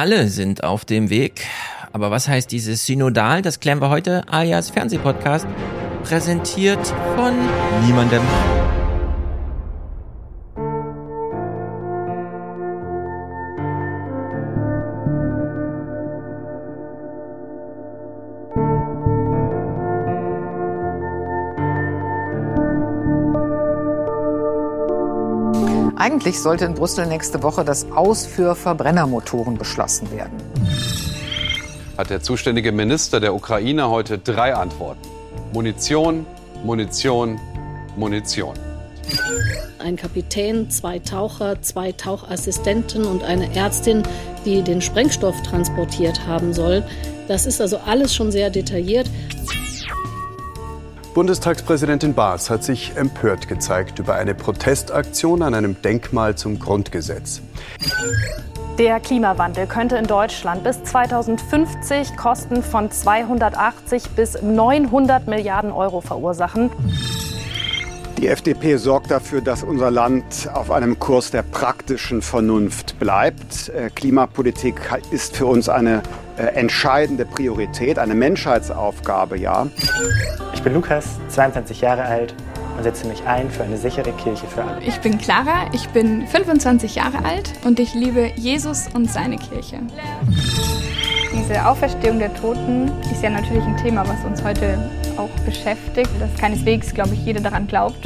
Alle sind auf dem Weg. Aber was heißt dieses Synodal? Das klären wir heute, alias Fernsehpodcast, präsentiert von niemandem. Eigentlich sollte in Brüssel nächste Woche das Aus für Verbrennermotoren beschlossen werden. Hat der zuständige Minister der Ukraine heute drei Antworten. Munition, Munition, Munition. Ein Kapitän, zwei Taucher, zwei Tauchassistenten und eine Ärztin, die den Sprengstoff transportiert haben soll. Das ist also alles schon sehr detailliert. Bundestagspräsidentin Baas hat sich empört gezeigt über eine Protestaktion an einem Denkmal zum Grundgesetz. Der Klimawandel könnte in Deutschland bis 2050 Kosten von 280 bis 900 Milliarden Euro verursachen. Die FDP sorgt dafür, dass unser Land auf einem Kurs der praktischen Vernunft bleibt. Äh, Klimapolitik ist für uns eine entscheidende Priorität, eine Menschheitsaufgabe, ja. Ich bin Lukas, 22 Jahre alt und setze mich ein für eine sichere Kirche für alle. Ich bin Clara, ich bin 25 Jahre alt und ich liebe Jesus und seine Kirche. Diese Auferstehung der Toten ist ja natürlich ein Thema, was uns heute auch beschäftigt, dass keineswegs, glaube ich, jeder daran glaubt.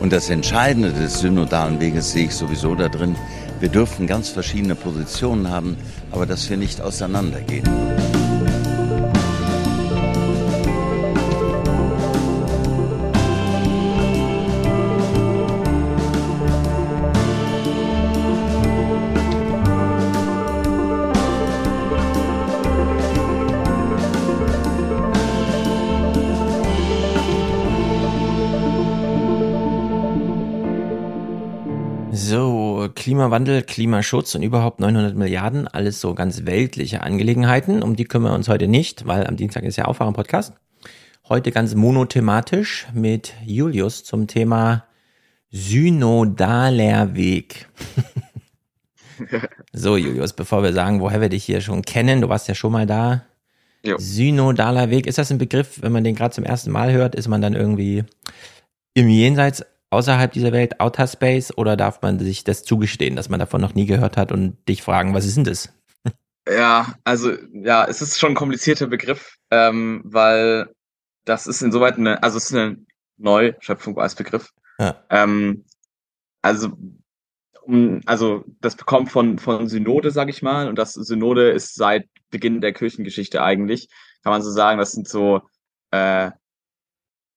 Und das Entscheidende des synodalen Weges sehe ich sowieso da drin. Wir dürfen ganz verschiedene Positionen haben, aber dass wir nicht auseinandergehen. Klimawandel, Klimaschutz und überhaupt 900 Milliarden, alles so ganz weltliche Angelegenheiten. Um die kümmern wir uns heute nicht, weil am Dienstag ist ja Aufwachen-Podcast. Heute ganz monothematisch mit Julius zum Thema Synodaler Weg. so, Julius, bevor wir sagen, woher wir dich hier schon kennen, du warst ja schon mal da. Jo. Synodaler Weg, ist das ein Begriff, wenn man den gerade zum ersten Mal hört, ist man dann irgendwie im Jenseits außerhalb dieser Welt, Outer Space, oder darf man sich das zugestehen, dass man davon noch nie gehört hat und dich fragen, was ist denn das? Ja, also ja, es ist schon ein komplizierter Begriff, ähm, weil das ist insoweit eine, also es ist eine Neuschöpfung als Begriff. Ja. Ähm, also um, also das bekommt von von Synode, sag ich mal, und das Synode ist seit Beginn der Kirchengeschichte eigentlich, kann man so sagen, das sind so äh,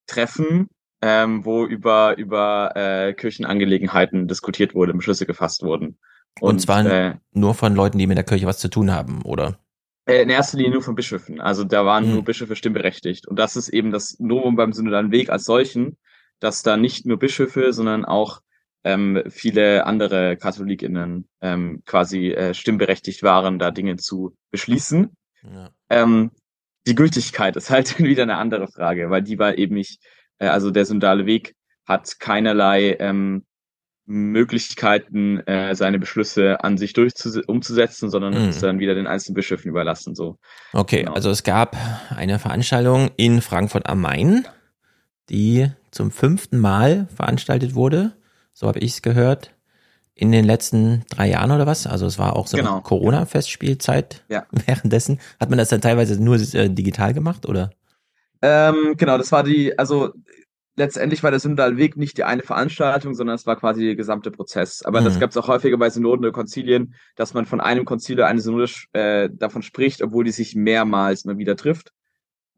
Treffen ähm, wo über, über äh, Kirchenangelegenheiten diskutiert wurde, Beschlüsse gefasst wurden. Und, und zwar äh, nur von Leuten, die mit der Kirche was zu tun haben, oder? Äh, in erster Linie nur von Bischöfen. Also da waren mhm. nur Bischöfe stimmberechtigt. Und das ist eben das Novum beim synodalen Weg als solchen, dass da nicht nur Bischöfe, sondern auch ähm, viele andere KatholikInnen ähm, quasi äh, stimmberechtigt waren, da Dinge zu beschließen. Ja. Ähm, die Gültigkeit ist halt wieder eine andere Frage, weil die war eben nicht äh, also der synodale Weg hat keinerlei ähm, Möglichkeiten, äh, seine Beschlüsse an sich umzusetzen, sondern mhm. ist dann wieder den einzelnen Bischöfen überlassen. So. Okay, genau. also es gab eine Veranstaltung in Frankfurt am Main, die zum fünften Mal veranstaltet wurde. So habe ich es gehört. In den letzten drei Jahren oder was? Also es war auch so genau. eine Corona-Festspielzeit ja. währenddessen. Hat man das dann teilweise nur äh, digital gemacht oder? Ähm, genau, das war die, also letztendlich war der Synodalweg nicht die eine Veranstaltung, sondern es war quasi der gesamte Prozess. Aber mhm. das gab es auch häufiger bei Synoden oder Konzilien, dass man von einem Konzil oder eine Synode äh, davon spricht, obwohl die sich mehrmals mal wieder trifft.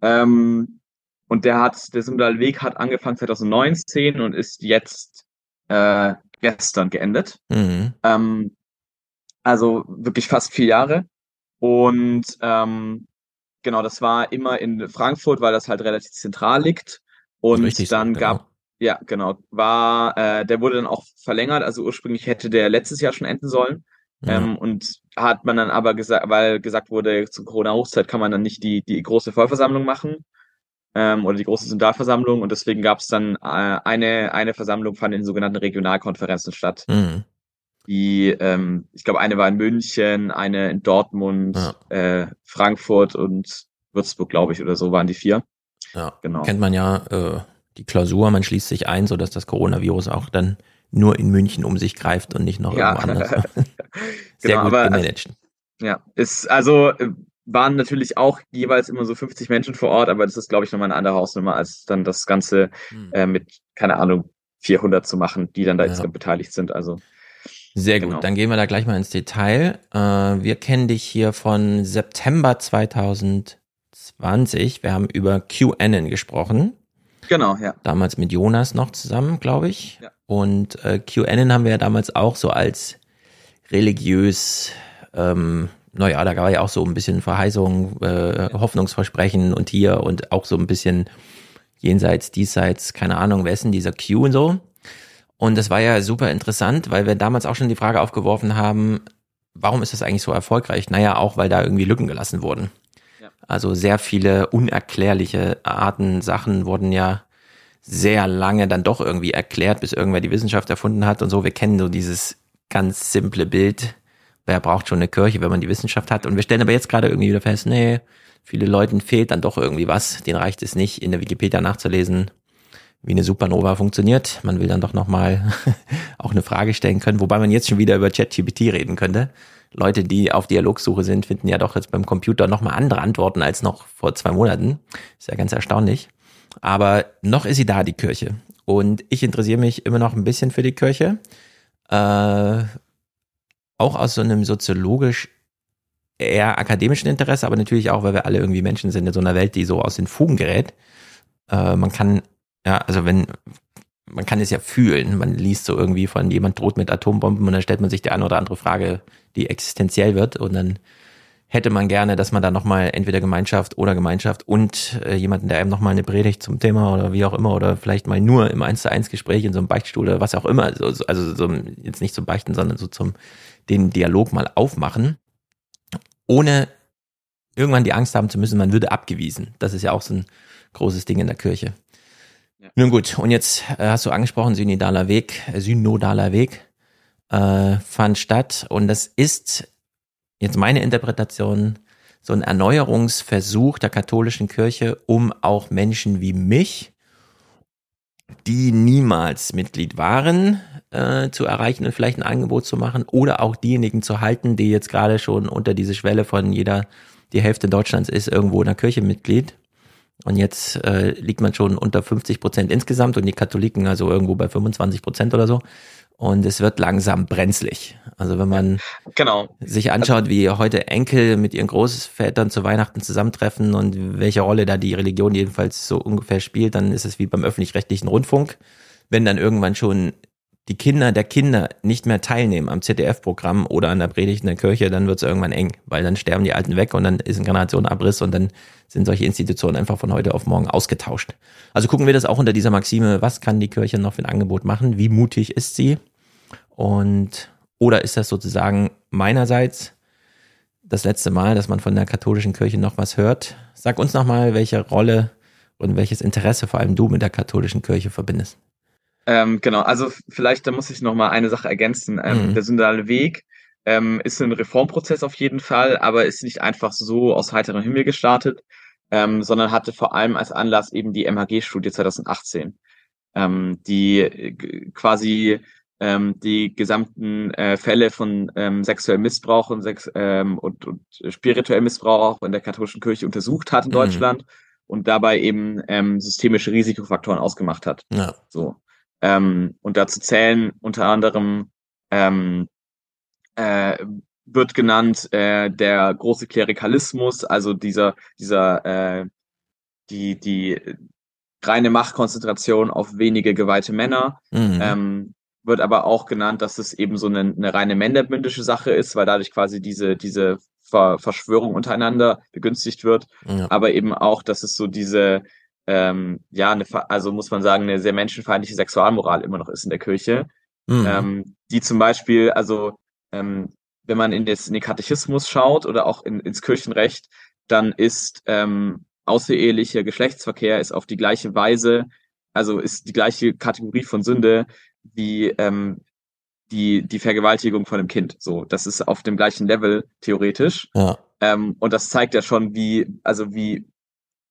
Ähm, und der hat, der Synodalweg hat angefangen 2019 und ist jetzt äh, gestern geendet. Mhm. Ähm, also wirklich fast vier Jahre. Und ähm, Genau, das war immer in Frankfurt, weil das halt relativ zentral liegt. Und Richtig dann so, gab, genau. ja, genau, war, äh, der wurde dann auch verlängert. Also ursprünglich hätte der letztes Jahr schon enden sollen. Ja. Ähm, und hat man dann aber gesagt, weil gesagt wurde, zur Corona-Hochzeit kann man dann nicht die, die große Vollversammlung machen ähm, oder die große Synodalversammlung und deswegen gab es dann äh, eine, eine Versammlung fand in sogenannten Regionalkonferenzen statt. Mhm. die, ähm, ich glaube, eine war in München, eine in Dortmund, ja. äh, Frankfurt und Würzburg, glaube ich, oder so waren die vier. Ja, genau. Kennt man ja äh, die Klausur, man schließt sich ein, sodass das Coronavirus auch dann nur in München um sich greift und nicht noch ja. irgendwo anders. Sehr genau, gut aber, gemanagt. Ja, ist also äh, waren natürlich auch jeweils immer so 50 Menschen vor Ort, aber das ist, glaube ich, nochmal eine andere Hausnummer, als dann das Ganze hm. äh, mit, keine Ahnung, 400 zu machen, die dann da ja. beteiligt sind. Also sehr gut, genau. dann gehen wir da gleich mal ins Detail. Äh, wir kennen dich hier von September 2020. Wir haben über QAnon gesprochen. Genau, ja. Damals mit Jonas noch zusammen, glaube ich. Ja. Und äh, QAnon haben wir ja damals auch so als religiös, ähm, naja, da war ja auch so ein bisschen Verheißung, äh, Hoffnungsversprechen und hier und auch so ein bisschen jenseits, diesseits, keine Ahnung, denn dieser Q und so. Und das war ja super interessant, weil wir damals auch schon die Frage aufgeworfen haben, warum ist das eigentlich so erfolgreich? Naja, auch weil da irgendwie Lücken gelassen wurden. Also sehr viele unerklärliche Arten, Sachen wurden ja sehr lange dann doch irgendwie erklärt, bis irgendwer die Wissenschaft erfunden hat und so. Wir kennen so dieses ganz simple Bild. Wer braucht schon eine Kirche, wenn man die Wissenschaft hat? Und wir stellen aber jetzt gerade irgendwie wieder fest, nee, viele Leuten fehlt dann doch irgendwie was. Den reicht es nicht, in der Wikipedia nachzulesen, wie eine Supernova funktioniert. Man will dann doch nochmal auch eine Frage stellen können, wobei man jetzt schon wieder über ChatGPT reden könnte. Leute, die auf Dialogsuche sind, finden ja doch jetzt beim Computer nochmal andere Antworten als noch vor zwei Monaten. Ist ja ganz erstaunlich. Aber noch ist sie da, die Kirche. Und ich interessiere mich immer noch ein bisschen für die Kirche. Äh, auch aus so einem soziologisch eher akademischen Interesse, aber natürlich auch, weil wir alle irgendwie Menschen sind in so einer Welt, die so aus den Fugen gerät. Äh, man kann, ja, also wenn, man kann es ja fühlen. Man liest so irgendwie von jemand droht mit Atombomben und dann stellt man sich die eine oder andere Frage, die existenziell wird und dann hätte man gerne, dass man da nochmal entweder Gemeinschaft oder Gemeinschaft und äh, jemanden, der einem nochmal eine Predigt zum Thema oder wie auch immer oder vielleicht mal nur im 1 zu 1 Gespräch in so einem Beichtstuhl oder was auch immer, also, also so, jetzt nicht zum Beichten, sondern so zum den Dialog mal aufmachen ohne irgendwann die Angst haben zu müssen, man würde abgewiesen. Das ist ja auch so ein großes Ding in der Kirche. Ja. Nun gut, und jetzt äh, hast du angesprochen, synodaler Weg, äh, synodaler Weg äh, fand statt und das ist jetzt meine Interpretation so ein Erneuerungsversuch der katholischen Kirche, um auch Menschen wie mich, die niemals Mitglied waren, äh, zu erreichen und vielleicht ein Angebot zu machen oder auch diejenigen zu halten, die jetzt gerade schon unter diese Schwelle von jeder, die Hälfte Deutschlands ist irgendwo in der Kirche Mitglied. Und jetzt äh, liegt man schon unter 50 Prozent insgesamt und die Katholiken also irgendwo bei 25 Prozent oder so. Und es wird langsam brenzlig. Also wenn man genau. sich anschaut, wie heute Enkel mit ihren Großvätern zu Weihnachten zusammentreffen und welche Rolle da die Religion jedenfalls so ungefähr spielt, dann ist es wie beim öffentlich-rechtlichen Rundfunk. Wenn dann irgendwann schon die Kinder der Kinder nicht mehr teilnehmen am ZDF-Programm oder an der Predigt in der Kirche, dann wird es irgendwann eng, weil dann sterben die Alten weg und dann ist ein Generationenabriss und dann sind solche Institutionen einfach von heute auf morgen ausgetauscht. Also gucken wir das auch unter dieser Maxime, was kann die Kirche noch für ein Angebot machen, wie mutig ist sie und oder ist das sozusagen meinerseits das letzte Mal, dass man von der katholischen Kirche noch was hört? Sag uns nochmal, welche Rolle und welches Interesse vor allem du mit der katholischen Kirche verbindest. Ähm, genau, also vielleicht, da muss ich noch mal eine Sache ergänzen. Ähm, mhm. Der synodale Weg ähm, ist ein Reformprozess auf jeden Fall, aber ist nicht einfach so aus heiterem Himmel gestartet, ähm, sondern hatte vor allem als Anlass eben die MHG-Studie 2018, ähm, die äh, quasi ähm, die gesamten äh, Fälle von ähm, sexuellem Missbrauch und, Sex, ähm, und, und spirituellem Missbrauch auch in der katholischen Kirche untersucht hat in mhm. Deutschland und dabei eben ähm, systemische Risikofaktoren ausgemacht hat. Ja. So. Ähm, und dazu zählen unter anderem ähm, äh, wird genannt äh, der große Klerikalismus, also dieser dieser äh, die die reine Machtkonzentration auf wenige geweihte Männer. Mhm. Ähm, wird aber auch genannt, dass es eben so eine, eine reine männerbündische Sache ist, weil dadurch quasi diese diese Ver Verschwörung untereinander begünstigt wird, ja. aber eben auch, dass es so diese ähm, ja, eine, also muss man sagen, eine sehr menschenfeindliche Sexualmoral immer noch ist in der Kirche. Mhm. Ähm, die zum Beispiel, also ähm, wenn man in, das, in den Katechismus schaut oder auch in, ins Kirchenrecht, dann ist ähm, außerehelicher Geschlechtsverkehr ist auf die gleiche Weise, also ist die gleiche Kategorie von Sünde wie ähm, die, die Vergewaltigung von einem Kind. So, das ist auf dem gleichen Level theoretisch. Ja. Ähm, und das zeigt ja schon, wie, also wie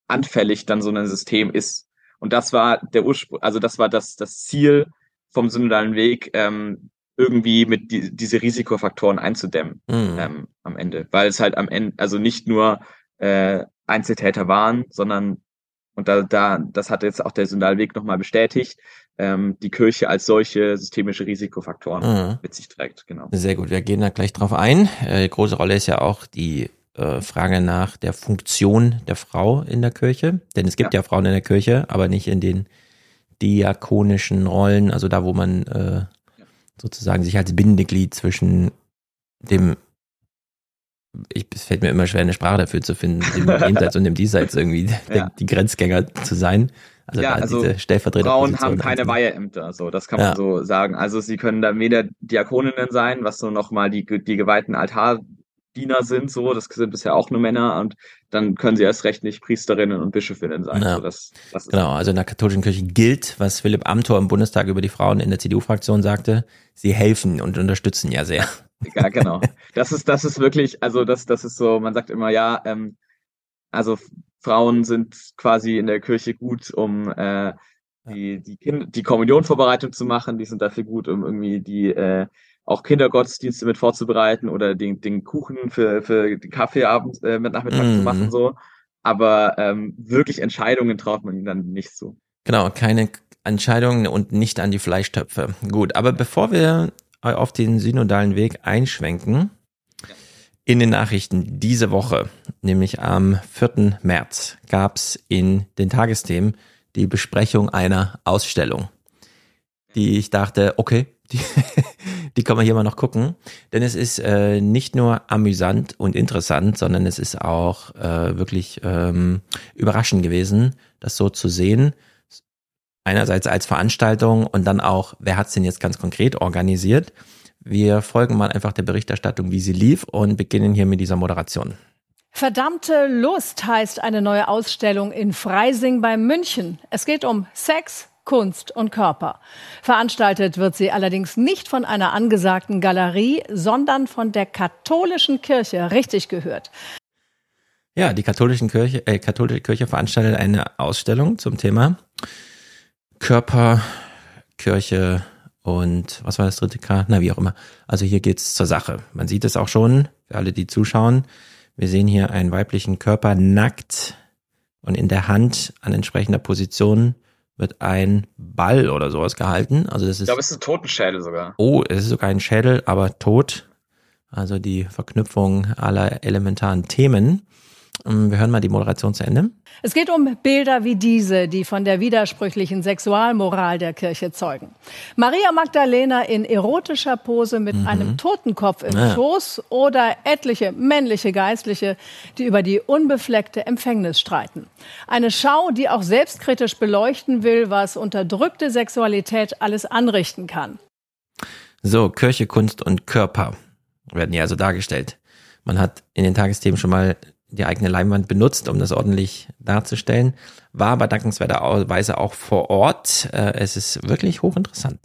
anfällig dann so ein System ist. Und das war der Ursprung, also das war das, das Ziel vom synodalen Weg, ähm, irgendwie mit die, diese Risikofaktoren einzudämmen mhm. ähm, am Ende. Weil es halt am Ende, also nicht nur äh, Einzeltäter waren, sondern und da, da, das hat jetzt auch der Synodalweg nochmal bestätigt, ähm, die Kirche als solche systemische Risikofaktoren mhm. mit sich trägt. Genau. Sehr gut, wir gehen da gleich drauf ein. Äh, große Rolle ist ja auch die äh, Frage nach der Funktion der Frau in der Kirche. Denn es gibt ja, ja Frauen in der Kirche, aber nicht in den diakonischen Rollen, also da, wo man äh, sozusagen sich als Bindeglied zwischen dem ich, es fällt mir immer schwer, eine Sprache dafür zu finden, dem Jenseits und dem Diesseits irgendwie ja. die Grenzgänger zu sein. Also, ja, also diese Stellvertreter Frauen haben keine Weiheämter, so das kann man ja. so sagen. Also sie können da weder Diakoninnen sein, was so nochmal die, die geweihten Altardiener sind, so, das sind bisher auch nur Männer und dann können sie erst recht nicht Priesterinnen und Bischöfinnen sein. Ja. So, das, das genau, also in der katholischen Kirche gilt, was Philipp Amthor im Bundestag über die Frauen in der CDU-Fraktion sagte, sie helfen und unterstützen ja sehr. Ja, genau. Das ist, das ist wirklich, also das, das ist so, man sagt immer, ja, ähm, also Frauen sind quasi in der Kirche gut, um äh, die, die, kind die Kommunionvorbereitung zu machen, die sind dafür gut, um irgendwie die äh, auch Kindergottesdienste mit vorzubereiten oder den, den Kuchen für, für den Kaffeeabend äh, mit Nachmittag mm. zu machen, mhm. so. Aber ähm, wirklich Entscheidungen traut man ihnen dann nicht zu. Genau, keine Entscheidungen und nicht an die Fleischtöpfe. Gut, aber bevor wir auf den synodalen Weg einschwenken, in den Nachrichten diese Woche, nämlich am 4. März, gab es in den Tagesthemen die Besprechung einer Ausstellung, die ich dachte, okay, die, die kann man hier mal noch gucken, denn es ist äh, nicht nur amüsant und interessant, sondern es ist auch äh, wirklich ähm, überraschend gewesen, das so zu sehen. Einerseits als Veranstaltung und dann auch, wer hat es denn jetzt ganz konkret organisiert? Wir folgen mal einfach der Berichterstattung, wie sie lief und beginnen hier mit dieser Moderation. Verdammte Lust heißt eine neue Ausstellung in Freising bei München. Es geht um Sex, Kunst und Körper. Veranstaltet wird sie allerdings nicht von einer angesagten Galerie, sondern von der katholischen Kirche. Richtig gehört. Ja, die katholischen Kirche, äh, katholische Kirche veranstaltet eine Ausstellung zum Thema Körper, Kirche, und was war das dritte K? Na, wie auch immer. Also hier geht's zur Sache. Man sieht es auch schon, für alle, die zuschauen. Wir sehen hier einen weiblichen Körper nackt und in der Hand an entsprechender Position wird ein Ball oder sowas gehalten. Also das ist. Ich glaube, es ist ein Totenschädel sogar. Oh, es ist sogar ein Schädel, aber tot. Also die Verknüpfung aller elementaren Themen. Ähm, wir hören mal die Moderation zu Ende. Es geht um Bilder wie diese, die von der widersprüchlichen Sexualmoral der Kirche zeugen. Maria Magdalena in erotischer Pose mit mhm. einem Totenkopf im ja. Schoß oder etliche männliche Geistliche, die über die unbefleckte Empfängnis streiten. Eine Schau, die auch selbstkritisch beleuchten will, was unterdrückte Sexualität alles anrichten kann. So, Kirche, Kunst und Körper werden hier also dargestellt. Man hat in den Tagesthemen schon mal die eigene Leinwand benutzt, um das ordentlich darzustellen, war aber dankenswerterweise auch vor Ort. Äh, es ist wirklich hochinteressant.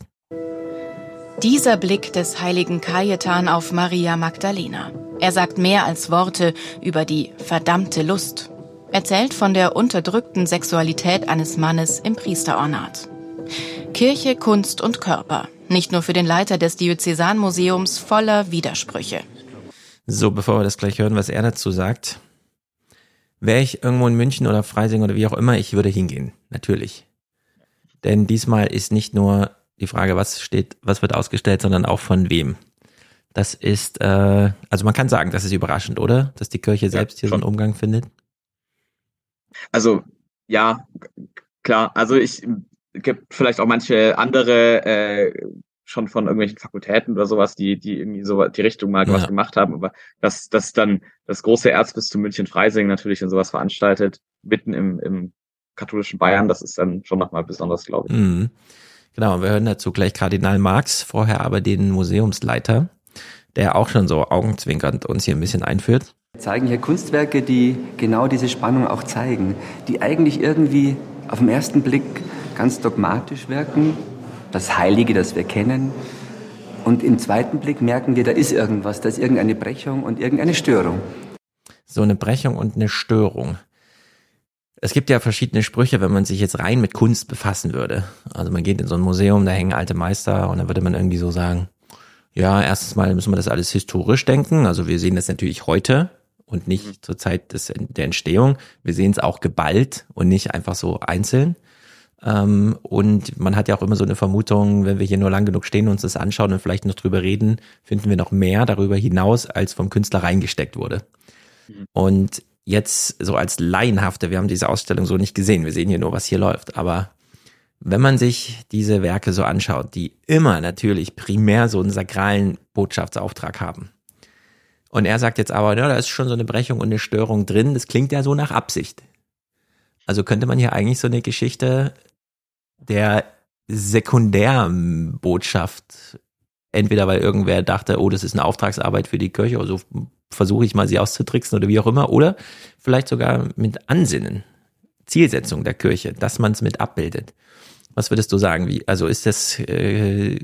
Dieser Blick des heiligen Kajetan auf Maria Magdalena. Er sagt mehr als Worte über die verdammte Lust. Erzählt von der unterdrückten Sexualität eines Mannes im Priesterornat. Kirche, Kunst und Körper. Nicht nur für den Leiter des Diözesanmuseums voller Widersprüche. So, bevor wir das gleich hören, was er dazu sagt, wäre ich irgendwo in München oder Freising oder wie auch immer, ich würde hingehen. Natürlich. Denn diesmal ist nicht nur die Frage, was steht, was wird ausgestellt, sondern auch von wem. Das ist, äh, also man kann sagen, das ist überraschend, oder? Dass die Kirche selbst ja, hier so einen Umgang findet. Also, ja, klar. Also ich gibt vielleicht auch manche andere äh, schon von irgendwelchen Fakultäten oder sowas, die, die irgendwie so die Richtung mal ja. was gemacht haben, aber dass, dass dann das große Erzbistum München-Freising natürlich in sowas veranstaltet, mitten im, im katholischen Bayern, das ist dann schon nochmal besonders, glaube ich. Mhm. Genau, wir hören dazu gleich Kardinal Marx, vorher aber den Museumsleiter, der auch schon so augenzwinkernd uns hier ein bisschen einführt. Wir zeigen hier Kunstwerke, die genau diese Spannung auch zeigen, die eigentlich irgendwie auf den ersten Blick ganz dogmatisch wirken, das Heilige, das wir kennen. Und im zweiten Blick merken wir, da ist irgendwas, da ist irgendeine Brechung und irgendeine Störung. So eine Brechung und eine Störung. Es gibt ja verschiedene Sprüche, wenn man sich jetzt rein mit Kunst befassen würde. Also man geht in so ein Museum, da hängen alte Meister und dann würde man irgendwie so sagen, ja, erstens mal müssen wir das alles historisch denken. Also wir sehen das natürlich heute und nicht mhm. zur Zeit des, der Entstehung. Wir sehen es auch geballt und nicht einfach so einzeln. Ähm, und man hat ja auch immer so eine Vermutung, wenn wir hier nur lang genug stehen und uns das anschauen und vielleicht noch drüber reden, finden wir noch mehr darüber hinaus, als vom Künstler reingesteckt wurde. Mhm. Und jetzt so als Laienhafte, wir haben diese Ausstellung so nicht gesehen, wir sehen hier nur, was hier läuft, aber wenn man sich diese Werke so anschaut, die immer natürlich primär so einen sakralen Botschaftsauftrag haben. Und er sagt jetzt aber, ja, da ist schon so eine Brechung und eine Störung drin, das klingt ja so nach Absicht. Also könnte man hier eigentlich so eine Geschichte der Sekundärbotschaft, entweder weil irgendwer dachte, oh, das ist eine Auftragsarbeit für die Kirche, also versuche ich mal sie auszutricksen oder wie auch immer, oder vielleicht sogar mit Ansinnen, Zielsetzung der Kirche, dass man es mit abbildet. Was würdest du sagen? Wie, also ist das äh,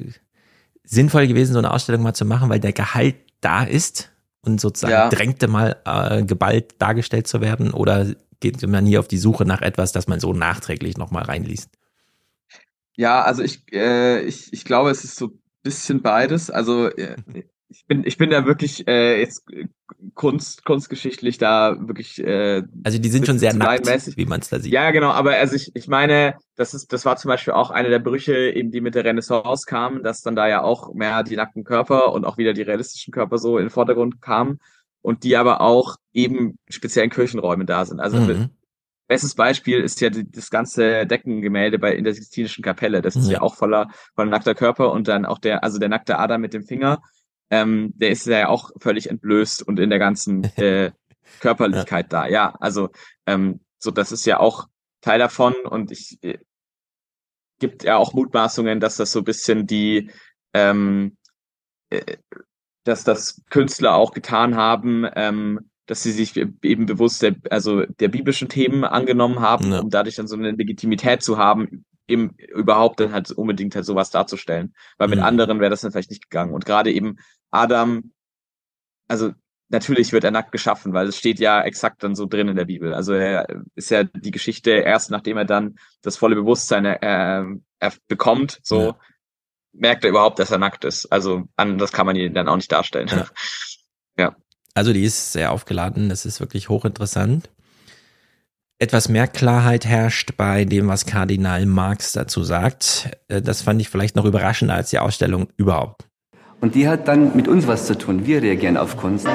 sinnvoll gewesen, so eine Ausstellung mal zu machen, weil der Gehalt da ist und sozusagen ja. drängte mal äh, geballt dargestellt zu werden? Oder geht man hier auf die Suche nach etwas, das man so nachträglich nochmal reinliest? Ja, also ich, äh, ich, ich glaube, es ist so ein bisschen beides. Also äh, ich bin, ich bin da wirklich äh, jetzt Kunst, kunstgeschichtlich da wirklich. Äh, also die sind schon sehr nackt, wie man es da sieht. Ja, genau. Aber also ich, ich meine, das ist, das war zum Beispiel auch eine der Brüche, eben die mit der Renaissance kamen, dass dann da ja auch mehr die nackten Körper und auch wieder die realistischen Körper so in den Vordergrund kamen und die aber auch eben speziell in Kirchenräumen da sind. Also mhm. Bestes Beispiel ist ja die, das ganze Deckengemälde bei in der Sixtinischen Kapelle. Das ist ja, ja auch voller, voller nackter Körper und dann auch der, also der nackte Adam mit dem Finger ähm, der ist ja auch völlig entblößt und in der ganzen äh, Körperlichkeit ja. da. Ja, also ähm, so das ist ja auch Teil davon und ich äh, gibt ja auch Mutmaßungen, dass das so bisschen die ähm, äh, dass das Künstler auch getan haben, ähm, dass sie sich eben bewusst der, also der biblischen Themen angenommen haben, ja. um dadurch dann so eine Legitimität zu haben, eben überhaupt dann halt unbedingt halt sowas darzustellen. Weil mit mhm. anderen wäre das dann vielleicht nicht gegangen. Und gerade eben Adam, also natürlich wird er nackt geschaffen, weil es steht ja exakt dann so drin in der Bibel. Also er ist ja die Geschichte erst nachdem er dann das volle Bewusstsein äh, er bekommt, so ja. merkt er überhaupt, dass er nackt ist. Also anders kann man ihn dann auch nicht darstellen. Ja. ja. Also die ist sehr aufgeladen, das ist wirklich hochinteressant. Etwas mehr Klarheit herrscht bei dem, was Kardinal Marx dazu sagt. Äh, das fand ich vielleicht noch überraschender als die Ausstellung überhaupt. Und die hat dann mit uns was zu tun. Wir reagieren auf Kunst.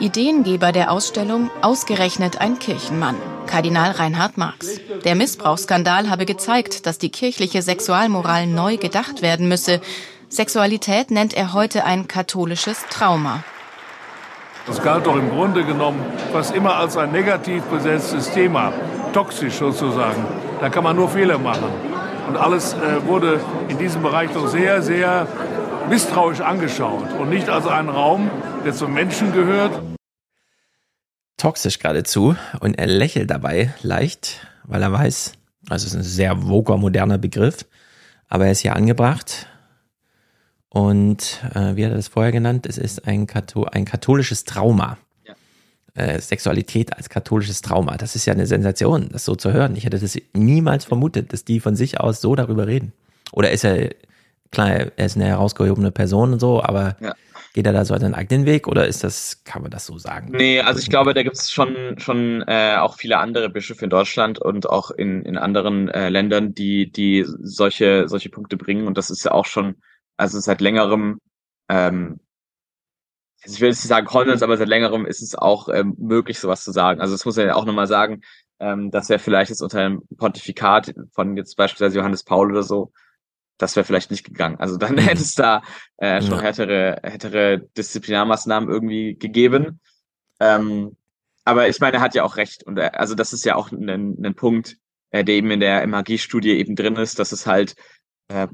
Ideengeber der Ausstellung ausgerechnet ein Kirchenmann, Kardinal Reinhard Marx. Der Missbrauchsskandal habe gezeigt, dass die kirchliche Sexualmoral neu gedacht werden müsse. Sexualität nennt er heute ein katholisches Trauma. Das galt doch im Grunde genommen fast immer als ein negativ besetztes Thema, toxisch sozusagen. Da kann man nur Fehler machen. Und alles äh, wurde in diesem Bereich doch sehr, sehr misstrauisch angeschaut und nicht als einen Raum, der zum Menschen gehört. Toxisch geradezu und er lächelt dabei leicht, weil er weiß, also es ist ein sehr voker, moderner Begriff, aber er ist hier angebracht und äh, wie hat er das vorher genannt? Es ist ein, Kathol ein katholisches Trauma. Ja. Äh, Sexualität als katholisches Trauma. Das ist ja eine Sensation, das so zu hören. Ich hätte das niemals vermutet, dass die von sich aus so darüber reden. Oder ist er, klar, er ist eine herausgehobene Person und so, aber ja. geht er da so seinen eigenen Weg oder ist das, kann man das so sagen? Nee, also ich glaube, da gibt es schon, schon äh, auch viele andere Bischöfe in Deutschland und auch in, in anderen äh, Ländern, die, die solche, solche Punkte bringen. Und das ist ja auch schon also seit längerem, ähm, ich will jetzt nicht sagen Konsens, aber seit längerem ist es auch ähm, möglich, sowas zu sagen. Also das muss man ja auch nochmal sagen, ähm, das wäre vielleicht jetzt unter einem Pontifikat von jetzt beispielsweise Johannes Paul oder so, das wäre vielleicht nicht gegangen. Also dann hätte es da äh, schon härtere, härtere Disziplinarmaßnahmen irgendwie gegeben. Ähm, aber ich meine, er hat ja auch recht. Und er, also das ist ja auch ein, ein Punkt, äh, der eben in der MHG-Studie eben drin ist, dass es halt äh,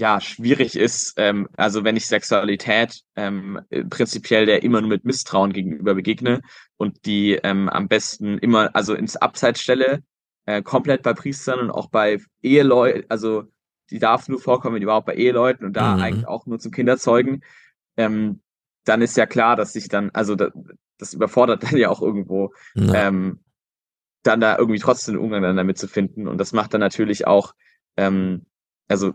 ja schwierig ist, ähm, also wenn ich Sexualität ähm, prinzipiell der immer nur mit Misstrauen gegenüber begegne und die ähm, am besten immer also ins Abseits stelle, äh, komplett bei Priestern und auch bei Eheleuten, also die darf nur vorkommen, wenn überhaupt bei Eheleuten und da Mhm. eigentlich auch nur zum Kinderzeugen, ähm, dann ist ja klar, dass sich dann, also da, das überfordert dann ja auch irgendwo, ähm, dann da irgendwie trotzdem einen Umgang dann damit zu finden. Und das macht dann natürlich auch, ähm, also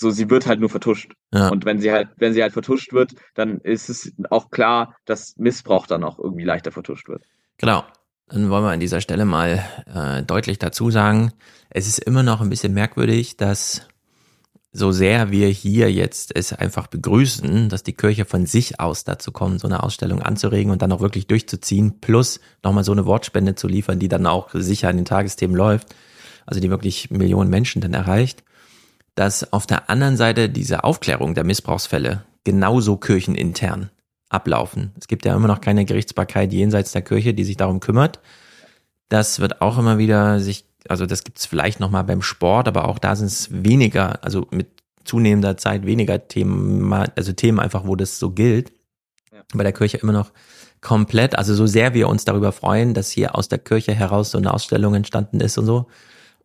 so, sie wird halt nur vertuscht. Ja. Und wenn sie halt, wenn sie halt vertuscht wird, dann ist es auch klar, dass Missbrauch dann auch irgendwie leichter vertuscht wird. Genau. Dann wollen wir an dieser Stelle mal äh, deutlich dazu sagen, es ist immer noch ein bisschen merkwürdig, dass so sehr wir hier jetzt es einfach begrüßen, dass die Kirche von sich aus dazu kommt, so eine Ausstellung anzuregen und dann auch wirklich durchzuziehen, plus nochmal so eine Wortspende zu liefern, die dann auch sicher an den Tagesthemen läuft, also die wirklich Millionen Menschen dann erreicht, dass auf der anderen Seite diese Aufklärung der Missbrauchsfälle genauso kirchenintern ablaufen. Es gibt ja immer noch keine Gerichtsbarkeit jenseits der Kirche, die sich darum kümmert. Das wird auch immer wieder sich, also das gibt es vielleicht noch mal beim Sport, aber auch da sind es weniger, also mit zunehmender Zeit weniger Themen, also Themen einfach, wo das so gilt. Bei der Kirche immer noch komplett, also so sehr wir uns darüber freuen, dass hier aus der Kirche heraus so eine Ausstellung entstanden ist und so,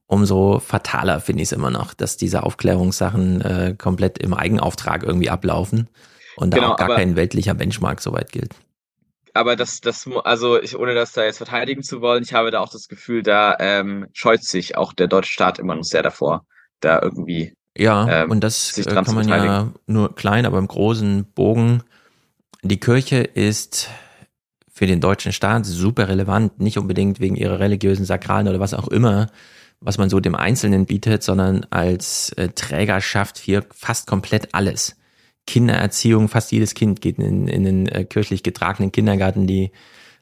umso fataler finde ich es immer noch, dass diese Aufklärungssachen äh, komplett im Eigenauftrag irgendwie ablaufen und da Genau, auch gar aber- kein weltlicher Benchmark soweit gilt. Aber das, das, also ich, ohne das da jetzt verteidigen zu wollen, ich habe da auch das Gefühl, da ähm, scheut sich auch der deutsche Staat immer noch sehr davor, da irgendwie Ja, ähm, und das sich äh, dran kann man ja nur klein, aber im großen Bogen. Die Kirche ist für den deutschen Staat super relevant, nicht unbedingt wegen ihrer religiösen Sakralen oder was auch immer, was man so dem Einzelnen bietet, sondern als äh, Trägerschaft für fast komplett alles. Kindererziehung, fast jedes Kind geht in, in den äh, kirchlich getragenen Kindergarten, die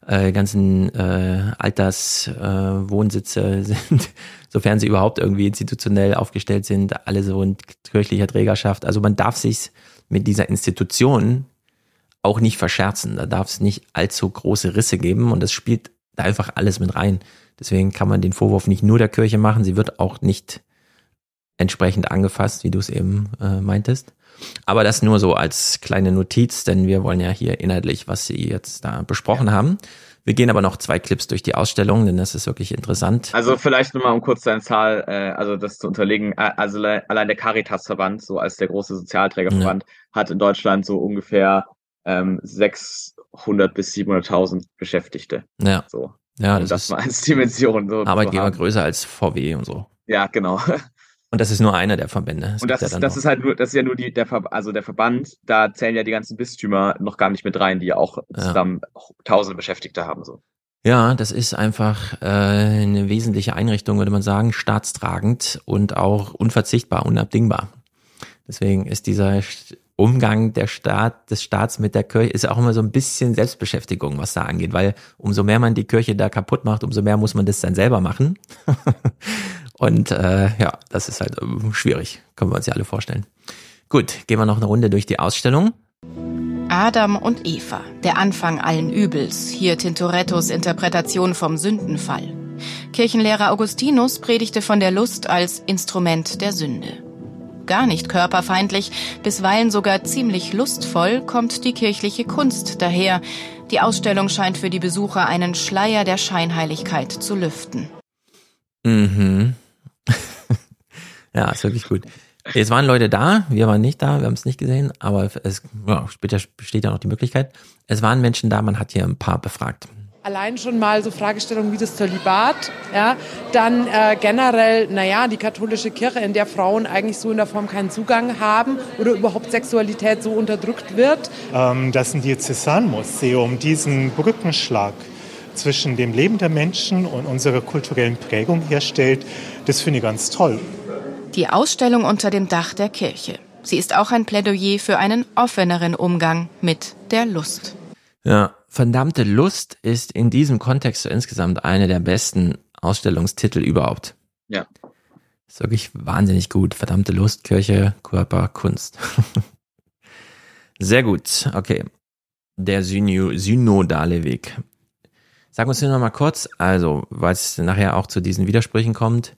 äh, ganzen äh, Alterswohnsitze äh, sind, sofern sie überhaupt irgendwie institutionell aufgestellt sind, alle so in kirchlicher Trägerschaft. Also man darf sich mit dieser Institution auch nicht verscherzen. Da darf es nicht allzu große Risse geben und das spielt da einfach alles mit rein. Deswegen kann man den Vorwurf nicht nur der Kirche machen, sie wird auch nicht entsprechend angefasst, wie du es eben äh, meintest. Aber das nur so als kleine Notiz, denn wir wollen ja hier inhaltlich, was Sie jetzt da besprochen haben. Wir gehen aber noch zwei Clips durch die Ausstellung, denn das ist wirklich interessant. Also vielleicht nur mal um kurz deine Zahl, äh, also das zu unterlegen, äh, also le- allein der Caritas-Verband, so als der große Sozialträgerverband, hat in Deutschland so ungefähr ähm, 600 bis 700.000 Beschäftigte. Ja. So. Ja, das das ist mal als Dimension so Arbeitgeber größer als VW und so. Ja, genau. Und das ist nur einer der Verbände. Es Und das, ja das ist halt nur, das ist ja nur die, der, Ver, also der Verband, da zählen ja die ganzen Bistümer noch gar nicht mit rein, die ja auch zusammen tausende Beschäftigte haben, so. Ja, das ist einfach äh, eine wesentliche Einrichtung, würde man sagen, staatstragend und auch unverzichtbar, unabdingbar. Deswegen ist dieser Umgang der Staat, des Staats mit der Kirche, ist auch immer so ein bisschen Selbstbeschäftigung, was da angeht, weil umso mehr man die Kirche da kaputt macht, umso mehr muss man das dann selber machen. und äh, ja, das ist halt ähm, schwierig, können wir uns ja alle vorstellen. Gut, gehen wir noch eine Runde durch die Ausstellung. Adam und Eva, der Anfang allen Übels, hier Tintorettos Interpretation vom Sündenfall. Kirchenlehrer Augustinus predigte von der Lust als Instrument der Sünde. Gar nicht körperfeindlich, bisweilen sogar ziemlich lustvoll kommt die kirchliche Kunst daher. Die Ausstellung scheint für die Besucher einen Schleier der Scheinheiligkeit zu lüften. Mhm. ja, ist wirklich gut. Es waren Leute da, wir waren nicht da, wir haben es nicht gesehen, aber es ja, später besteht ja noch die Möglichkeit. Es waren Menschen da, man hat hier ein paar befragt. Allein schon mal so Fragestellungen wie das Zölibat, ja, dann äh, generell, naja, die katholische Kirche, in der Frauen eigentlich so in der Form keinen Zugang haben oder überhaupt Sexualität so unterdrückt wird. ähm, dass ein Diözesanmuseum diesen Brückenschlag zwischen dem Leben der Menschen und unserer kulturellen Prägung herstellt, das finde ich ganz toll. Die Ausstellung unter dem Dach der Kirche. Sie ist auch ein Plädoyer für einen offeneren Umgang mit der Lust. Ja, verdammte Lust ist in diesem Kontext so insgesamt eine der besten Ausstellungstitel überhaupt. Ja. Ist wirklich wahnsinnig gut. Verdammte Lust, Kirche, Körper, Kunst. Sehr gut. Okay. Der Syno synodale Weg. Sag uns nur noch mal kurz, also, weil es nachher auch zu diesen Widersprüchen kommt.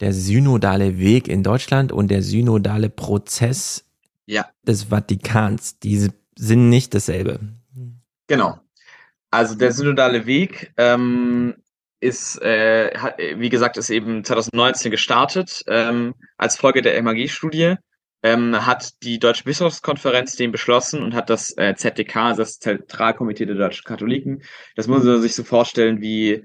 Der synodale Weg in Deutschland und der synodale Prozess Ja. des Vatikans, die sind nicht dasselbe. Genau. Also der synodale Weg ähm, ist, äh, hat, wie gesagt, ist eben 2019 gestartet ähm, als Folge der MAG-Studie. Ähm, hat die Deutsche Bischofskonferenz den beschlossen und hat das äh, ZDK, das Zentralkomitee der deutschen Katholiken, das muss man sich so vorstellen wie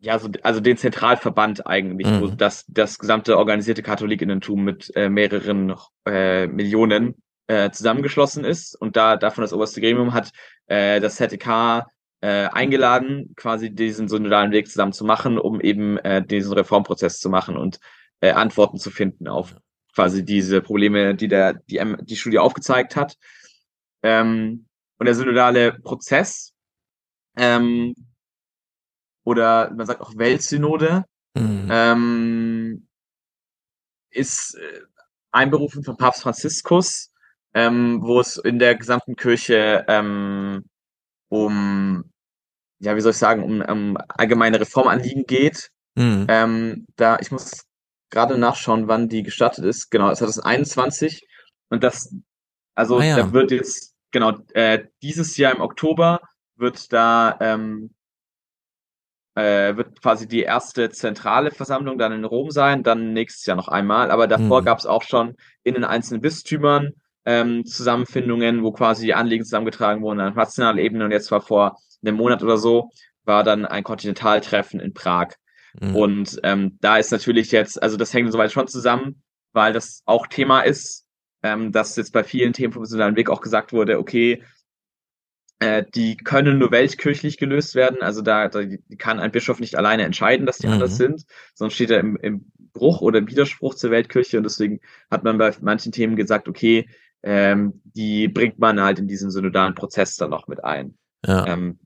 ja, so, also den Zentralverband eigentlich, mhm. wo das, das gesamte organisierte Katholikinnentum mit äh, mehreren äh, Millionen äh, zusammengeschlossen ist und da davon das oberste Gremium hat äh, das ZDK äh, eingeladen, quasi diesen synodalen Weg zusammen zu machen, um eben äh, diesen Reformprozess zu machen und äh, Antworten zu finden auf quasi diese Probleme, die der die, die Studie aufgezeigt hat. Ähm, und der synodale Prozess ähm, oder man sagt auch Weltsynode mhm. ähm, ist äh, einberufen von Papst Franziskus, ähm, wo es in der gesamten Kirche ähm, um ja, wie soll ich sagen, um, um allgemeine Reformanliegen geht. Mhm. Ähm, da, ich muss gerade nachschauen, wann die gestartet ist. Genau, es hat es 21 und das, also ah, ja. da wird jetzt, genau, äh, dieses Jahr im Oktober wird da ähm, äh, wird quasi die erste zentrale Versammlung dann in Rom sein, dann nächstes Jahr noch einmal. Aber davor mhm. gab es auch schon in den einzelnen Bistümern ähm, Zusammenfindungen, wo quasi die Anliegen zusammengetragen wurden auf nationaler Ebene und jetzt war vor einem Monat oder so, war dann ein Kontinentaltreffen in Prag. Mhm. Und ähm, da ist natürlich jetzt, also das hängt soweit schon zusammen, weil das auch Thema ist, ähm, dass jetzt bei vielen Themen vom Nationalen Weg auch gesagt wurde, okay, äh, die können nur weltkirchlich gelöst werden. Also da, da kann ein Bischof nicht alleine entscheiden, dass die mhm. anders sind, sondern steht er im, im Bruch oder im Widerspruch zur Weltkirche. Und deswegen hat man bei manchen Themen gesagt, okay, ähm, die bringt man halt in diesen synodalen Prozess dann noch mit ein. Ja. Ähm,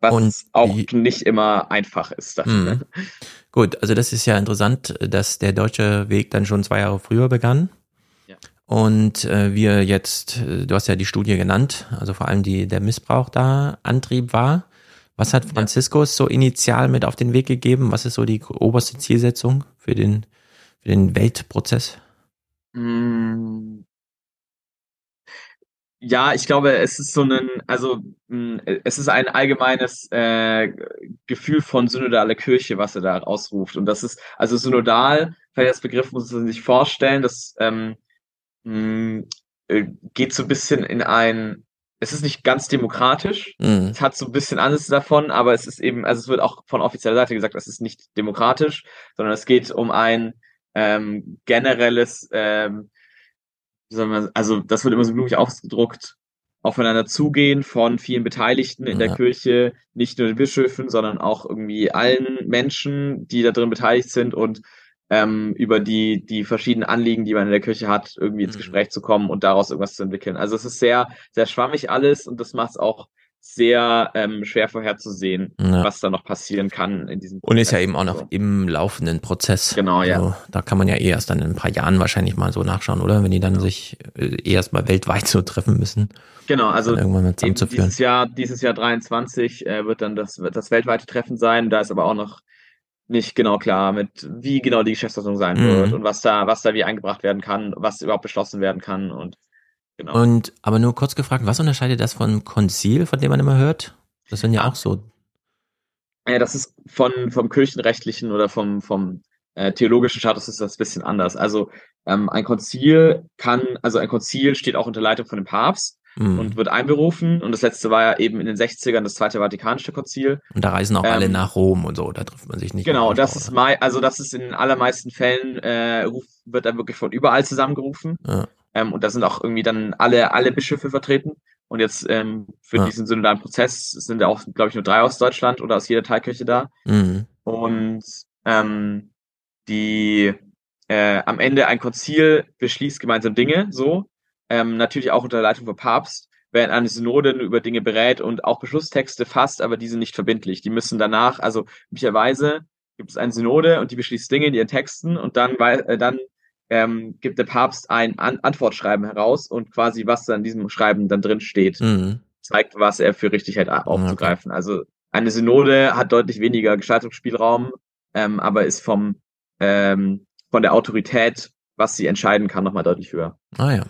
was und auch die, nicht immer einfach ist. Mh. Gut, also das ist ja interessant, dass der deutsche Weg dann schon zwei Jahre früher begann. Ja. Und äh, wir jetzt, du hast ja die Studie genannt, also vor allem die, der Missbrauch da Antrieb war. Was hat Franziskus ja. so initial mit auf den Weg gegeben? Was ist so die oberste Zielsetzung für den, für den Weltprozess? Ja, ich glaube, es ist so ein, also hm, es ist ein allgemeines äh, Gefühl von synodale Kirche, was er da ausruft. Und das ist, also synodal, vielleicht das Begriff muss man sich vorstellen, das ähm, hm, äh, geht so ein bisschen in ein, es ist nicht ganz demokratisch, mhm. es hat so ein bisschen alles davon, aber es ist eben, also es wird auch von offizieller Seite gesagt, es ist nicht demokratisch, sondern es geht um ein ähm, generelles ähm, also das wird immer so blumig ausgedruckt, aufeinander zugehen von vielen Beteiligten in ja. der Kirche, nicht nur den Bischöfen, sondern auch irgendwie allen Menschen, die da drin beteiligt sind und ähm, über die, die verschiedenen Anliegen, die man in der Kirche hat, irgendwie ins mhm. Gespräch zu kommen und daraus irgendwas zu entwickeln. Also es ist sehr, sehr schwammig alles und das macht es auch sehr ähm, schwer vorherzusehen, ja. was da noch passieren kann in diesem Prozess. Und ist ja eben auch noch so. im laufenden Prozess. Genau, ja. Also, da kann man ja eh erst dann in ein paar Jahren wahrscheinlich mal so nachschauen, oder? Wenn die dann sich äh, eh erst mal weltweit so treffen müssen. Genau, also dieses Jahr, dieses Jahr 23 äh, wird dann das, das weltweite Treffen sein. Da ist aber auch noch nicht genau klar, mit wie genau die Geschäftsordnung sein mhm. wird und was da, was da wie eingebracht werden kann, was überhaupt beschlossen werden kann und Genau. Und aber nur kurz gefragt, was unterscheidet das vom Konzil, von dem man immer hört? Das sind ja ah. auch so. Ja, das ist von vom kirchenrechtlichen oder vom vom äh, theologischen Status ist das ein bisschen anders. Also ähm, ein Konzil kann, also ein Konzil steht auch unter Leitung von dem Papst mhm. und wird einberufen. Und das letzte war ja eben in den 60ern das Zweite Vatikanische Konzil. Und da reisen auch ähm, alle nach Rom und so, da trifft man sich nicht. Genau, das ist mal, also das ist in den allermeisten Fällen äh, wird dann wirklich von überall zusammengerufen. Ja. Ähm, und da sind auch irgendwie dann alle, alle Bischöfe vertreten. Und jetzt ähm, für ja. diesen synodalen Prozess sind ja auch, glaube ich, nur drei aus Deutschland oder aus jeder Teilkirche da. Mhm. Und ähm, die äh, am Ende ein Konzil beschließt gemeinsam Dinge, so. Ähm, natürlich auch unter Leitung vom Papst, während eine Synode über Dinge berät und auch Beschlusstexte fasst, aber die sind nicht verbindlich. Die müssen danach, also üblicherweise gibt es eine Synode und die beschließt Dinge in ihren Texten und dann, weil, äh, dann ähm, gibt der Papst ein An Antwortschreiben heraus und quasi, was da in diesem Schreiben dann drin steht, mhm. zeigt, was er für richtig hält aufzugreifen. Okay. Also eine Synode hat deutlich weniger Gestaltungsspielraum, ähm, aber ist vom ähm, von der Autorität, was sie entscheiden kann, nochmal deutlich höher. Ah ja.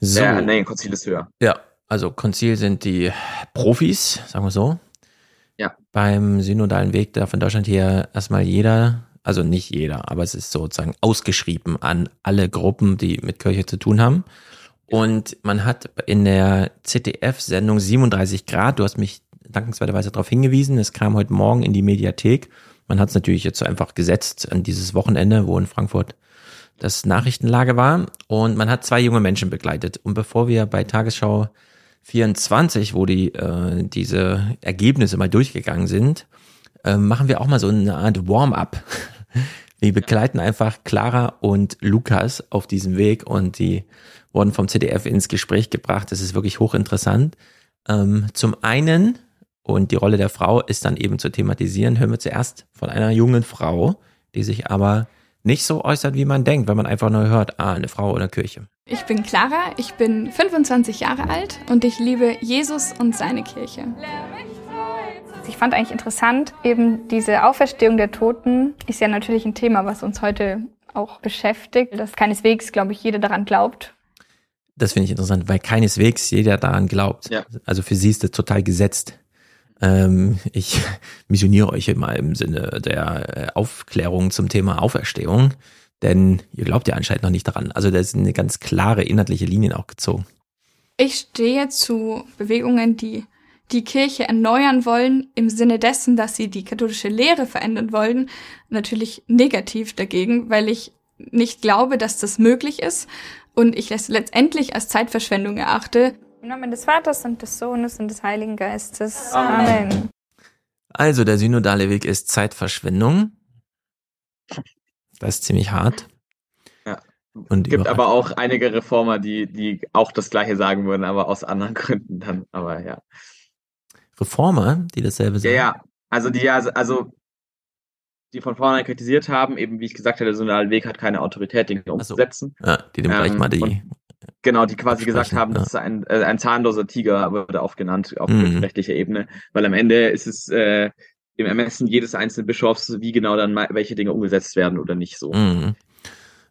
So. Ja, nee, Konzil ist höher. Ja, also Konzil sind die Profis, sagen wir so. Ja. Beim synodalen Weg darf in Deutschland hier erstmal jeder, also nicht jeder, aber es ist sozusagen ausgeschrieben an alle Gruppen, die mit Kirche zu tun haben. Und man hat in der ZDF-Sendung 37 Grad, du hast mich dankenswerterweise darauf hingewiesen, es kam heute Morgen in die Mediathek. Man hat es natürlich jetzt einfach gesetzt an dieses Wochenende, wo in Frankfurt das Nachrichtenlage war. Und man hat zwei junge Menschen begleitet. Und bevor wir bei Tagesschau 24, wo die äh, diese Ergebnisse mal durchgegangen sind, äh, machen wir auch mal so eine Art Warm-up. Wir begleiten einfach Clara und Lukas auf diesem Weg und die wurden vom CDF ins Gespräch gebracht. Das ist wirklich hochinteressant. Ähm, zum einen, und die Rolle der Frau ist dann eben zu thematisieren, hören wir zuerst von einer jungen Frau, die sich aber nicht so äußert, wie man denkt, wenn man einfach nur hört, ah, eine Frau oder Kirche. Ich bin Clara, ich bin 25 Jahre alt und ich liebe Jesus und seine Kirche. Ich fand eigentlich interessant, eben diese Auferstehung der Toten ist ja natürlich ein Thema, was uns heute auch beschäftigt, dass keineswegs, glaube ich, jeder daran glaubt. Das finde ich interessant, weil keineswegs jeder daran glaubt. Ja. Also für sie ist das total gesetzt. Ähm, ich missioniere euch immer im Sinne der äh, Aufklärung zum Thema Auferstehung, denn ihr glaubt ja anscheinend noch nicht daran. Also da ist eine ganz klare inhaltliche Linien auch gezogen. Ich stehe zu Bewegungen, die die Kirche erneuern wollen, im Sinne dessen, dass sie die katholische Lehre verändern wollen, natürlich negativ dagegen, weil ich nicht glaube, dass das möglich ist und ich es letztendlich als Zeitverschwendung erachte, im Namen des Vaters und des Sohnes und des Heiligen Geistes. Amen. Also der synodale Weg ist Zeitverschwendung. Das ist ziemlich hart. Ja. Und gibt aber auch einige Reformer, die, die auch das Gleiche sagen würden, aber aus anderen Gründen dann. Aber ja. Reformer, die dasselbe sagen? Ja, ja. Also die ja, also die von vornherein kritisiert haben, eben wie ich gesagt habe, der synodale Weg hat keine Autorität, Dinge umzusetzen. So. Ja, die dem ähm, gleich mal die Genau, die quasi gesagt haben, ja. das ist ein, äh, ein zahnloser Tiger, wurde oft genannt auf mhm. rechtlicher Ebene, weil am Ende ist es äh, im Ermessen jedes einzelnen Bischofs, wie genau dann welche Dinge umgesetzt werden oder nicht so. Mhm.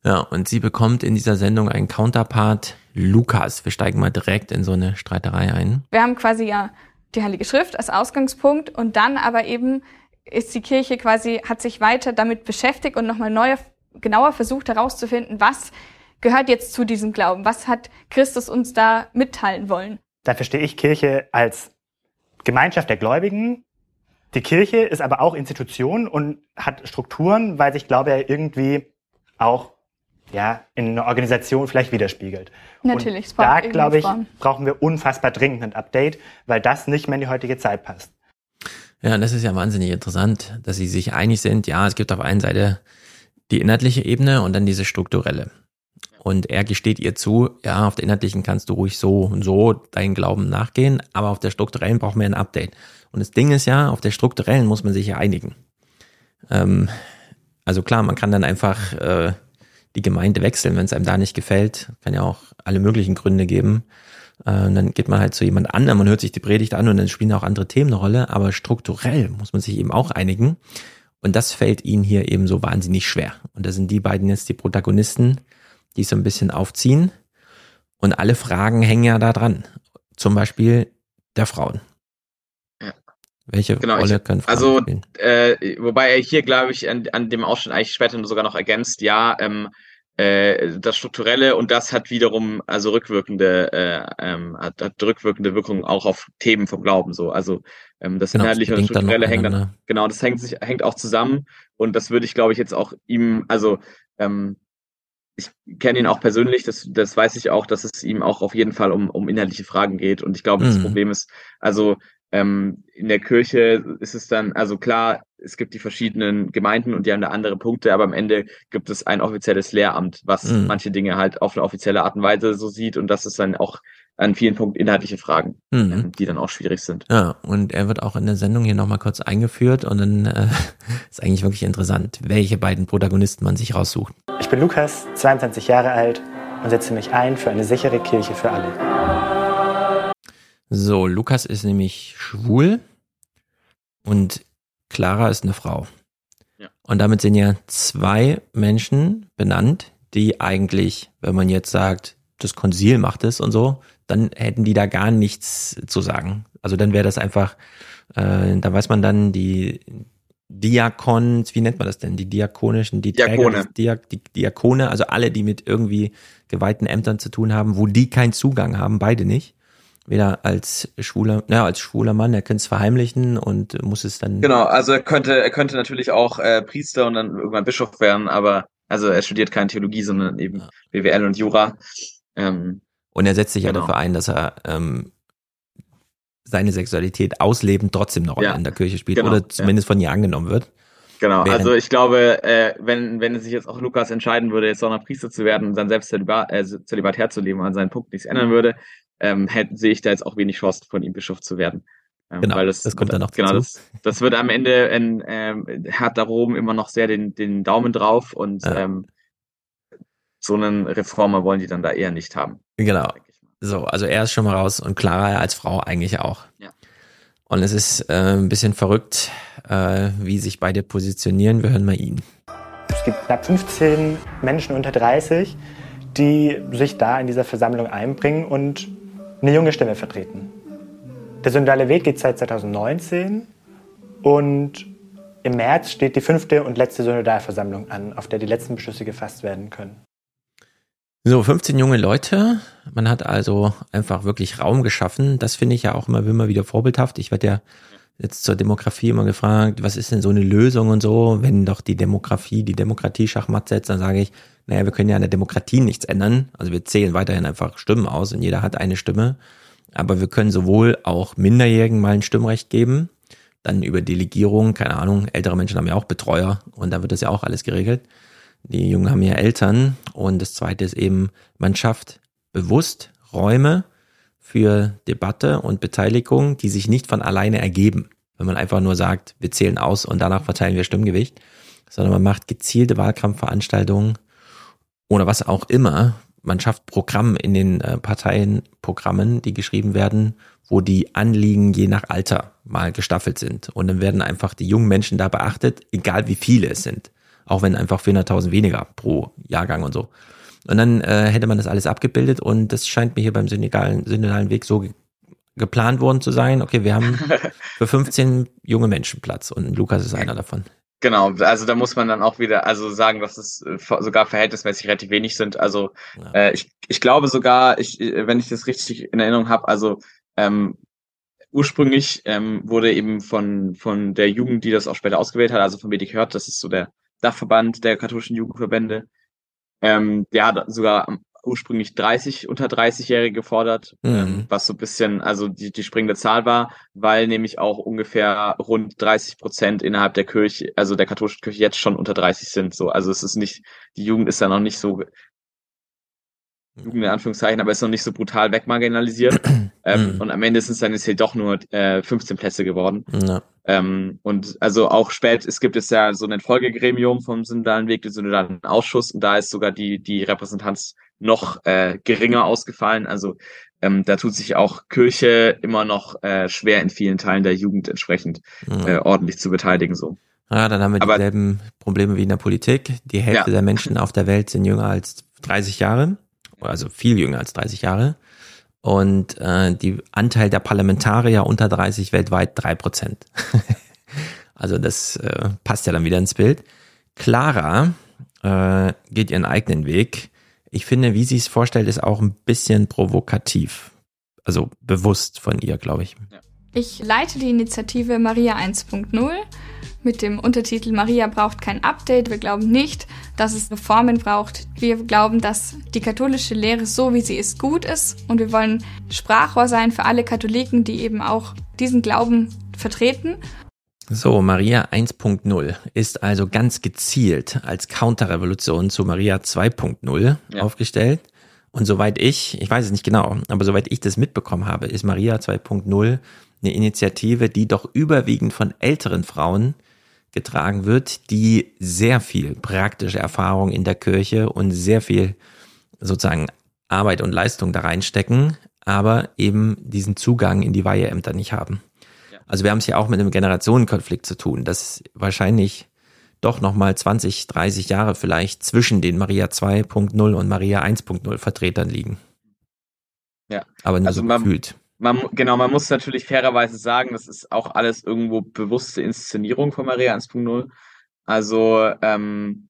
Ja, und sie bekommt in dieser Sendung einen Counterpart, Lukas. Wir steigen mal direkt in so eine Streiterei ein. Wir haben quasi ja die Heilige Schrift als Ausgangspunkt und dann aber eben ist die Kirche quasi, hat sich weiter damit beschäftigt und nochmal neu, genauer versucht herauszufinden, was gehört jetzt zu diesem Glauben? Was hat Christus uns da mitteilen wollen? Da verstehe ich Kirche als Gemeinschaft der Gläubigen. Die Kirche ist aber auch Institution und hat Strukturen, weil sich Glaube ja irgendwie auch ja, in einer Organisation vielleicht widerspiegelt. Natürlich. Und da, glaube ich, brauchen wir unfassbar dringend ein Update, weil das nicht mehr in die heutige Zeit passt. Ja, das ist ja wahnsinnig interessant, dass sie sich einig sind. Ja, es gibt auf einen Seite die inhaltliche Ebene und dann diese strukturelle. Und er gesteht ihr zu, ja, auf der inhaltlichen kannst du ruhig so und so deinen Glauben nachgehen, aber auf der strukturellen brauchen wir ein Update. Und das Ding ist ja, auf der strukturellen muss man sich ja einigen. Ähm, also klar, man kann dann einfach äh, die Gemeinde wechseln, wenn es einem da nicht gefällt. Kann ja auch alle möglichen Gründe geben. Äh, dann geht man halt zu jemand anderem und hört sich die Predigt an und dann spielen auch andere Themen eine Rolle. Aber strukturell muss man sich eben auch einigen. Und das fällt ihnen hier eben so wahnsinnig schwer. Und da sind die beiden jetzt die Protagonisten, die so ein bisschen aufziehen. Und alle Fragen hängen ja da dran. Zum Beispiel der Frauen. Ja. Welche genau, Rolle ich, können Frauen also, spielen? Äh, wobei er hier, glaube ich, an, an dem Ausschnitt eigentlich später sogar noch ergänzt, ja, ähm, äh, das Strukturelle und das hat wiederum also rückwirkende äh, ähm, hat, hat rückwirkende Wirkung auch auf Themen vom Glauben so also ähm, das genau, inhaltliche und strukturelle hängt dann genau das hängt sich hängt auch zusammen und das würde ich glaube ich jetzt auch ihm also ähm, ich kenne ihn auch persönlich, das, das weiß ich auch, dass es ihm auch auf jeden Fall um, um inhaltliche Fragen geht. Und ich glaube, mhm. das Problem ist, also ähm, in der Kirche ist es dann, also klar, es gibt die verschiedenen Gemeinden und die haben da andere Punkte, aber am Ende gibt es ein offizielles Lehramt, was mhm. manche Dinge halt auf eine offizielle Art und Weise so sieht und das ist dann auch an vielen Punkten inhaltliche Fragen, mhm. Ähm, die dann auch schwierig sind. Ja, und er wird auch in der Sendung hier nochmal kurz eingeführt und dann äh, ist eigentlich wirklich interessant, welche beiden Protagonisten man sich raussucht. Ich bin Lukas, 22 Jahre alt und setze mich ein für eine sichere Kirche für alle. So, Lukas ist nämlich schwul und Clara ist eine Frau. Ja. Und damit sind ja zwei Menschen benannt, die eigentlich, wenn man jetzt sagt, das Konzil macht es und so, dann hätten die da gar nichts zu sagen. Also dann wäre das einfach, äh, da weiß man dann die Diakons, wie nennt man das denn? Die diakonischen, die Diakone. Träger, Diak, die Diakone, also alle, die mit irgendwie geweihten Ämtern zu tun haben, wo die keinen Zugang haben, beide nicht. Weder als schwuler, naja, als schwuler Mann, er könnte es verheimlichen und muss es dann. Genau, also er könnte, er könnte natürlich auch äh, Priester und dann irgendwann Bischof werden, aber also er studiert keine Theologie, sondern eben BWL und Jura. Ähm, und er setzt sich ja genau. dafür ein, dass er ähm, seine Sexualität ausleben trotzdem eine Rolle Ja, in der Kirche spielt genau, oder zumindest von ihr angenommen wird. Genau, Während- also ich glaube, äh, wenn, wenn sich jetzt auch Lukas entscheiden würde, jetzt auch noch Priester zu werden und dann selbst zölibat, äh, zölibatär zu leben und an seinen Punkt nichts ändern würde, ähm, hätte, sehe ich da jetzt auch wenig Chance von ihm Bischof zu werden. Ähm, Genau, weil das, das kommt dann noch Genau, dazu. das, das wird am Ende, in, ähm, hat da oben immer noch sehr den, den Daumen drauf und ähm, so einen Reformer wollen die dann da eher nicht haben. Genau. So, also er ist schon mal raus und Clara als Frau eigentlich auch. Ja. Und es ist äh, ein bisschen verrückt, äh, wie sich beide positionieren. Wir hören mal ihn. Es gibt knapp 15 Menschen unter 30, die sich da in dieser Versammlung einbringen und eine junge Stimme vertreten. Der Synodale Weg geht seit 2019 und im März steht die fünfte und letzte Synodalversammlung an, auf der die letzten Beschlüsse gefasst werden können. So, 15 junge Leute. Man hat also einfach wirklich Raum geschaffen. Das finde ich ja auch immer, immer wieder vorbildhaft. Ich werde ja jetzt zur Demografie immer gefragt, was ist denn so eine Lösung und so, wenn doch die Demografie, die Demokratie Schachmatt setzt, dann sage ich, naja, wir können ja an der Demokratie nichts ändern. Also wir zählen weiterhin einfach Stimmen aus und jeder hat eine Stimme. Aber wir können sowohl auch Minderjährigen mal ein Stimmrecht geben, dann über Delegierung, keine Ahnung, ältere Menschen haben ja auch Betreuer und da wird das ja auch alles geregelt. Die Jungen haben ja Eltern und das zweite ist eben, man schafft bewusst Räume für Debatte und Beteiligung, die sich nicht von alleine ergeben. Wenn man einfach nur sagt, wir zählen aus und danach verteilen wir Stimmgewicht, sondern man macht gezielte Wahlkampfveranstaltungen oder was auch immer. Man schafft Programme in den äh, Parteienprogrammen, die geschrieben werden, wo die Anliegen je nach Alter mal gestaffelt sind. Und dann werden einfach die jungen Menschen da beachtet, egal wie viele es sind. Auch wenn einfach 400.000 weniger pro Jahrgang und so. Und dann äh, hätte man das alles abgebildet und das scheint mir hier beim synodalen, synodalen Weg so ge geplant worden zu sein. Okay, wir haben für 15 junge Menschen Platz und Lukas ist einer davon. Genau, also da muss man dann auch wieder also sagen, dass es äh, sogar verhältnismäßig relativ wenig sind. Also äh, ich, ich glaube sogar, ich, äh, wenn ich das richtig in Erinnerung habe, also ähm, ursprünglich ähm, wurde eben von von der Jugend, die das auch später ausgewählt hat, also von BDK Hört, das ist so der Dachverband der katholischen Jugendverbände, ähm, der hat sogar ursprünglich 30 unter 30-Jährige gefordert, Mhm. ähm, was so ein bisschen, also die, die springende Zahl war, weil nämlich auch ungefähr rund 30 Prozent innerhalb der Kirche, also der katholischen Kirche jetzt schon unter 30 sind. So, also es ist nicht, die Jugend ist da noch nicht so Jugend in Anführungszeichen, aber ist noch nicht so brutal wegmarginalisiert. ähm, und am Ende sind es dann jetzt hier doch nur äh, 15 Plätze geworden. Ja. Ähm, und also auch spät, es gibt es ja so ein Folgegremium vom Synodalen Weg, den Synodalen Ausschuss, und da ist sogar die, die Repräsentanz noch äh, geringer ausgefallen. Also ähm, da tut sich auch Kirche immer noch äh, schwer in vielen Teilen der Jugend entsprechend Mhm. äh, ordentlich zu beteiligen. So. Ja, dann haben wir Aber- dieselben Probleme wie in der Politik. Die Hälfte Ja. der Menschen auf der Welt sind jünger als 30 Jahre, also viel jünger als 30 Jahre. Und äh, die Anteil der Parlamentarier unter 30 weltweit drei Prozent. also das äh, passt ja dann wieder ins Bild. Clara äh, geht ihren eigenen Weg. Ich finde, wie sie es vorstellt, ist auch ein bisschen provokativ. Also bewusst von ihr, glaube ich. Ich leite die Initiative Maria 1.0 mit dem Untertitel Maria braucht kein Update. Wir glauben nicht, dass es Reformen braucht. Wir glauben, dass die katholische Lehre so wie sie ist gut ist und wir wollen Sprachrohr sein für alle Katholiken, die eben auch diesen Glauben vertreten. So, Maria 1.0 ist also ganz gezielt als Counterrevolution zu Maria 2.0 Ja. aufgestellt. Und soweit ich, ich weiß es nicht genau, aber soweit ich das mitbekommen habe, ist Maria 2.0 eine Initiative, die doch überwiegend von älteren Frauen getragen wird, die sehr viel praktische Erfahrung in der Kirche und sehr viel sozusagen Arbeit und Leistung da reinstecken, aber eben diesen Zugang in die Weiheämter nicht haben. Also wir haben es hier auch mit einem Generationenkonflikt zu tun, dass wahrscheinlich doch nochmal 20, 30 Jahre vielleicht zwischen den Maria 2.0 und Maria 1.0 Vertretern liegen. Ja. Aber nur Also so man- gefühlt. Man, genau, man muss natürlich fairerweise sagen, das ist auch alles irgendwo bewusste Inszenierung von Maria 1.0. Also, ähm,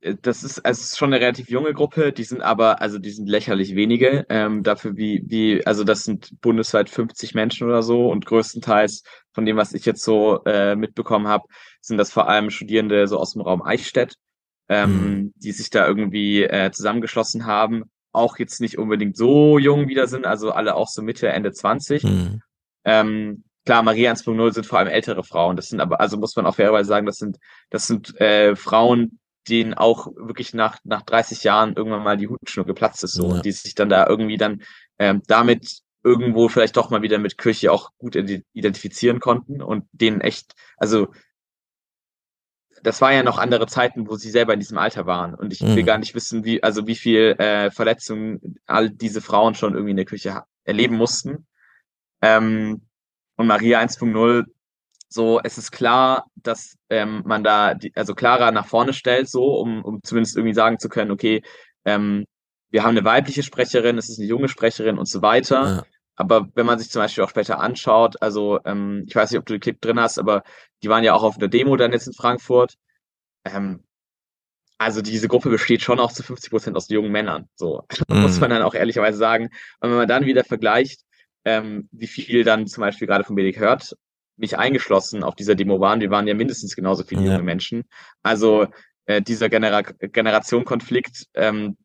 äh, das ist, es ist schon eine relativ junge Gruppe, die sind aber, also die sind lächerlich wenige, ähm, dafür wie, wie, also das sind bundesweit 50 Menschen oder so und größtenteils von dem, was ich jetzt so äh, mitbekommen habe, sind das vor allem Studierende so aus dem Raum Eichstätt, ähm, die sich da irgendwie äh, zusammengeschlossen haben, auch jetzt nicht unbedingt so jung wieder sind, also alle auch so Mitte, Ende 20. Mhm. Ähm, klar, Maria 1.0 sind vor allem ältere Frauen. Das sind aber, also muss man auch fairerweise sagen, das sind, das sind äh, Frauen, denen auch wirklich nach, nach 30 Jahren irgendwann mal die Hutschnur geplatzt ist, so, Ja. und die sich dann da irgendwie dann ähm, damit irgendwo vielleicht doch mal wieder mit Kirche auch gut ide- identifizieren konnten und denen echt, also das war ja noch andere Zeiten, wo sie selber in diesem Alter waren. Und ich will Mhm. gar nicht wissen, wie, also wie viel äh, Verletzungen all diese Frauen schon irgendwie in der Kirche ha- erleben mussten. Ähm, und Maria 1.0, so, es ist klar, dass ähm, man da, die, also klarer nach vorne stellt, so, um, um zumindest irgendwie sagen zu können, okay, ähm, wir haben eine weibliche Sprecherin, es ist eine junge Sprecherin und so weiter. Ja. Aber wenn man sich zum Beispiel auch später anschaut, also ähm, ich weiß nicht, ob du den Clip drin hast, aber die waren ja auch auf einer Demo dann jetzt in Frankfurt. Ähm, also diese Gruppe besteht schon auch zu 50 Prozent aus jungen Männern. So muss Mhm. man dann auch ehrlicherweise sagen. Und wenn man dann wieder vergleicht, ähm, wie viel dann zum Beispiel gerade von Bedik hört, mich eingeschlossen auf dieser Demo waren, wir waren ja mindestens genauso viele Ja. junge Menschen. Also äh, dieser Genera Generationenkonflikt, ähm,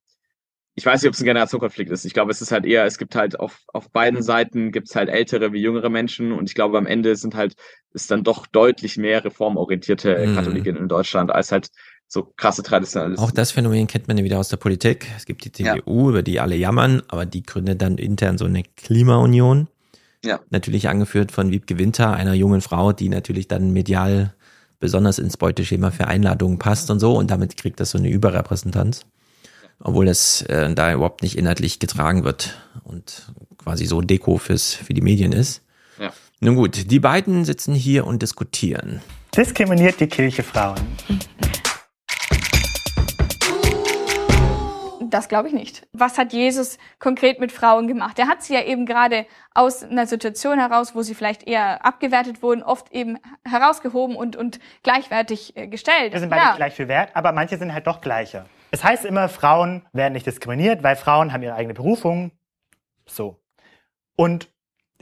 ich weiß nicht, ob es ein Generationenkonflikt ist. Ich glaube, es ist halt eher, es gibt halt auf, auf beiden Seiten gibt es halt ältere wie jüngere Menschen und ich glaube, am Ende sind halt, ist dann doch deutlich mehr reformorientierte Mhm. Katholiken in Deutschland als halt so krasse Traditionalisten. Auch das Phänomen kennt man ja wieder aus der Politik. Es gibt die CDU, über die alle jammern, aber die gründet dann intern so eine Klimaunion. Ja. Natürlich angeführt von Wiebke Winter, einer jungen Frau, die natürlich dann medial besonders ins Beuteschema für Einladungen passt und so und damit kriegt das so eine Überrepräsentanz. Obwohl das äh, da überhaupt nicht inhaltlich getragen wird und quasi so Deko fürs, für die Medien ist. Ja. Nun gut, die beiden sitzen hier und diskutieren. Diskriminiert die Kirche Frauen? Das glaube ich nicht. Was hat Jesus konkret mit Frauen gemacht? Er hat sie ja eben gerade aus einer Situation heraus, wo sie vielleicht eher abgewertet wurden, oft eben herausgehoben und, und gleichwertig äh, gestellt. Wir sind beide ja. gleich viel wert, aber manche sind halt doch gleicher. Es heißt immer, Frauen werden nicht diskriminiert, weil Frauen haben ihre eigene Berufung. So. Und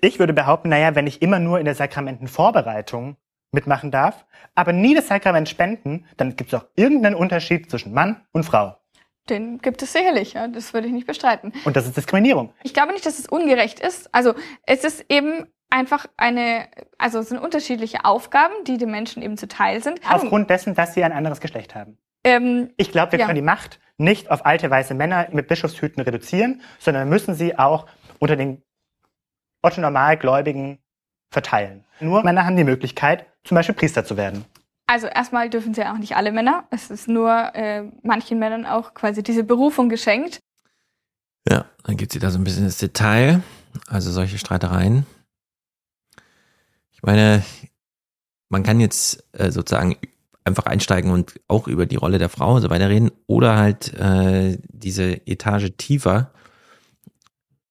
ich würde behaupten, naja, wenn ich immer nur in der Sakramentenvorbereitung mitmachen darf, aber nie das Sakrament spenden, dann gibt es auch irgendeinen Unterschied zwischen Mann und Frau. Den gibt es sicherlich, ja, das würde ich nicht bestreiten. Und das ist Diskriminierung. Ich glaube nicht, dass es ungerecht ist. Also es ist eben einfach eine, also es sind unterschiedliche Aufgaben, die den Menschen eben zuteil sind. Aufgrund dessen, dass sie ein anderes Geschlecht haben. Ähm, Ich glaube, wir ja. können die Macht nicht auf alte weiße Männer mit Bischofshüten reduzieren, sondern wir müssen sie auch unter den Otto Normalgläubigen verteilen. Nur Männer haben die Möglichkeit, zum Beispiel Priester zu werden. Also erstmal dürfen sie auch nicht alle Männer. Es ist nur äh, manchen Männern auch quasi diese Berufung geschenkt. Ja, dann geht sie da so ein bisschen ins Detail. Also solche Streitereien. Ich meine, man kann jetzt äh, sozusagen einfach einsteigen und auch über die Rolle der Frau und so weiter reden oder halt äh, diese Etage tiefer.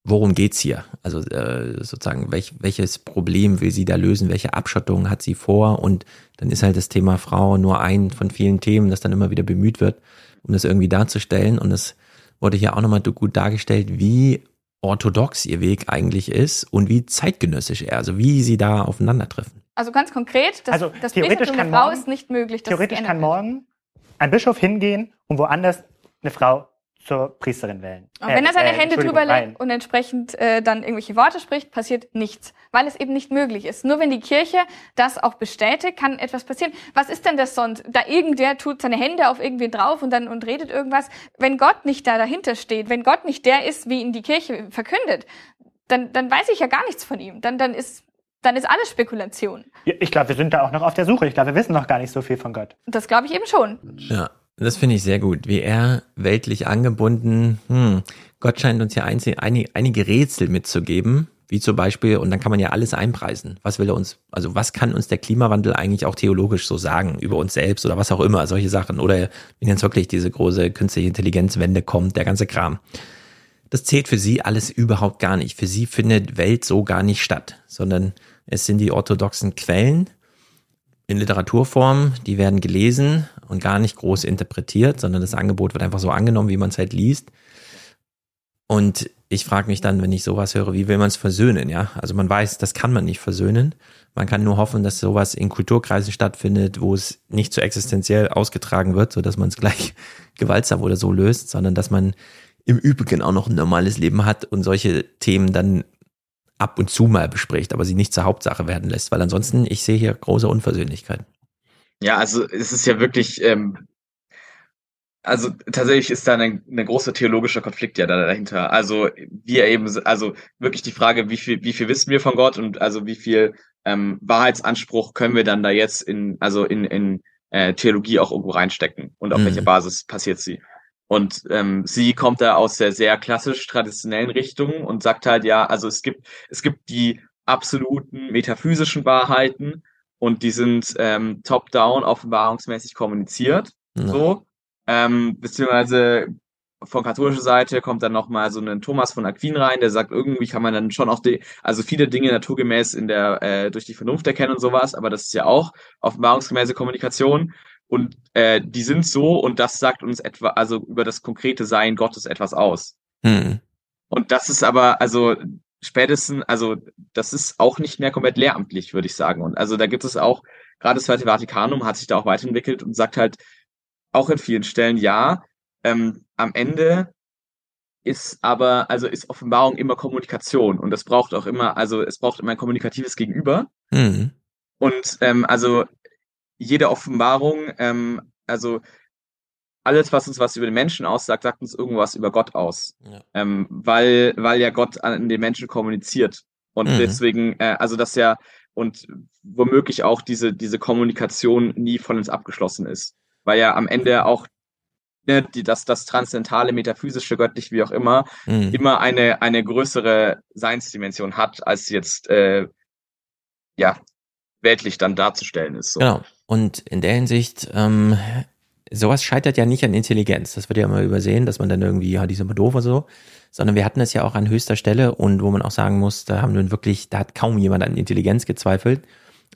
Worum geht's hier? Also äh, sozusagen, welch, welches Problem will sie da lösen? Welche Abschottung hat sie vor? Und dann ist halt das Thema Frau nur ein von vielen Themen, das dann immer wieder bemüht wird, um das irgendwie darzustellen. Und es wurde hier auch nochmal gut dargestellt, wie orthodox ihr Weg eigentlich ist und wie zeitgenössisch er, also wie sie da aufeinandertreffen. Also ganz konkret, das, Also das theoretisch kann der Frau morgen- ist nicht möglich. Theoretisch kann morgen ein Bischof hingehen und woanders eine Frau zur Priesterin wählen. Und wenn er seine äh, Hände drüber legt und entsprechend äh, dann irgendwelche Worte spricht, passiert nichts, weil es eben nicht möglich ist. Nur wenn die Kirche das auch bestätigt, kann etwas passieren. Was ist denn das sonst? Da irgendwer tut seine Hände auf irgendwen drauf und dann und redet irgendwas. Wenn Gott nicht da dahinter steht, wenn Gott nicht der ist, wie ihn die Kirche verkündet, dann, dann weiß ich ja gar nichts von ihm. Dann, dann ist dann ist alles Spekulation. Ja, Ich glaube, wir sind da auch noch auf der Suche. Ich glaube, wir wissen noch gar nicht so viel von Gott. Das glaube ich eben schon. Ja, das finde ich sehr gut. Wie er weltlich angebunden, hm, Gott scheint uns ja einzig, einige, einige Rätsel mitzugeben, wie zum Beispiel, und dann kann man ja alles einpreisen. Was will er uns, also was kann uns der Klimawandel eigentlich auch theologisch so sagen über uns selbst oder was auch immer, solche Sachen. Oder wenn jetzt wirklich diese große künstliche Intelligenzwende kommt, der ganze Kram. das zählt für sie alles überhaupt gar nicht. Für sie findet Welt so gar nicht statt, sondern es sind die orthodoxen Quellen in Literaturform, die werden gelesen und gar nicht groß interpretiert, sondern das Angebot wird einfach so angenommen, wie man es halt liest. Und ich frage mich dann, wenn ich sowas höre, wie will man es versöhnen, ja? Also man weiß, das kann man nicht versöhnen. Man kann nur hoffen, dass sowas in Kulturkreisen stattfindet, wo es nicht so existenziell ausgetragen wird, so dass man es gleich gewaltsam oder so löst, sondern dass man im Übrigen auch noch ein normales Leben hat und solche Themen dann ab und zu mal bespricht, aber sie nicht zur Hauptsache werden lässt, weil ansonsten, ich sehe hier große Unversöhnlichkeit. Ja, also es ist ja wirklich, ähm, also tatsächlich ist da ein eine große theologische Konflikt ja da dahinter. Also wir eben, also wirklich die Frage, wie viel, wie viel wissen wir von Gott und also wie viel ähm, Wahrheitsanspruch können wir dann da jetzt in, also in, in äh, Theologie auch irgendwo reinstecken und auf mhm. welcher Basis passiert sie. Und ähm, sie kommt da aus der sehr klassisch traditionellen Richtung und sagt halt, ja, also es gibt, es gibt die absoluten metaphysischen Wahrheiten und die sind ähm, top-down offenbarungsmäßig kommuniziert. Ja. So. Ähm, beziehungsweise von katholischer Seite kommt dann nochmal so ein Thomas von Aquin rein, der sagt, irgendwie kann man dann schon auch die, also viele Dinge naturgemäß in der, äh, durch die Vernunft erkennen und sowas, aber das ist ja auch offenbarungsgemäße Kommunikation. Und äh, die sind so und das sagt uns etwa, also über das konkrete Sein Gottes etwas aus. Hm. Und das ist aber, also spätestens, also das ist auch nicht mehr komplett lehramtlich, würde ich sagen. Und also da gibt es auch, gerade das Zweite Vatikanum hat sich da auch weiterentwickelt und sagt halt auch in vielen Stellen, ja, ähm, am Ende ist aber, also ist Offenbarung immer Kommunikation und das braucht auch immer, also es braucht immer ein kommunikatives Gegenüber. Mhm. Und ähm, also jede Offenbarung, ähm, also alles, was uns was über den Menschen aussagt, sagt uns irgendwas über Gott aus. Ja. Ähm, weil, weil ja Gott an den Menschen kommuniziert. Und mhm. deswegen, äh, also das ja, und womöglich auch diese, diese Kommunikation nie vollends abgeschlossen ist. Weil ja am Ende auch ne, die, das, das transzendentale, metaphysische, göttlich, wie auch immer, mhm. immer eine, eine größere Seinsdimension hat, als jetzt äh, ja, weltlich dann darzustellen ist. So. Genau. Und in der Hinsicht, ähm, sowas scheitert ja nicht an Intelligenz. Das wird ja immer übersehen, dass man dann irgendwie, ja, die sind mal doof oder so. Sondern wir hatten es ja auch an höchster Stelle und wo man auch sagen muss, da haben wir wirklich, da hat kaum jemand an Intelligenz gezweifelt.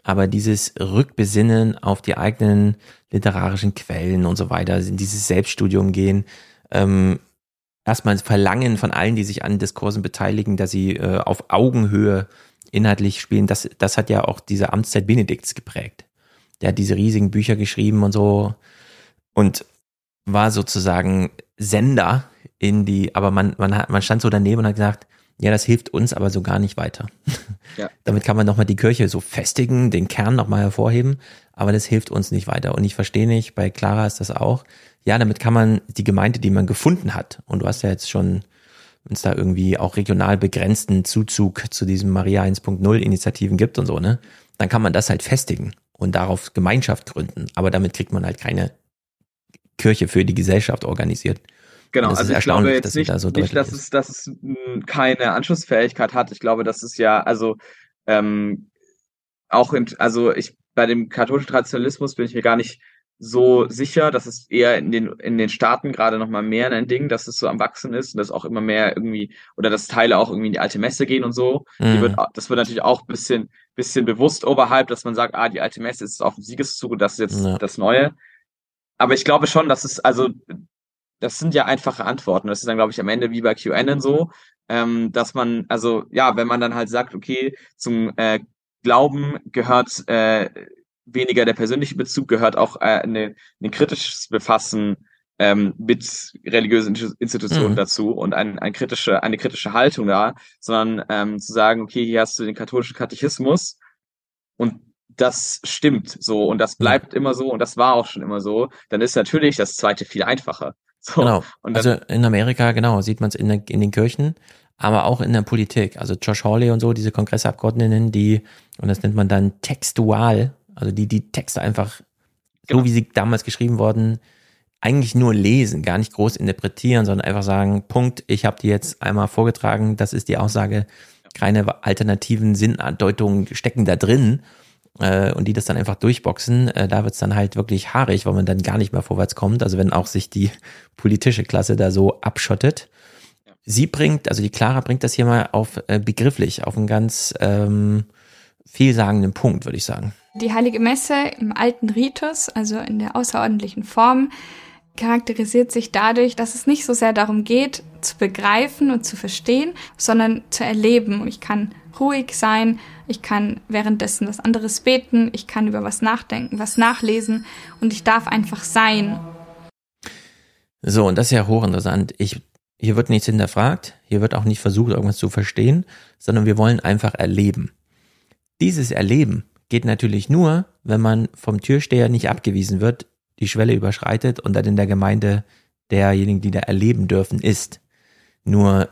Aber dieses Rückbesinnen auf die eigenen literarischen Quellen und so weiter, in dieses Selbststudium gehen, ähm, erstmal Verlangen von allen, die sich an Diskursen beteiligen, dass sie äh, auf Augenhöhe inhaltlich spielen, das, das hat ja auch diese Amtszeit Benedikts geprägt. Der hat diese riesigen Bücher geschrieben und so und war sozusagen Sender in die, aber man, man, hat, man stand so daneben und hat gesagt, ja, das hilft uns aber so gar nicht weiter. Ja. Damit kann man nochmal die Kirche so festigen, den Kern nochmal hervorheben, aber das hilft uns nicht weiter. Und ich verstehe nicht, bei Clara ist das auch, ja, damit kann man die Gemeinde, die man gefunden hat, und du hast ja jetzt schon wenn es da irgendwie auch regional begrenzten Zuzug zu diesem Maria 1.0 Initiativen gibt und so, ne, dann kann man das halt festigen und darauf Gemeinschaft gründen. Aber damit kriegt man halt keine Kirche für die Gesellschaft organisiert. Genau, also ich glaube jetzt dass nicht, da so nicht dass, es, dass es keine Anschlussfähigkeit hat. Ich glaube, das ist ja, also ähm, auch in, also ich bei dem katholischen Traditionalismus bin ich mir gar nicht so sicher, dass es eher in den, in den Staaten gerade noch mal mehr ein Ding, dass es so am Wachsen ist und dass auch immer mehr irgendwie, oder dass Teile auch irgendwie in die alte Messe gehen und so. Mhm. Wird, das wird natürlich auch ein bisschen, bisschen bewusst oberhalb, dass man sagt, ah, die alte Messe ist auf dem Siegeszug und das ist jetzt ja. das Neue. Aber ich glaube schon, dass es, also, das sind ja einfache Antworten. Das ist dann, glaube ich, am Ende wie bei QAnon so, ähm, dass man, also, ja, wenn man dann halt sagt, okay, zum äh, Glauben gehört äh, weniger der persönliche Bezug, gehört auch äh, eine, ein kritisches Befassen ähm, mit religiösen Institutionen mhm. dazu und ein, ein kritische, eine kritische Haltung da, sondern ähm, zu sagen, okay, hier hast du den katholischen Katechismus und das stimmt so und das bleibt immer so und das war auch schon immer so, dann ist natürlich das zweite viel einfacher. So, genau. also in Amerika, genau, sieht man es in, in den Kirchen, aber auch in der Politik. Also Josh Hawley und so, diese Kongressabgeordneten, die, und das nennt man dann textual also die, die Texte einfach, genau. so wie sie damals geschrieben wurden, eigentlich nur lesen, gar nicht groß interpretieren, sondern einfach sagen, Punkt, ich habe die jetzt einmal vorgetragen, das ist die Aussage, keine alternativen Sinnandeutungen stecken da drin äh, und die das dann einfach durchboxen, äh, da wird's dann halt wirklich haarig, weil man dann gar nicht mehr vorwärts kommt. Also wenn auch sich die politische Klasse da so abschottet. sie bringt, also die Clara bringt das hier mal auf äh, begrifflich, auf einen ganz ähm, vielsagenden Punkt, würde ich sagen. Die Heilige Messe im alten Ritus, also in der außerordentlichen Form, charakterisiert sich dadurch, dass es nicht so sehr darum geht, zu begreifen und zu verstehen, sondern zu erleben. Ich kann ruhig sein, ich kann währenddessen was anderes beten, ich kann über was nachdenken, was nachlesen und ich darf einfach sein. So, und das ist ja hochinteressant. Ich, hier wird nichts hinterfragt, hier wird auch nicht versucht, irgendwas zu verstehen, sondern wir wollen einfach erleben. Dieses Erleben geht natürlich nur, wenn man vom Türsteher nicht abgewiesen wird, die Schwelle überschreitet und dann in der Gemeinde derjenigen, die da erleben dürfen, ist. Nur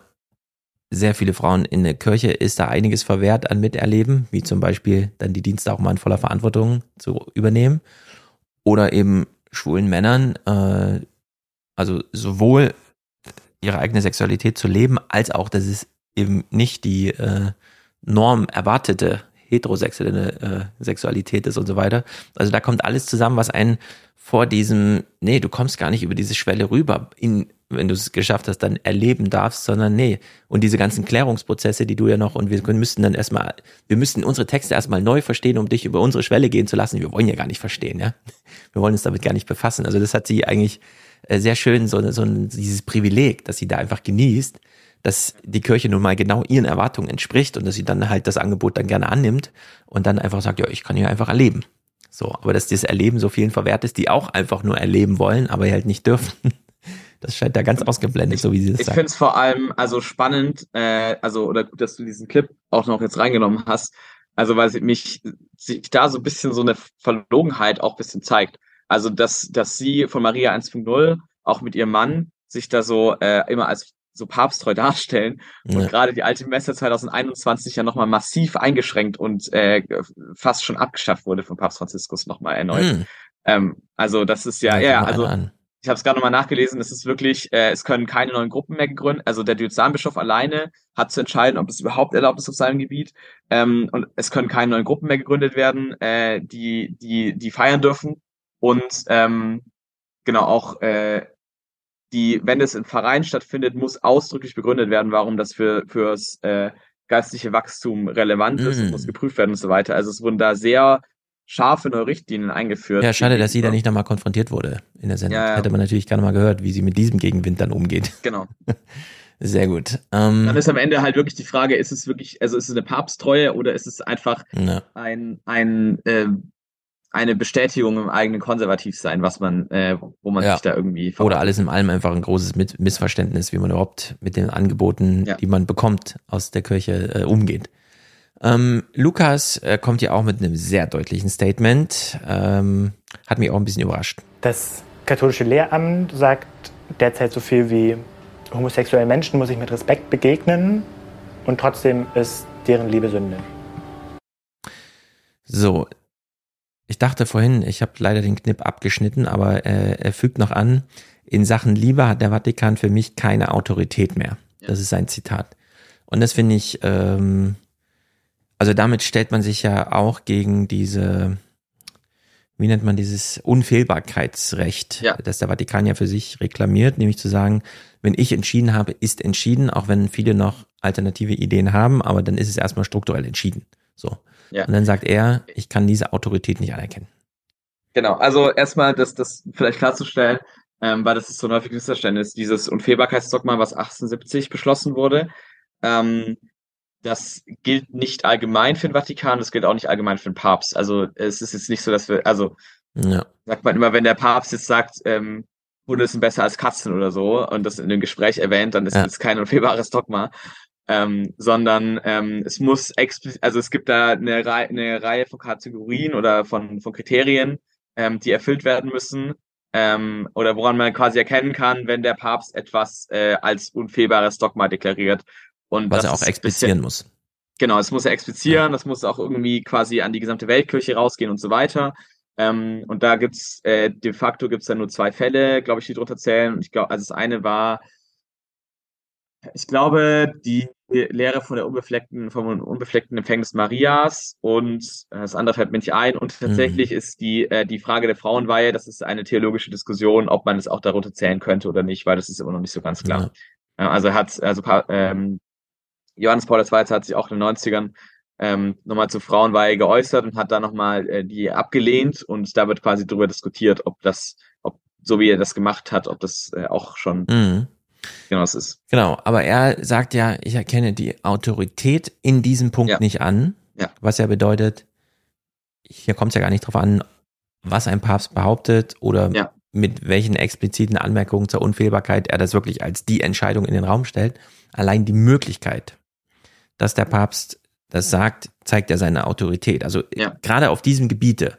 sehr viele Frauen in der Kirche ist da einiges verwehrt an Miterleben, wie zum Beispiel dann die Dienste auch mal in voller Verantwortung zu übernehmen. Oder eben schwulen Männern, äh, also sowohl ihre eigene Sexualität zu leben, als auch, dass es eben nicht die äh, Norm erwartete heterosexuelle äh, Sexualität ist und so weiter. Also da kommt alles zusammen, was einen vor diesem, nee, du kommst gar nicht über diese Schwelle rüber, in, wenn du es geschafft hast, dann erleben darfst, sondern nee. Und diese ganzen Klärungsprozesse, die du ja noch, und wir müssten dann erstmal, wir müssten unsere Texte erstmal neu verstehen, um dich über unsere Schwelle gehen zu lassen. Wir wollen ja gar nicht verstehen, ja. Wir wollen uns damit gar nicht befassen. Also das hat sie eigentlich äh, sehr schön, so, so dieses Privileg, dass sie da einfach genießt, dass die Kirche nun mal genau ihren Erwartungen entspricht und dass sie dann halt das Angebot dann gerne annimmt und dann einfach sagt, ja, ich kann hier einfach erleben. So, aber dass dieses Erleben so vielen verwehrt ist, die auch einfach nur erleben wollen, aber halt nicht dürfen. Das scheint da ganz ausgeblendet, so wie sie das ich finde es vor allem also spannend, äh, also oder gut, dass du diesen Clip auch noch jetzt reingenommen hast. Also weil sie mich sich da so ein bisschen so eine Verlogenheit auch ein bisschen zeigt. Also dass dass sie von Maria 1.0 auch mit ihrem Mann sich da so äh, immer als so papsttreu darstellen und ja. gerade die alte Messe 2021 ja nochmal massiv eingeschränkt und äh, fast schon abgeschafft wurde von Papst Franziskus nochmal erneut. Mhm. Ähm, also das ist ja, ja, ja also ich habe es gerade nochmal nachgelesen, es ist wirklich, äh, es können keine neuen Gruppen mehr gegründet, also der Diözesanbischof alleine hat zu entscheiden, ob es überhaupt erlaubt ist auf seinem Gebiet ähm, und es können keine neuen Gruppen mehr gegründet werden, äh, die, die, die feiern dürfen und ähm, genau auch äh, die, wenn es im Verein stattfindet, muss ausdrücklich begründet werden, warum das für fürs äh, geistliche Wachstum relevant ist und muss mm. geprüft werden und so weiter. Also es wurden da sehr scharfe neue Richtlinien eingeführt. Ja, schade, dass sie da nicht nochmal konfrontiert wurde in der Sendung. Ja, ja. Hätte man natürlich gerne mal gehört, wie sie mit diesem Gegenwind dann umgeht. Genau. Sehr gut. Ähm, dann ist am Ende halt wirklich die Frage, ist es wirklich, also ist es eine Papsttreue oder ist es einfach ja. ein, ein äh, eine Bestätigung im eigenen Konservativsein, was man, äh, wo man ja. sich da irgendwie vermacht. Oder alles in allem einfach ein großes Missverständnis, wie man überhaupt mit den Angeboten, ja. die man bekommt, aus der Kirche äh, umgeht. Ähm, Lukas äh, kommt ja auch mit einem sehr deutlichen Statement. Ähm, hat mich auch ein bisschen überrascht. Das katholische Lehramt sagt derzeit so viel wie homosexuellen Menschen muss ich mit Respekt begegnen und trotzdem ist deren Liebe Sünde. So, ich dachte vorhin, ich habe leider den Knipp abgeschnitten, aber äh, er fügt noch an, in Sachen Liebe hat der Vatikan für mich keine Autorität mehr. Das ist sein Zitat. Und das finde ich, ähm, also damit stellt man sich ja auch gegen diese, wie nennt man dieses Unfehlbarkeitsrecht, ja. das der Vatikan ja für sich reklamiert, nämlich zu sagen, wenn ich entschieden habe, ist entschieden, auch wenn viele noch alternative Ideen haben, aber dann ist es erstmal strukturell entschieden. So. Ja. Und dann sagt er, ich kann diese Autorität nicht anerkennen. Genau, also erstmal das, das vielleicht klarzustellen, ähm, weil das ist so ein häufiges Missverständnis, dieses Unfehlbarkeitsdogma, was 1870 beschlossen wurde, ähm, das gilt nicht allgemein für den Vatikan, das gilt auch nicht allgemein für den Papst. Also es ist jetzt nicht so, dass wir, also ja. sagt man immer, wenn der Papst jetzt sagt, ähm, Hunde sind besser als Katzen oder so und das in dem Gespräch erwähnt, dann ist ja. das kein unfehlbares Dogma ähm, sondern ähm, es muss explizit, also es gibt da eine, Reihe, eine Reihe von Kategorien oder von, von Kriterien, ähm, die erfüllt werden müssen ähm, oder woran man quasi erkennen kann, wenn der Papst etwas äh, als unfehlbares Dogma deklariert. Und Was er auch explizieren muss. Genau, es muss er explizieren, das muss auch irgendwie quasi an die gesamte Weltkirche rausgehen und so weiter. Ähm, und da gibt's äh, de facto gibt's da nur zwei Fälle, glaube ich, die drunter zählen. Und ich glaube, also das eine war ich glaube, die Lehre von der unbefleckten, vom unbefleckten Empfängnis Marias und äh, das andere fällt mir nicht ein. Und tatsächlich mhm. ist die, äh, die Frage der Frauenweihe, das ist eine theologische Diskussion, ob man es auch darunter zählen könnte oder nicht, weil das ist immer noch nicht so ganz klar. Also er hat, also ähm, Johannes Paul II. hat sich auch in den 90ern ähm, nochmal zu Frauenweihe geäußert und hat da nochmal äh, die abgelehnt und da wird quasi darüber diskutiert, ob das, ob so wie er das gemacht hat, ob das äh, auch schon mhm. Genau das ist. Genau, aber er sagt ja, ich erkenne die Autorität in diesem Punkt ja. nicht an, ja. was ja bedeutet, hier kommt es ja gar nicht drauf an, was ein Papst behauptet oder ja. mit welchen expliziten Anmerkungen zur Unfehlbarkeit er das wirklich als die Entscheidung in den Raum stellt. Allein die Möglichkeit, dass der Papst das sagt, zeigt er seine Autorität. Also ja. gerade auf diesem Gebiete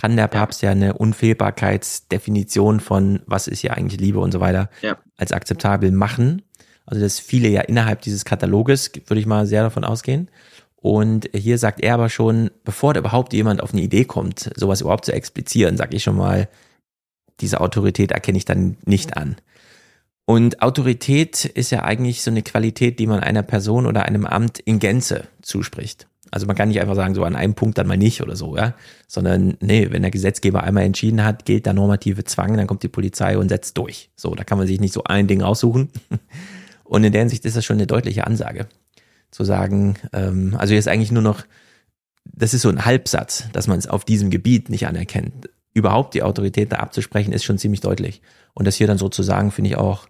kann der Papst ja. ja eine Unfehlbarkeitsdefinition von was ist hier eigentlich Liebe und so weiter ja. als akzeptabel machen. Also dass viele ja innerhalb dieses Kataloges, würde ich mal sehr davon ausgehen. Und hier sagt er aber schon, bevor da überhaupt jemand auf eine Idee kommt, sowas überhaupt zu explizieren, sage ich schon mal, diese Autorität erkenne ich dann nicht an. Und Autorität ist ja eigentlich so eine Qualität, die man einer Person oder einem Amt in Gänze zuspricht. Also man kann nicht einfach sagen, so an einem Punkt dann mal nicht oder so, ja. Sondern, nee, wenn der Gesetzgeber einmal entschieden hat, gilt der normative Zwang, dann kommt die Polizei und setzt durch. So, da kann man sich nicht so ein Ding aussuchen. Und in der Hinsicht ist das schon eine deutliche Ansage. Zu sagen, ähm, also jetzt eigentlich nur noch, das ist so ein Halbsatz, dass man es auf diesem Gebiet nicht anerkennt. Überhaupt die Autorität da abzusprechen, ist schon ziemlich deutlich. Und das hier dann so zu sagen, finde ich auch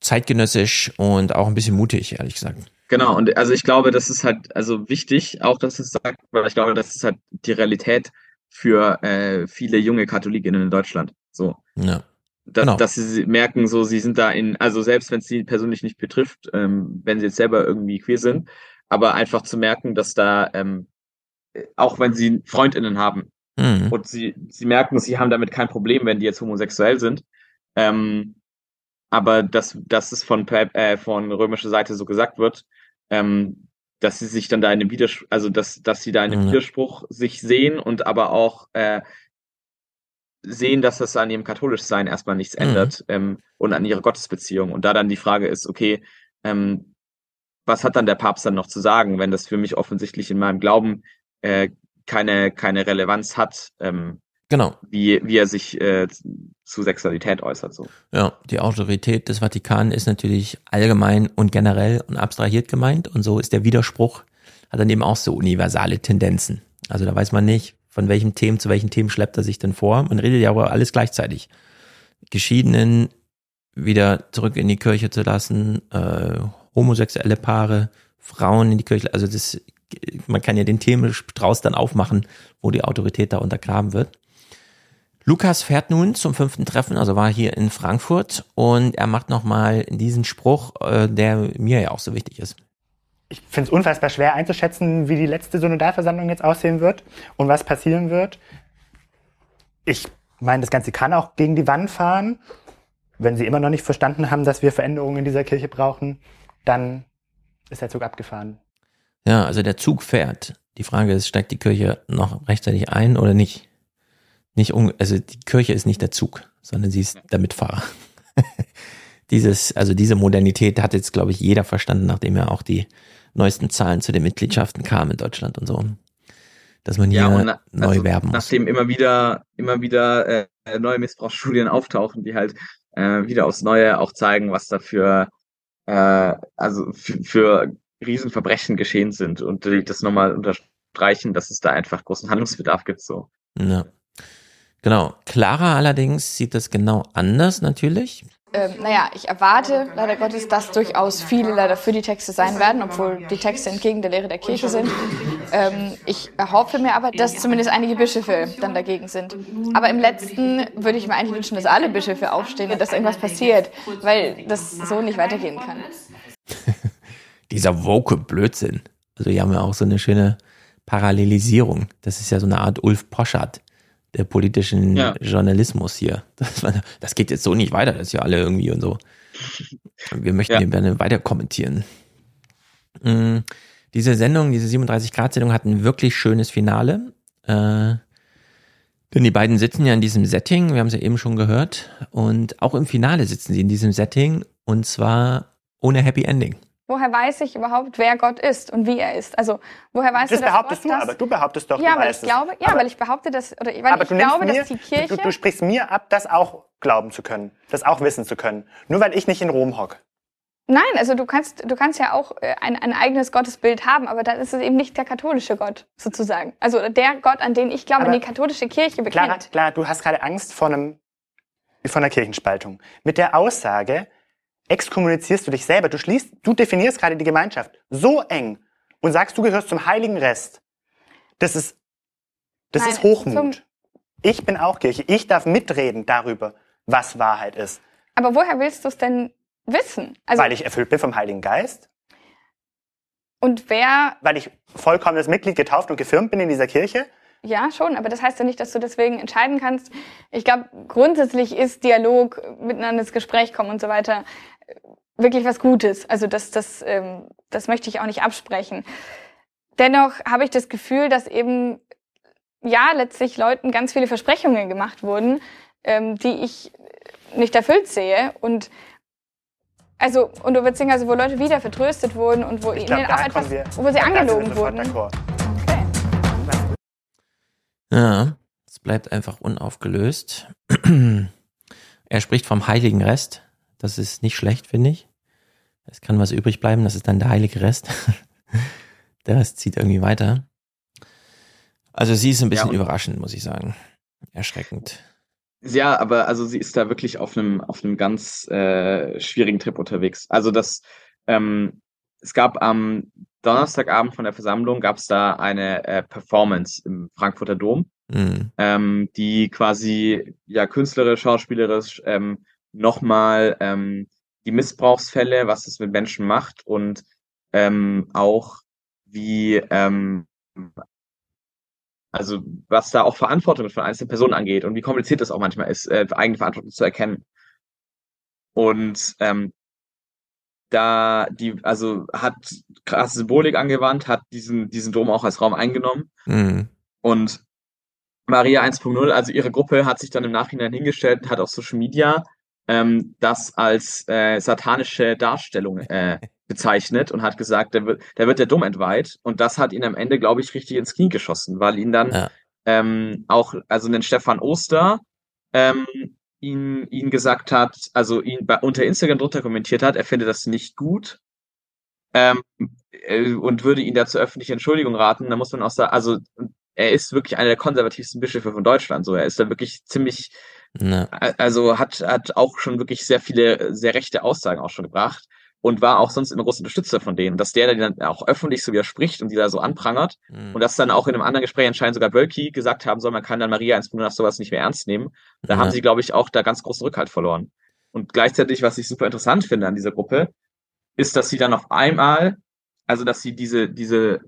zeitgenössisch und auch ein bisschen mutig, ehrlich gesagt. Genau, und also ich glaube, das ist halt also wichtig, auch dass es sagt, weil ich glaube, das ist halt die Realität für äh, viele junge Katholikinnen in Deutschland. So. Ja. Dass, Genau. dass sie merken, so sie sind da in, also selbst wenn es sie persönlich nicht betrifft, ähm, wenn sie jetzt selber irgendwie queer sind, aber einfach zu merken, dass da, ähm, auch wenn sie FreundInnen haben Mhm. und sie, sie merken, sie haben damit kein Problem, wenn die jetzt homosexuell sind, ähm, aber dass, dass es von, äh, von römischer Seite so gesagt wird, ähm, dass sie sich dann da in einem Widerspruch, also dass, dass sie da in einem Ja. Widerspruch sich sehen und aber auch äh, sehen, dass das an ihrem Katholischsein erstmal nichts Mhm. ändert ähm, und an ihrer Gottesbeziehung. Und da dann die Frage ist, okay, ähm, was hat dann der Papst dann noch zu sagen, wenn das für mich offensichtlich in meinem Glauben äh, keine, keine Relevanz hat, ähm, Genau. wie, wie er sich äh, zu Sexualität äußert. So. Ja, die Autorität des Vatikan ist natürlich allgemein und generell und abstrahiert gemeint und so ist der Widerspruch, hat dann eben auch so universale Tendenzen. Also da weiß man nicht, von welchem Themen zu welchen Themen schleppt er sich denn vor. Man redet ja aber alles gleichzeitig. Geschiedenen wieder zurück in die Kirche zu lassen, äh, homosexuelle Paare, Frauen in die Kirche, also das, man kann ja den Themenstrauß dann aufmachen, wo die Autorität da untergraben wird. Lukas fährt nun zum fünften Treffen, also war hier in Frankfurt und er macht nochmal diesen Spruch, äh, der mir ja auch so wichtig ist. Ich finde es unfassbar schwer einzuschätzen, wie die letzte Synodalversammlung jetzt aussehen wird und was passieren wird. Ich meine, das Ganze kann auch gegen die Wand fahren. Wenn sie immer noch nicht verstanden haben, dass wir Veränderungen in dieser Kirche brauchen, dann ist der Zug abgefahren. Ja, also der Zug fährt. Die Frage ist, steigt die Kirche noch rechtzeitig ein oder nicht? Nicht un also die Kirche ist nicht der Zug, sondern sie ist der Mitfahrer. Dieses, also diese Modernität hat jetzt, glaube ich, jeder verstanden, nachdem ja auch die neuesten Zahlen zu den Mitgliedschaften kamen in Deutschland und so. Dass man hier und na- neu also werben muss. Nachdem immer wieder, immer wieder äh, neue Missbrauchsstudien auftauchen, die halt äh, wieder aufs Neue auch zeigen, was da für, äh, also für, für Riesenverbrechen geschehen sind und das nochmal unterstreichen, dass es da einfach großen Handlungsbedarf gibt. So. Ja. Genau. Clara allerdings sieht das genau anders natürlich. Ähm, naja, ich erwarte leider Gottes, dass durchaus viele leider für die Texte sein werden, obwohl die Texte entgegen der Lehre der Kirche sind. Ähm, ich erhoffe mir aber, dass zumindest einige Bischöfe dann dagegen sind. Aber im letzten würde ich mir eigentlich wünschen, dass alle Bischöfe aufstehen, dass irgendwas passiert, weil das so nicht weitergehen kann. Dieser woke Blödsinn. Also hier haben wir auch so eine schöne Parallelisierung. Das ist ja so eine Art Ulf Poschardt der politischen Ja. Journalismus hier. Das, war- das geht jetzt so nicht weiter, das ist ja alle irgendwie und so. Wir möchten Ja. hier gerne weiter kommentieren. Mm, Diese Sendung, diese 37-Grad-Sendung hat ein wirklich schönes Finale. Äh, denn die beiden sitzen ja in diesem Setting, wir haben es ja eben schon gehört. Und auch im Finale sitzen sie in diesem Setting und zwar ohne Happy Ending. Woher weiß ich überhaupt, wer Gott ist und wie er ist? Also woher weißt das du, dass behauptest Gott du, das, aber du behauptest doch, ja, du weil weißt ich glaube, es. ja, aber, weil ich behaupte, dass oder weil aber ich du glaube, mir, dass die Kirche du, du sprichst mir ab, das auch glauben zu können, das auch wissen zu können, nur weil ich nicht in Rom hocke. Nein, also du kannst, du kannst ja auch äh, ein, ein eigenes Gottesbild haben, aber dann ist es eben nicht der katholische Gott sozusagen. Also der Gott, an den ich glaube, Aber die katholische Kirche bekennt. Clara, Clara, du hast gerade Angst vor einem von einer Kirchenspaltung. Mit der Aussage exkommunizierst du dich selber. Du schließt, du definierst gerade die Gemeinschaft so eng und sagst, du gehörst zum heiligen Rest. Das ist, das Nein, ist Hochmut. Ich bin auch Kirche. Ich darf mitreden darüber, was Wahrheit ist. Aber woher willst du es denn wissen? Also weil ich erfüllt bin vom Heiligen Geist. und wer Weil ich vollkommenes Mitglied getauft und gefirmt bin in dieser Kirche. Ja, schon, aber das heißt ja nicht, dass du deswegen entscheiden kannst. Ich glaube, grundsätzlich ist Dialog, miteinander ins Gespräch kommen und so weiter wirklich was Gutes. Also das, das, ähm, das möchte ich auch nicht absprechen. Dennoch habe ich das Gefühl, dass eben ja letztlich Leuten ganz viele Versprechungen gemacht wurden, ähm, die ich nicht erfüllt sehe und also und du willst also wo Leute wieder vertröstet wurden und wo Ich ihnen glaube, auch etwas, wir. wo sie angelogen wurden. d'accord. Ja, es bleibt einfach unaufgelöst. er spricht vom heiligen Rest. Das ist nicht schlecht, finde ich. Es kann was übrig bleiben, das ist dann der heilige Rest. der Rest zieht irgendwie weiter. Also sie ist ein bisschen Ja, überraschend, muss ich sagen. Erschreckend. Ja, aber also sie ist da wirklich auf einem auf einem ganz äh, schwierigen Trip unterwegs. Also das ähm, es gab am Donnerstagabend von der Versammlung gab es da eine äh, Performance im Frankfurter Dom, Mhm. ähm, die quasi ja künstlerisch, schauspielerisch ähm, nochmal ähm, die Missbrauchsfälle, was es mit Menschen macht und ähm, auch wie ähm, also was da auch Verantwortung von einzelnen Personen angeht und wie kompliziert das auch manchmal ist, äh, eigene Verantwortung zu erkennen. Und ähm, da die, also hat krasse Symbolik angewandt, hat diesen, diesen Dom auch als Raum eingenommen. Mhm. Und Maria 1.0, also ihre Gruppe, hat sich dann im Nachhinein hingestellt und hat auf Social Media ähm, das als äh, satanische Darstellung äh, bezeichnet und hat gesagt, da wird, da wird der Dom entweiht. Und das hat ihn am Ende, glaube ich, richtig ins Knie geschossen, weil ihn dann Ja. ähm, auch, also den Stefan Oster, ähm, ihn, ihn gesagt hat, also ihn bei, unter Instagram drunter kommentiert hat, er findet das nicht gut ähm, äh, und würde ihn dazu öffentliche Entschuldigung raten. Da muss man auch sagen, also er ist wirklich einer der konservativsten Bischöfe von Deutschland. So, er ist da wirklich ziemlich, Ne. a- also hat hat auch schon wirklich sehr viele sehr rechte Aussagen auch schon gebracht und war auch sonst immer großer Unterstützer von denen. Dass der dann auch öffentlich so widerspricht und die da so anprangert Mhm. und dass dann auch in einem anderen Gespräch anscheinend sogar Wölki gesagt haben soll, man kann dann Maria 1.0 nach sowas nicht mehr ernst nehmen. Da Ja. haben sie, glaube ich, auch da ganz großen Rückhalt verloren. Und gleichzeitig, was ich super interessant finde an dieser Gruppe, ist, dass sie dann auf einmal, also dass sie diese, diese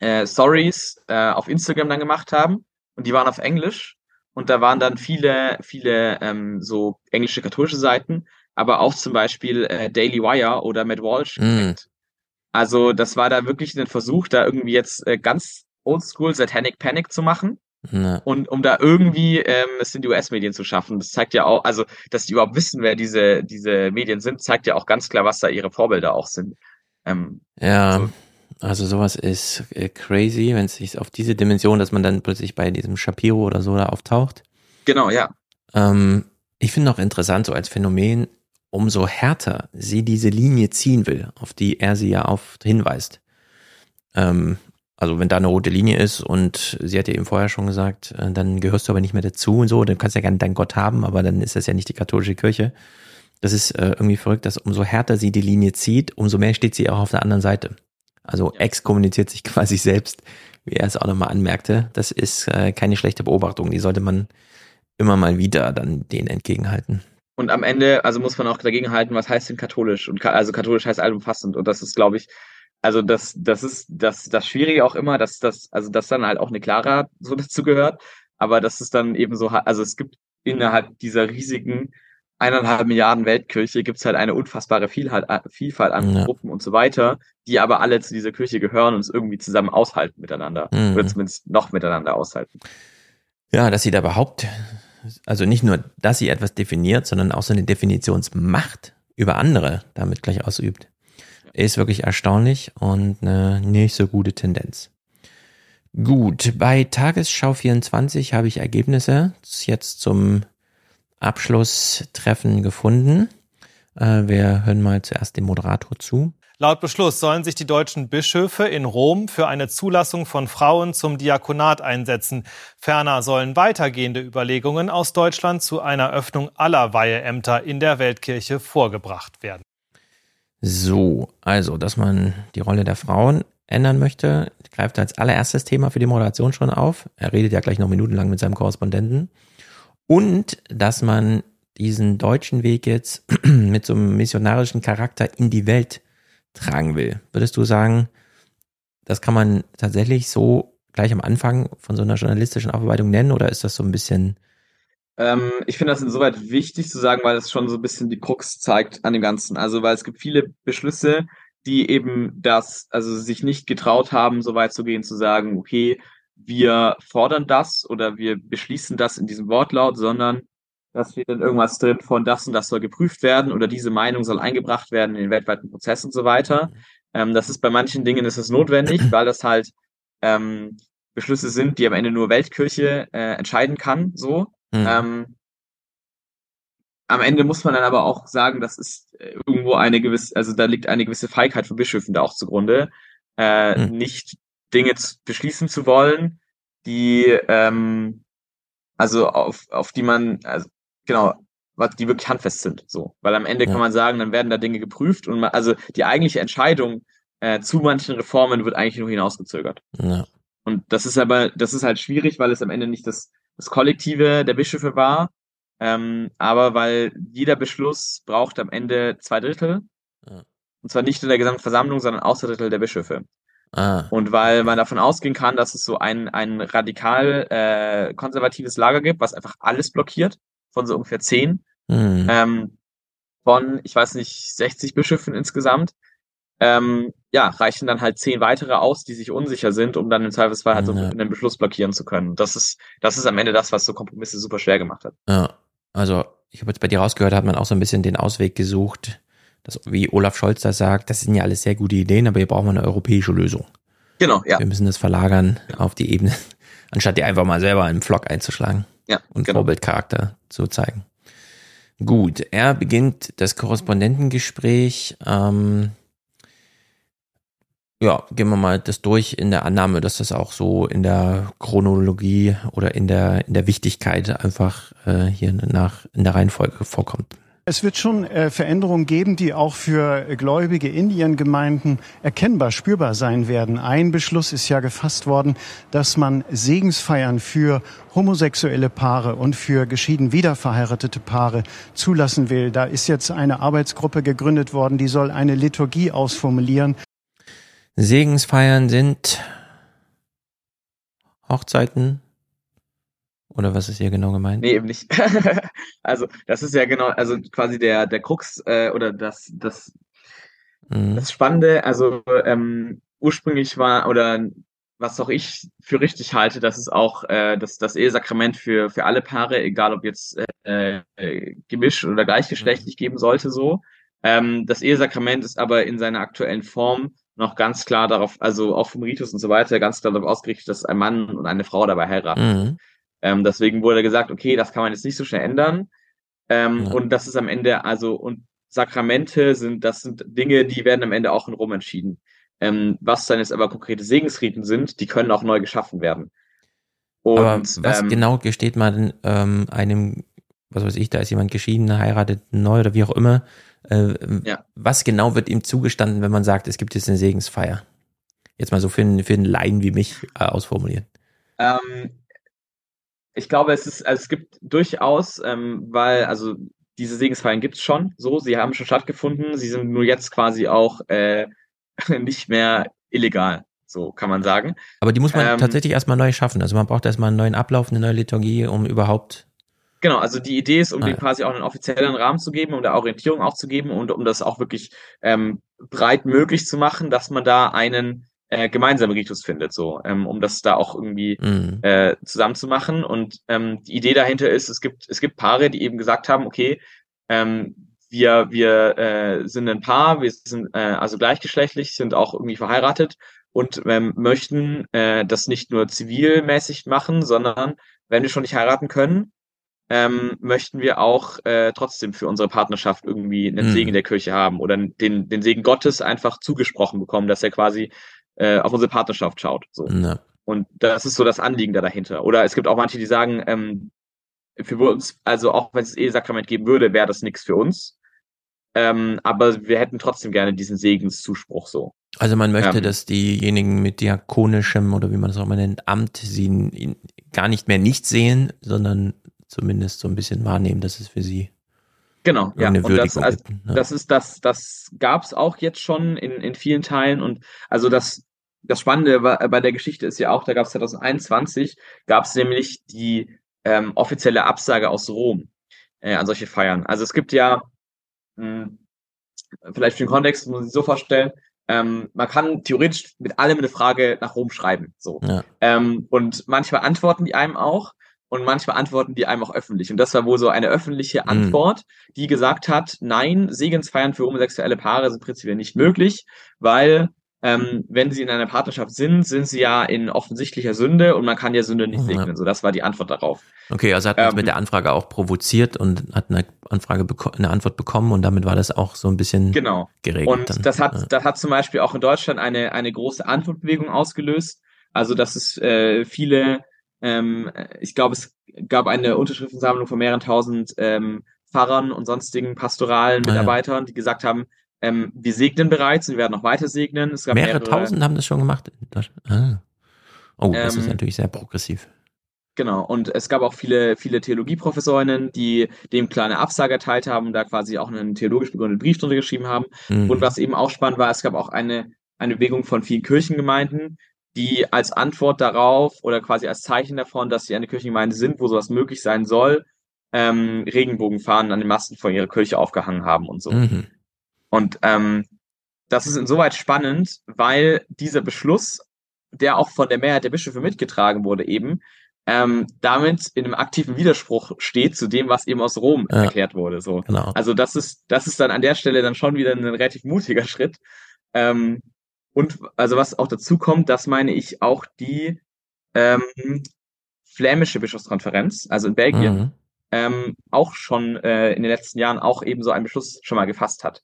äh, Stories äh, auf Instagram dann gemacht haben und die waren auf Englisch und da waren dann viele, viele ähm, so englische katholische Seiten, aber auch zum Beispiel äh, Daily Wire oder Matt Walsh. Mhm. Also das war da wirklich ein Versuch, da irgendwie jetzt äh, ganz oldschool Satanic Panic zu machen Ne. und um da irgendwie ähm, es in die US-Medien zu schaffen. Das zeigt ja auch, also dass die überhaupt wissen, wer diese diese Medien sind, zeigt ja auch ganz klar, was da ihre Vorbilder auch sind. Ähm, Ja, also sowas ist äh, crazy, wenn es sich auf diese Dimension, dass man dann plötzlich bei diesem Shapiro oder so da auftaucht. genau, ja. Ähm, ich finde noch interessant, so als Phänomen, umso härter sie diese Linie ziehen will, auf die er sie ja oft hinweist. Ähm, also wenn da eine rote Linie ist und sie hat ja eben vorher schon gesagt, äh, dann gehörst du aber nicht mehr dazu und so, dann kannst du ja gerne deinen Gott haben, aber dann ist das ja nicht die katholische Kirche. Das ist äh, irgendwie verrückt, dass umso härter sie die Linie zieht, umso mehr steht sie auch auf der anderen Seite. Also exkommuniziert sich quasi selbst, wie er es auch nochmal anmerkte. Das ist äh, keine schlechte Beobachtung, die sollte man immer mal wieder dann denen entgegenhalten. Und am Ende, also muss man auch dagegen halten, was heißt denn katholisch? Und ka also katholisch heißt allumfassend. Und das ist, glaube ich, also das, das ist das, das Schwierige auch immer, dass das, also dass dann halt auch eine Clara so dazu gehört. Aber das ist dann eben so, also es gibt innerhalb dieser riesigen eineinhalb Milliarden Weltkirche gibt's halt eine unfassbare Vielfalt, Vielfalt an Ja. Gruppen und so weiter, die aber alle zu dieser Kirche gehören und es irgendwie zusammen aushalten miteinander. Mhm. Oder zumindest noch miteinander aushalten. Ja, dass sie da überhaupt, also nicht nur, dass sie etwas definiert, sondern auch so eine Definitionsmacht über andere damit gleich ausübt. ist wirklich erstaunlich und eine nicht so gute Tendenz. Gut, bei Tagesschau 24 habe ich Ergebnisse jetzt zum Abschlusstreffen gefunden. Äh, wir hören mal zuerst dem Moderator zu. Laut Beschluss sollen sich die deutschen Bischöfe in Rom für eine Zulassung von Frauen zum Diakonat einsetzen. Ferner sollen weitergehende Überlegungen aus Deutschland zu einer Öffnung aller Weiheämter in der Weltkirche vorgebracht werden. So, also, dass man die Rolle der Frauen ändern möchte, greift als allererstes Thema für die Moderation schon auf. Er redet ja gleich noch minutenlang mit seinem Korrespondenten. Und dass man diesen deutschen Weg jetzt mit so einem missionarischen Charakter in die Welt tragen will. Würdest du sagen, das kann man tatsächlich so gleich am Anfang von so einer journalistischen Aufarbeitung nennen oder ist das so ein bisschen ähm, ich finde das insoweit wichtig zu sagen, weil es schon so ein bisschen die Krux zeigt an dem Ganzen. Also, weil es gibt viele Beschlüsse, die eben das, also sich nicht getraut haben, so weit zu gehen, zu sagen, okay, wir fordern das oder wir beschließen das in diesem Wortlaut, sondern da steht dann irgendwas drin von das und das soll geprüft werden oder diese Meinung soll eingebracht werden in den weltweiten Prozess und so weiter. Ähm, das ist bei manchen Dingen ist es notwendig, weil das halt ähm, Beschlüsse sind, die am Ende nur Weltkirche äh, entscheiden kann, so. Mhm. Ähm, am Ende muss man dann aber auch sagen, das ist äh, irgendwo eine gewisse, also da liegt eine gewisse Feigheit von Bischöfen da auch zugrunde, äh, mhm. nicht Dinge zu, beschließen zu wollen, die ähm, also auf, auf die man, also genau, was die wirklich handfest sind. So. Weil am Ende ja. kann man sagen, dann werden da Dinge geprüft und man, also die eigentliche Entscheidung äh, zu manchen Reformen wird eigentlich nur hinausgezögert. Ja. Und das ist aber, das ist halt schwierig, weil es am Ende nicht das, das Kollektive der Bischöfe war, ähm, aber weil jeder Beschluss braucht am Ende zwei Drittel. Ja. Und zwar nicht in der Gesamtversammlung, sondern außer Drittel der Bischöfe. Ah. Und weil man davon ausgehen kann, dass es so ein, ein radikal äh, konservatives Lager gibt, was einfach alles blockiert von so ungefähr zehn, mhm. ähm, von, ich weiß nicht, 60 Bischöfen insgesamt, ähm, ja, reichen dann halt zehn weitere aus, die sich unsicher sind, um dann im Zweifelsfall halt so Ja. einen Beschluss blockieren zu können. Das ist, das ist am Ende das, was so Kompromisse super schwer gemacht hat. Ja, also ich habe jetzt bei dir rausgehört, hat man auch so ein bisschen den Ausweg gesucht, dass, wie Olaf Scholz das sagt, das sind ja alles sehr gute Ideen, aber hier brauchen wir eine europäische Lösung. Genau, ja. Wir müssen das verlagern auf die Ebene, anstatt die einfach mal selber im Flock einzuschlagen Ja, und genau. Vorbildcharakter zu zeigen. Gut, er beginnt das Korrespondentengespräch. Ähm, ja, gehen wir mal das durch in der Annahme, dass das auch so in der Chronologie oder in der in der Wichtigkeit einfach äh, hier nach in der Reihenfolge vorkommt. Es wird schon äh, Veränderungen geben, die auch für Gläubige in ihren Gemeinden erkennbar, spürbar sein werden. Ein Beschluss ist ja gefasst worden, dass man Segensfeiern für homosexuelle Paare und für geschieden wiederverheiratete Paare zulassen will. Da ist jetzt eine Arbeitsgruppe gegründet worden, die soll eine Liturgie ausformulieren. Segensfeiern sind Hochzeiten oder was ist hier genau gemeint? Nee, eben nicht. also, das ist ja genau, also quasi der, der Krux äh, oder das, das, Mhm. das Spannende, also ähm, ursprünglich war, oder was auch ich für richtig halte, dass es auch äh, das, das Ehesakrament für, für alle Paare, egal ob jetzt äh, äh, gemischt oder gleichgeschlechtlich geben sollte, so. Ähm, das Ehesakrament ist aber in seiner aktuellen Form noch ganz klar darauf, also auch vom Ritus und so weiter, ganz klar darauf ausgerichtet, dass ein Mann und eine Frau dabei heiraten. Mhm. Ähm, deswegen wurde gesagt, okay, das kann man jetzt nicht so schnell ändern. Ähm, Ja. Und das ist am Ende, also, und Sakramente sind, das sind Dinge, die werden am Ende auch in Rom entschieden. Ähm, was dann jetzt aber konkrete Segensriten sind, die können auch neu geschaffen werden. Und, Aber was ähm, genau gesteht man ähm, einem, was weiß ich, da ist jemand geschieden, heiratet neu oder wie auch immer. Äh, Ja. Was genau wird ihm zugestanden, wenn man sagt, es gibt jetzt eine Segensfeier? Jetzt mal so für einen, für einen Laien wie mich äh, ausformulieren. Ähm, ich glaube, es ist, also es gibt durchaus, ähm, weil, also diese Segensfeiern gibt es schon, so, sie haben schon stattgefunden, sie sind nur jetzt quasi auch äh, nicht mehr illegal, so kann man sagen. Aber die muss man Ähm, tatsächlich erstmal neu schaffen. Also man braucht erstmal einen neuen Ablauf, eine neue Liturgie, um überhaupt. Genau, also die Idee ist, um Ah, dem quasi auch einen offiziellen Rahmen zu geben, um der Orientierung auch zu geben und um das auch wirklich ähm, breit möglich zu machen, dass man da einen äh, gemeinsamen Ritus findet, so, ähm, um das da auch irgendwie Mhm. äh, zusammen zu machen. Und ähm, die Idee dahinter ist, es gibt, es gibt Paare, die eben gesagt haben, okay, ähm, wir, wir äh, sind ein Paar, wir sind äh, also gleichgeschlechtlich, sind auch irgendwie verheiratet und ähm, möchten äh, das nicht nur zivilmäßig machen, sondern wenn wir schon nicht heiraten können, ähm, möchten wir auch äh, trotzdem für unsere Partnerschaft irgendwie einen Mhm. Segen der Kirche haben oder den, den Segen Gottes einfach zugesprochen bekommen, dass er quasi äh, auf unsere Partnerschaft schaut. So. Ja. Und das ist so das Anliegen da dahinter. Oder es gibt auch manche, die sagen, ähm, für uns, also auch wenn es Ehesakrament geben würde, wäre das nichts für uns. Ähm, aber wir hätten trotzdem gerne diesen Segenszuspruch so. Also man möchte, Ähm, dass diejenigen mit diakonischem oder wie man das auch immer nennt, Amt sie gar nicht mehr nicht sehen, sondern zumindest so ein bisschen wahrnehmen, dass es für sie Genau, ja. Und das, also. Ne? das ist das, das gab's auch jetzt schon in, in vielen Teilen und also das, das Spannende bei der Geschichte ist ja auch, da gab's 2021, gab's nämlich die ähm, offizielle Absage aus Rom äh, an solche Feiern. Also es gibt ja, mh, vielleicht für den Kontext muss ich so vorstellen, ähm, man kann theoretisch mit allem eine Frage nach Rom schreiben. So. Ja. Ähm, und manchmal antworten die einem auch und manchmal antworten die einem auch öffentlich. Und das war wohl so eine öffentliche Antwort, die gesagt hat, nein, Segensfeiern für homosexuelle Paare sind prinzipiell nicht möglich, weil ähm, wenn sie in einer Partnerschaft sind, sind sie ja in offensichtlicher Sünde und man kann ja Sünde nicht Ja. segnen. So, das war die Antwort darauf. Okay, also hat man Ähm, mit der Anfrage auch provoziert und hat eine Anfrage eine Antwort bekommen und damit war das auch so ein bisschen Genau. geregelt. Und dann. das hat, Ja. das hat zum Beispiel auch in Deutschland eine, eine große Antwortbewegung ausgelöst. Also, dass es äh, viele, ähm, ich glaube, es gab eine Unterschriftensammlung von mehreren tausend ähm, Pfarrern und sonstigen pastoralen Ah, ja. Mitarbeitern, die gesagt haben, ähm, wir segnen bereits und wir werden noch weiter segnen. Mehrere mehrere, tausend haben das schon gemacht. Ah. Oh, das ist Ähm, natürlich sehr progressiv. Genau, und es gab auch viele, viele Theologieprofessorinnen, die dem kleine Absage erteilt haben, da quasi auch einen theologisch begründeten Brief drunter geschrieben haben. Mhm. Und was eben auch spannend war, es gab auch eine, eine Bewegung von vielen Kirchengemeinden, die als Antwort darauf oder quasi als Zeichen davon, dass sie eine Kirchengemeinde sind, wo sowas möglich sein soll, ähm, Regenbogenfahnen an den Masten vor ihrer Kirche aufgehangen haben und so. Mhm. Und ähm, das ist insoweit spannend, weil dieser Beschluss, der auch von der Mehrheit der Bischöfe mitgetragen wurde, eben ähm, damit in einem aktiven Widerspruch steht zu dem, was eben aus Rom Ja. erklärt wurde. So. Genau. Also das ist, das ist dann an der Stelle dann schon wieder ein relativ mutiger Schritt. Ähm, und also was auch dazu kommt, das meine ich auch die ähm, flämische Bischofskonferenz, also in Belgien, Mhm. ähm, auch schon äh, in den letzten Jahren auch eben so einen Beschluss schon mal gefasst hat.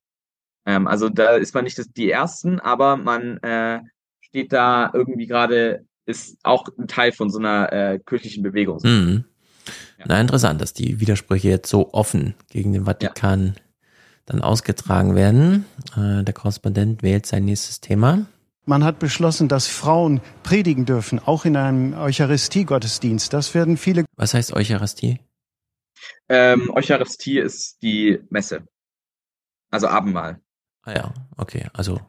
Ähm, also da ist man nicht das, die Ersten, aber man äh, steht da irgendwie gerade, ist auch ein Teil von so einer äh, kirchlichen Bewegung. Mhm. Na, interessant, dass die Widersprüche jetzt so offen gegen den Vatikan dann ausgetragen werden. Äh, der Korrespondent wählt sein nächstes Thema. Man hat beschlossen, dass Frauen predigen dürfen, auch in einem Eucharistie-Gottesdienst. Das werden viele. Was heißt Eucharistie? Ähm, Eucharistie ist die Messe. Also Abendmahl. Ah ja, okay, also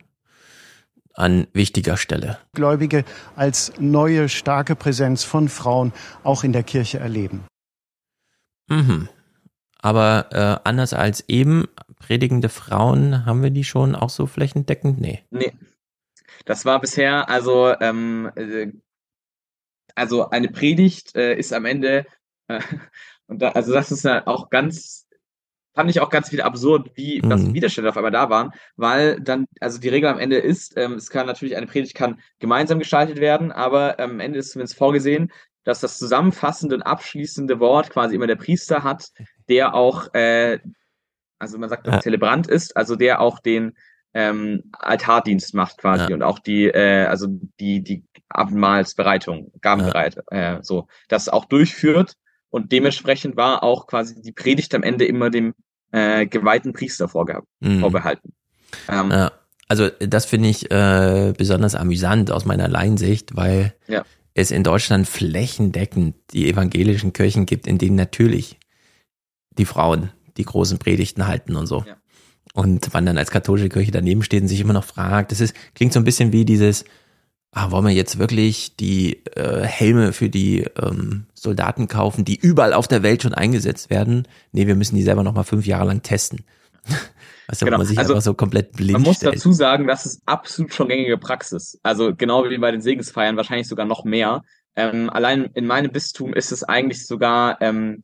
an wichtiger Stelle. Gläubige als neue starke Präsenz von Frauen auch in der Kirche erleben. Mhm. Aber äh, anders als eben, predigende Frauen, haben wir die schon auch so flächendeckend? Nee. Nee. Das war bisher, also, ähm, äh, also eine Predigt äh, ist am Ende, äh, und da, also das ist ja auch ganz, fand ich auch ganz wieder absurd, wie Mhm. Widerstände auf einmal da waren, weil dann, also die Regel am Ende ist, ähm, es kann natürlich, eine Predigt kann gemeinsam gestaltet werden, aber am Ende ist zumindest vorgesehen, dass das zusammenfassende und abschließende Wort quasi immer der Priester hat, der auch, äh, also man sagt, Ja. Zelebrant ist, also der auch den ähm, Altardienst macht quasi und auch die, äh, also die, die Abendmahlsbereitung, Gabenbereit, äh, so, das auch durchführt und dementsprechend war auch quasi die Predigt am Ende immer dem äh, geweihten Priester Mhm. vorbehalten. Ähm, Ja, also das finde ich äh, besonders amüsant aus meiner Laiensicht, weil Ja. es in Deutschland flächendeckend die evangelischen Kirchen gibt, in denen natürlich die Frauen die großen Predigten halten und so. Ja. Und man dann als katholische Kirche daneben steht und sich immer noch fragt, das ist, klingt so ein bisschen wie dieses, ah, wollen wir jetzt wirklich die äh, Helme für die ähm, Soldaten kaufen, die überall auf der Welt schon eingesetzt werden? Nee, wir müssen die selber noch mal fünf Jahre lang testen. Wo Genau, man sich also einfach so komplett blind Man muss stellt. dazu sagen, das ist absolut schon gängige Praxis. Also genau wie bei den Segensfeiern, wahrscheinlich sogar noch mehr. Ähm, allein in meinem Bistum ist es eigentlich sogar ähm,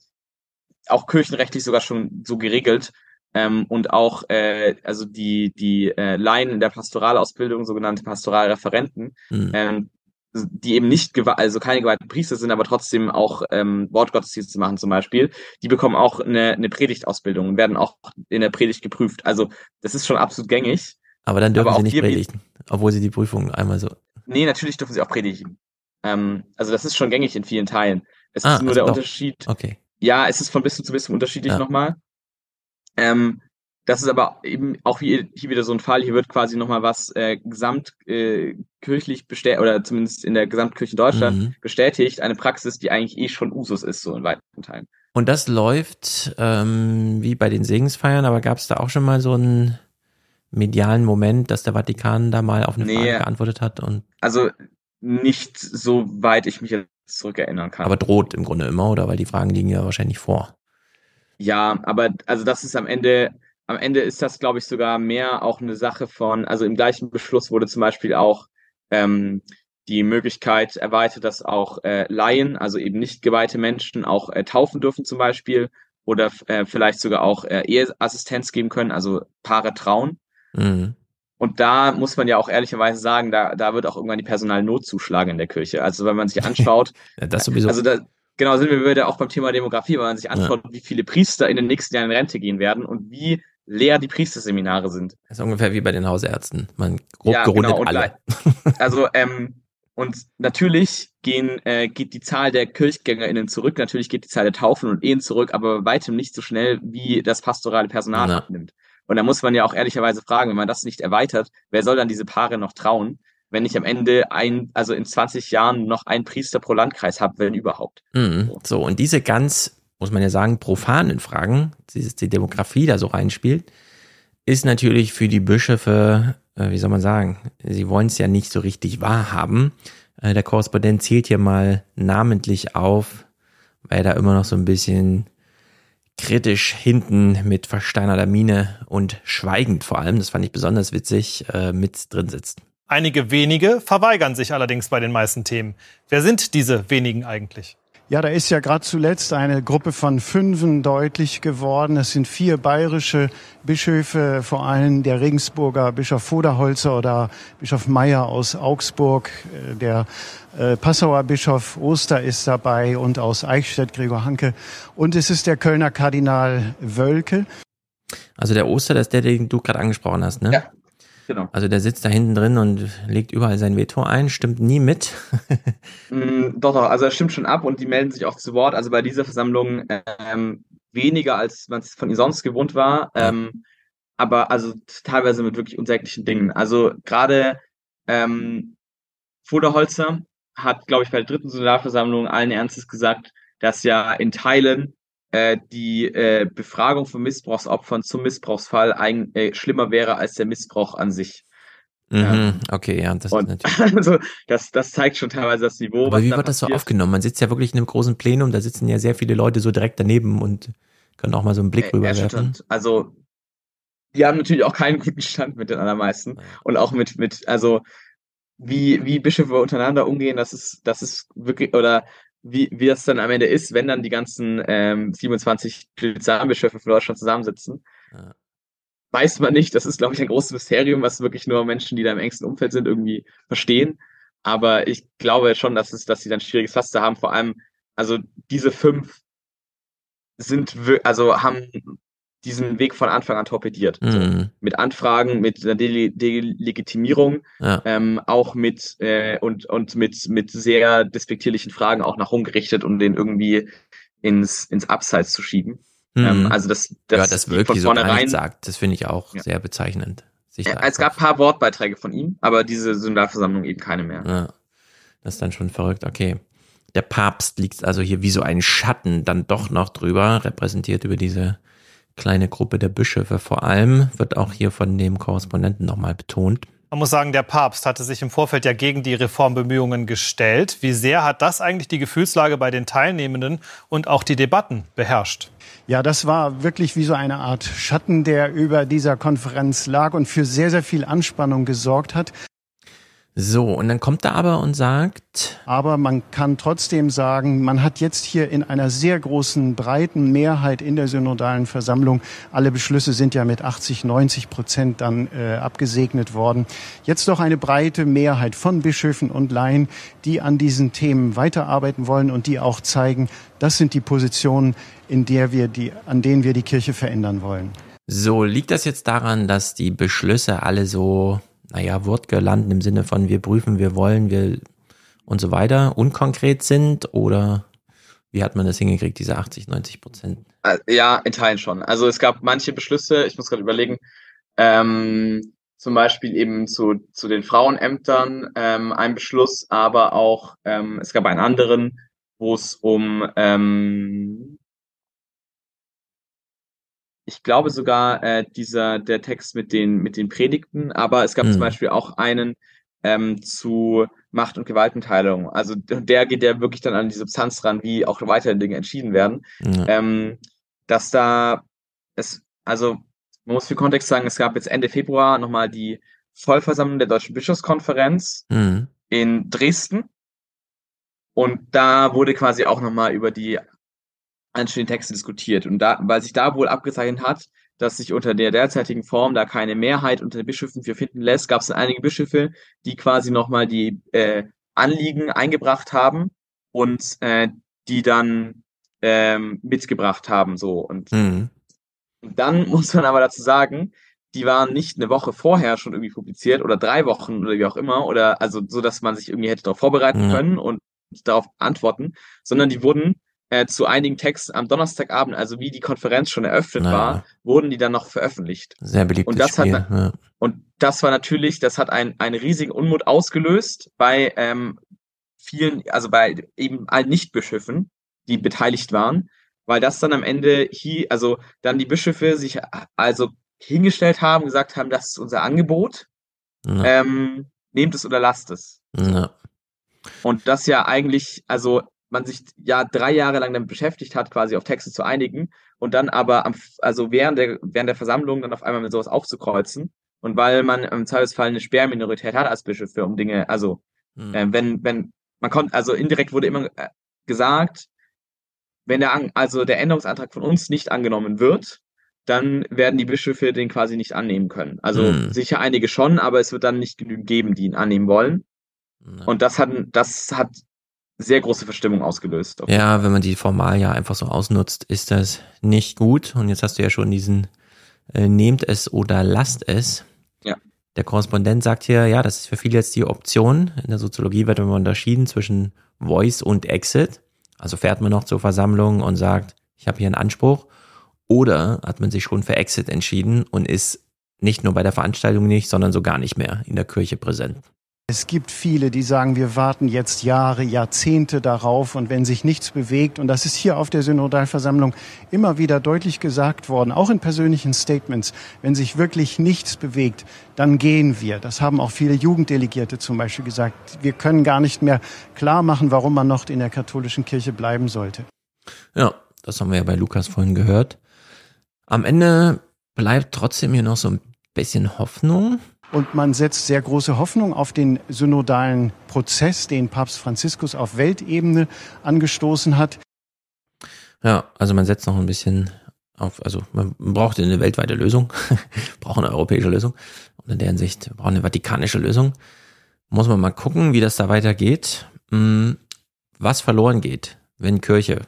auch kirchenrechtlich sogar schon so geregelt, ähm, und auch äh, also die die äh, Laien in der Pastoralausbildung, sogenannte Pastoralreferenten, mhm. ähm, die eben nicht also keine geweihten Priester sind, aber trotzdem auch ähm, Wortgottesdienste machen zum Beispiel, die bekommen auch eine, eine Predigtausbildung und werden auch in der Predigt geprüft. Also das ist schon absolut gängig. Aber dann dürfen aber sie nicht predigen, obwohl sie die Prüfung einmal so. Nee, natürlich dürfen sie auch predigen. Ähm, also das ist schon gängig in vielen Teilen. Es ah, ist nur also der doch. Unterschied. Okay. Ja, es ist von bisschen zu bisschen unterschiedlich ja. nochmal. Ähm, das ist aber eben auch hier, hier wieder so ein Fall. Hier wird quasi nochmal was äh, gesamtkirchlich äh, bestätigt, oder zumindest in der Gesamtkirche in Deutschland mhm. bestätigt. Eine Praxis, die eigentlich eh schon Usus ist, so in weiten Teilen. Und das läuft ähm, wie bei den Segensfeiern, aber gab es da auch schon mal so einen medialen Moment, dass der Vatikan da mal auf eine nee, Frage geantwortet hat? Und also nicht so weit ich mich jetzt zurückerinnern kann. Aber droht im Grunde immer, oder? Weil die Fragen liegen ja wahrscheinlich vor. Ja, aber also das ist am Ende am Ende ist das, glaube ich, sogar mehr auch eine Sache von, also im gleichen Beschluss wurde zum Beispiel auch ähm, die Möglichkeit erweitert, dass auch äh, Laien, also eben nicht geweihte Menschen, auch äh, taufen dürfen zum Beispiel oder äh, vielleicht sogar auch äh, Eheassistenz geben können, also Paare trauen. Mhm. Und da muss man ja auch ehrlicherweise sagen, da, da wird auch irgendwann die Personalnot zuschlagen in der Kirche. Also wenn man sich anschaut, ja, das sowieso. also da, genau sind wir wieder auch beim Thema Demografie, wenn man sich anschaut, ja. wie viele Priester in den nächsten Jahren in Rente gehen werden und wie leer die Priesterseminare sind. Das ist ungefähr wie bei den Hausärzten. Man grob ja, gerundet genau, alle. Also ähm, und natürlich gehen, äh, geht die Zahl der KirchgängerInnen zurück, natürlich geht die Zahl der Taufen und Ehen zurück, aber weitem nicht so schnell, wie das pastorale Personal Na. abnimmt. Und da muss man ja auch ehrlicherweise fragen, wenn man das nicht erweitert, wer soll dann diese Paare noch trauen, wenn ich am Ende ein, also in 20 Jahren noch einen Priester pro Landkreis habe, wenn überhaupt. Mhm. So, und diese ganz muss man ja sagen, profanen Fragen, die Demografie da so reinspielt, ist natürlich für die Bischöfe, äh, wie soll man sagen, sie wollen es ja nicht so richtig wahrhaben. Äh, der Korrespondent zählt hier mal namentlich auf, weil da immer noch so ein bisschen kritisch hinten mit versteinerter Miene und schweigend vor allem, das fand ich besonders witzig, äh, mit drin sitzt. Einige wenige verweigern sich allerdings bei den meisten Themen. Wer sind diese wenigen eigentlich? Ja, da ist ja gerade zuletzt eine Gruppe von Fünfen deutlich geworden. Es sind vier bayerische Bischöfe, vor allem der Regensburger Bischof Voderholzer oder Bischof Meyer aus Augsburg, äh, der äh, Passauer Bischof Oster ist dabei und aus Eichstätt Gregor Hanke. Und es ist der Kölner Kardinal Wölke. Also der Oster, das ist der, den du gerade angesprochen hast, ne? Ja. Genau. Also der sitzt da hinten drin und legt überall sein Veto ein, stimmt nie mit. mm, doch, doch, also er stimmt schon ab und die melden sich auch zu Wort. Also bei dieser Versammlung ähm, weniger, als man es von ihnen sonst gewohnt war. Ähm, aber also teilweise mit wirklich unsäglichen Dingen. Also gerade ähm, Voderholzer hat, glaube ich, bei der dritten Synodalversammlung allen Ernstes gesagt, dass ja in Teilen äh, die äh, Befragung von Missbrauchsopfern zum Missbrauchsfall ein, äh, schlimmer wäre als der Missbrauch an sich. Mhm, okay, ja, das und, ist natürlich. Also, das, das zeigt schon teilweise das Niveau. Aber wie da wird das so aufgenommen? Man sitzt ja wirklich in einem großen Plenum, da sitzen ja sehr viele Leute so direkt daneben und können auch mal so einen Blick äh, rüberwerfen. Also, die haben natürlich auch keinen guten Stand mit den allermeisten. Und auch mit, mit, also, wie, wie Bischöfe untereinander umgehen, das ist, das ist wirklich, oder wie, wie das dann am Ende ist, wenn dann die ganzen ähm, 27 Polizeibischöfe von Deutschland zusammensitzen. Ja. Weiß man nicht. Das ist, glaube ich, ein großes Mysterium, was wirklich nur Menschen, die da im engsten Umfeld sind, irgendwie verstehen. Aber ich glaube schon, dass es, dass sie dann schwieriges Fass zu haben. Vor allem, also diese fünf sind, also haben diesen Weg von Anfang an torpediert. Mhm. So, mit Anfragen, mit der De Delegitimierung, ja. ähm, auch mit äh, und, und mit, mit sehr despektierlichen Fragen auch nach Rom gerichtet, um den irgendwie ins, ins Abseits zu schieben. Mhm. Ähm, also das, das, ja, das wirklich so gar nicht sagt, das finde ich auch ja. sehr bezeichnend. Ja, es gab ein paar Wortbeiträge von ihm, aber diese Synodalversammlung eben keine mehr. Ja, das ist dann schon verrückt, okay. Der Papst liegt also hier wie so ein Schatten dann doch noch drüber, repräsentiert über diese kleine Gruppe der Bischöfe vor allem, wird auch hier von dem Korrespondenten nochmal betont. Man muss sagen, der Papst hatte sich im Vorfeld ja gegen die Reformbemühungen gestellt. Wie sehr hat das eigentlich die Gefühlslage bei den Teilnehmenden und auch die Debatten beherrscht? Ja, das war wirklich wie so eine Art Schatten, der über dieser Konferenz lag und für sehr, sehr viel Anspannung gesorgt hat. So, und dann kommt er aber und sagt. Aber man kann trotzdem sagen, man hat jetzt hier in einer sehr großen, breiten Mehrheit in der synodalen Versammlung, alle Beschlüsse sind ja mit 80, 90 Prozent dann äh, abgesegnet worden, jetzt doch eine breite Mehrheit von Bischöfen und Laien, die an diesen Themen weiterarbeiten wollen und die auch zeigen, das sind die Positionen, in der wir die, an denen wir die Kirche verändern wollen. So, liegt das jetzt daran, dass die Beschlüsse alle so naja, wortgelandet im Sinne von wir prüfen, wir wollen, wir und so weiter, unkonkret sind oder wie hat man das hingekriegt, diese 80, 90 Prozent? Äh, ja, in Teilen schon. Also es gab manche Beschlüsse, ich muss gerade überlegen, ähm, zum Beispiel eben zu, zu den Frauenämtern ähm, ein Beschluss, aber auch ähm, es gab einen anderen, wo es um ähm, ich glaube sogar äh, dieser der Text mit den mit den Predigten, aber es gab mhm. zum Beispiel auch einen ähm, zu Macht und Gewaltenteilung. Also der geht ja wirklich dann an die Substanz ran, wie auch weitere Dinge entschieden werden. Mhm. Ähm, dass da es also man muss für Kontext sagen, es gab jetzt Ende Februar nochmal die Vollversammlung der Deutschen Bischofskonferenz mhm. in Dresden. Und da wurde quasi auch nochmal über die einzelnen Texte diskutiert. Und da, weil sich da wohl abgezeichnet hat, dass sich unter der derzeitigen Form da keine Mehrheit unter den Bischöfen für finden lässt, gab es einige Bischöfe, die quasi nochmal die äh, Anliegen eingebracht haben und äh, die dann ähm, mitgebracht haben. So. Und mhm. dann muss man aber dazu sagen, die waren nicht eine Woche vorher schon irgendwie publiziert oder drei Wochen oder wie auch immer, oder also so, dass man sich irgendwie hätte darauf vorbereiten mhm. können und darauf antworten, sondern die wurden äh, zu einigen Texten am Donnerstagabend, also wie die Konferenz schon eröffnet naja. war, wurden die dann noch veröffentlicht. Sehr beliebtes und das Spiel. Hat, ja. Und das war natürlich, das hat ein, einen riesigen Unmut ausgelöst bei ähm, vielen, also bei eben allen Nichtbischöfen, die beteiligt waren, weil das dann am Ende hier, also dann die Bischöfe sich also hingestellt haben, gesagt haben, das ist unser Angebot, ja. ähm, nehmt es oder lasst es. Ja. Und das ja eigentlich, also man sich ja drei Jahre lang damit beschäftigt hat, quasi auf Texte zu einigen und dann aber am, also während der, während der Versammlung dann auf einmal mit sowas aufzukreuzen und weil man im Zweifelsfall eine Sperrminorität hat als Bischöfe, um Dinge, also mhm. äh, wenn, wenn, man kommt, also indirekt wurde immer äh, gesagt, wenn der, also der Änderungsantrag von uns nicht angenommen wird, dann werden die Bischöfe den quasi nicht annehmen können. Also mhm. sicher einige schon, aber es wird dann nicht genügend geben, die ihn annehmen wollen. Und das hat, das hat sehr große Verstimmung ausgelöst. Ja, wenn man die Formalia einfach so ausnutzt, ist das nicht gut. Und jetzt hast du ja schon diesen äh, nehmt es oder lasst es. Ja. Der Korrespondent sagt hier, ja, das ist für viele jetzt die Option. In der Soziologie wird immer unterschieden zwischen Voice und Exit. Also fährt man noch zur Versammlung und sagt, ich habe hier einen Anspruch. Oder hat man sich schon für Exit entschieden und ist nicht nur bei der Veranstaltung nicht, sondern so gar nicht mehr in der Kirche präsent. Es gibt viele, die sagen, wir warten jetzt Jahre, Jahrzehnte darauf und wenn sich nichts bewegt, und das ist hier auf der Synodalversammlung immer wieder deutlich gesagt worden, auch in persönlichen Statements, wenn sich wirklich nichts bewegt, dann gehen wir. Das haben auch viele Jugenddelegierte zum Beispiel gesagt. Wir können gar nicht mehr klar machen, warum man noch in der katholischen Kirche bleiben sollte. Ja, das haben wir ja bei Lukas vorhin gehört. Am Ende bleibt trotzdem hier noch so ein bisschen Hoffnung. Und man setzt sehr große Hoffnung auf den synodalen Prozess, den Papst Franziskus auf Weltebene angestoßen hat. Ja, also man setzt noch ein bisschen auf, also man braucht eine weltweite Lösung, braucht eine europäische Lösung. Und in der Hinsicht braucht eine vatikanische Lösung. Muss man mal gucken, wie das da weitergeht. Hm, was verloren geht, wenn Kirche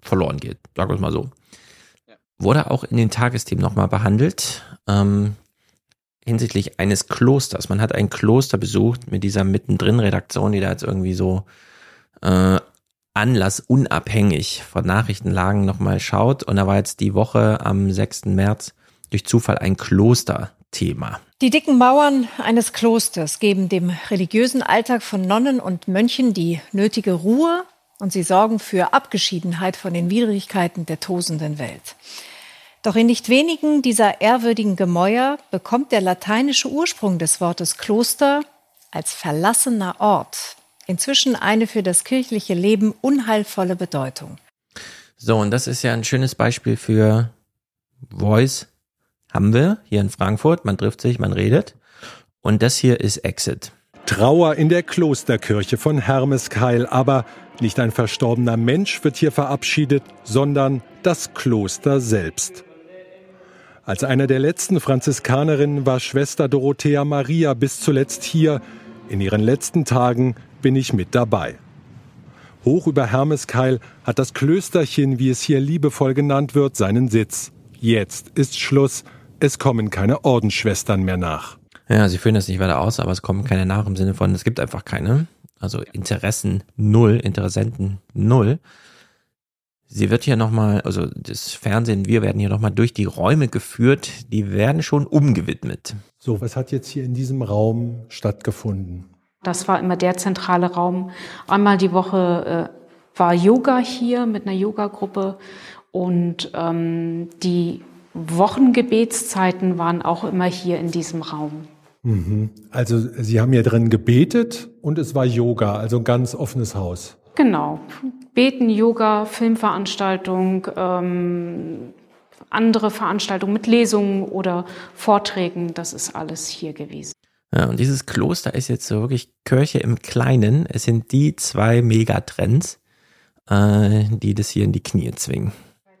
verloren geht, sagen wir es mal so. Wurde auch in den Tagesthemen nochmal behandelt. Ähm, hinsichtlich eines Klosters. Man hat ein Kloster besucht mit dieser mittendrin-Redaktion, die da jetzt irgendwie so äh, anlassunabhängig von Nachrichtenlagen nochmal schaut. Und da war jetzt die Woche am 6. März durch Zufall ein Klosterthema. Die dicken Mauern eines Klosters geben dem religiösen Alltag von Nonnen und Mönchen die nötige Ruhe und sie sorgen für Abgeschiedenheit von den Widrigkeiten der tosenden Welt. Doch in nicht wenigen dieser ehrwürdigen Gemäuer bekommt der lateinische Ursprung des Wortes Kloster als verlassener Ort inzwischen eine für das kirchliche Leben unheilvolle Bedeutung. So, und das ist ja ein schönes Beispiel für Voice. Haben wir hier in Frankfurt. Man trifft sich, man redet. Und das hier ist Exit. Trauer in der Klosterkirche von Hermeskeil, aber nicht ein verstorbener Mensch wird hier verabschiedet, sondern das Kloster selbst. Als einer der letzten Franziskanerinnen war Schwester Dorothea Maria bis zuletzt hier. In ihren letzten Tagen bin ich mit dabei. Hoch über Hermeskeil hat das Klösterchen, wie es hier liebevoll genannt wird, seinen Sitz. Jetzt ist Schluss. Es kommen keine Ordensschwestern mehr nach. Ja, sie führen das nicht weiter aus, aber es kommen keine nach im Sinne von, es gibt einfach keine. Also Interessen null, Interessenten null. Sie wird hier nochmal, also das Fernsehen, wir werden hier nochmal durch die Räume geführt, die werden schon umgewidmet. So, was hat jetzt hier in diesem Raum stattgefunden? Das war immer der zentrale Raum. Einmal die Woche äh, war Yoga hier mit einer Yoga-Gruppe und ähm, die Wochengebetszeiten waren auch immer hier in diesem Raum. Mhm. Also Sie haben hier drin gebetet und es war Yoga, also ein ganz offenes Haus. Genau. Beten, Yoga, Filmveranstaltung, ähm, andere Veranstaltungen mit Lesungen oder Vorträgen, das ist alles hier gewesen. Ja, und dieses Kloster ist jetzt so wirklich Kirche im Kleinen. Es sind die zwei Megatrends, äh, die das hier in die Knie zwingen.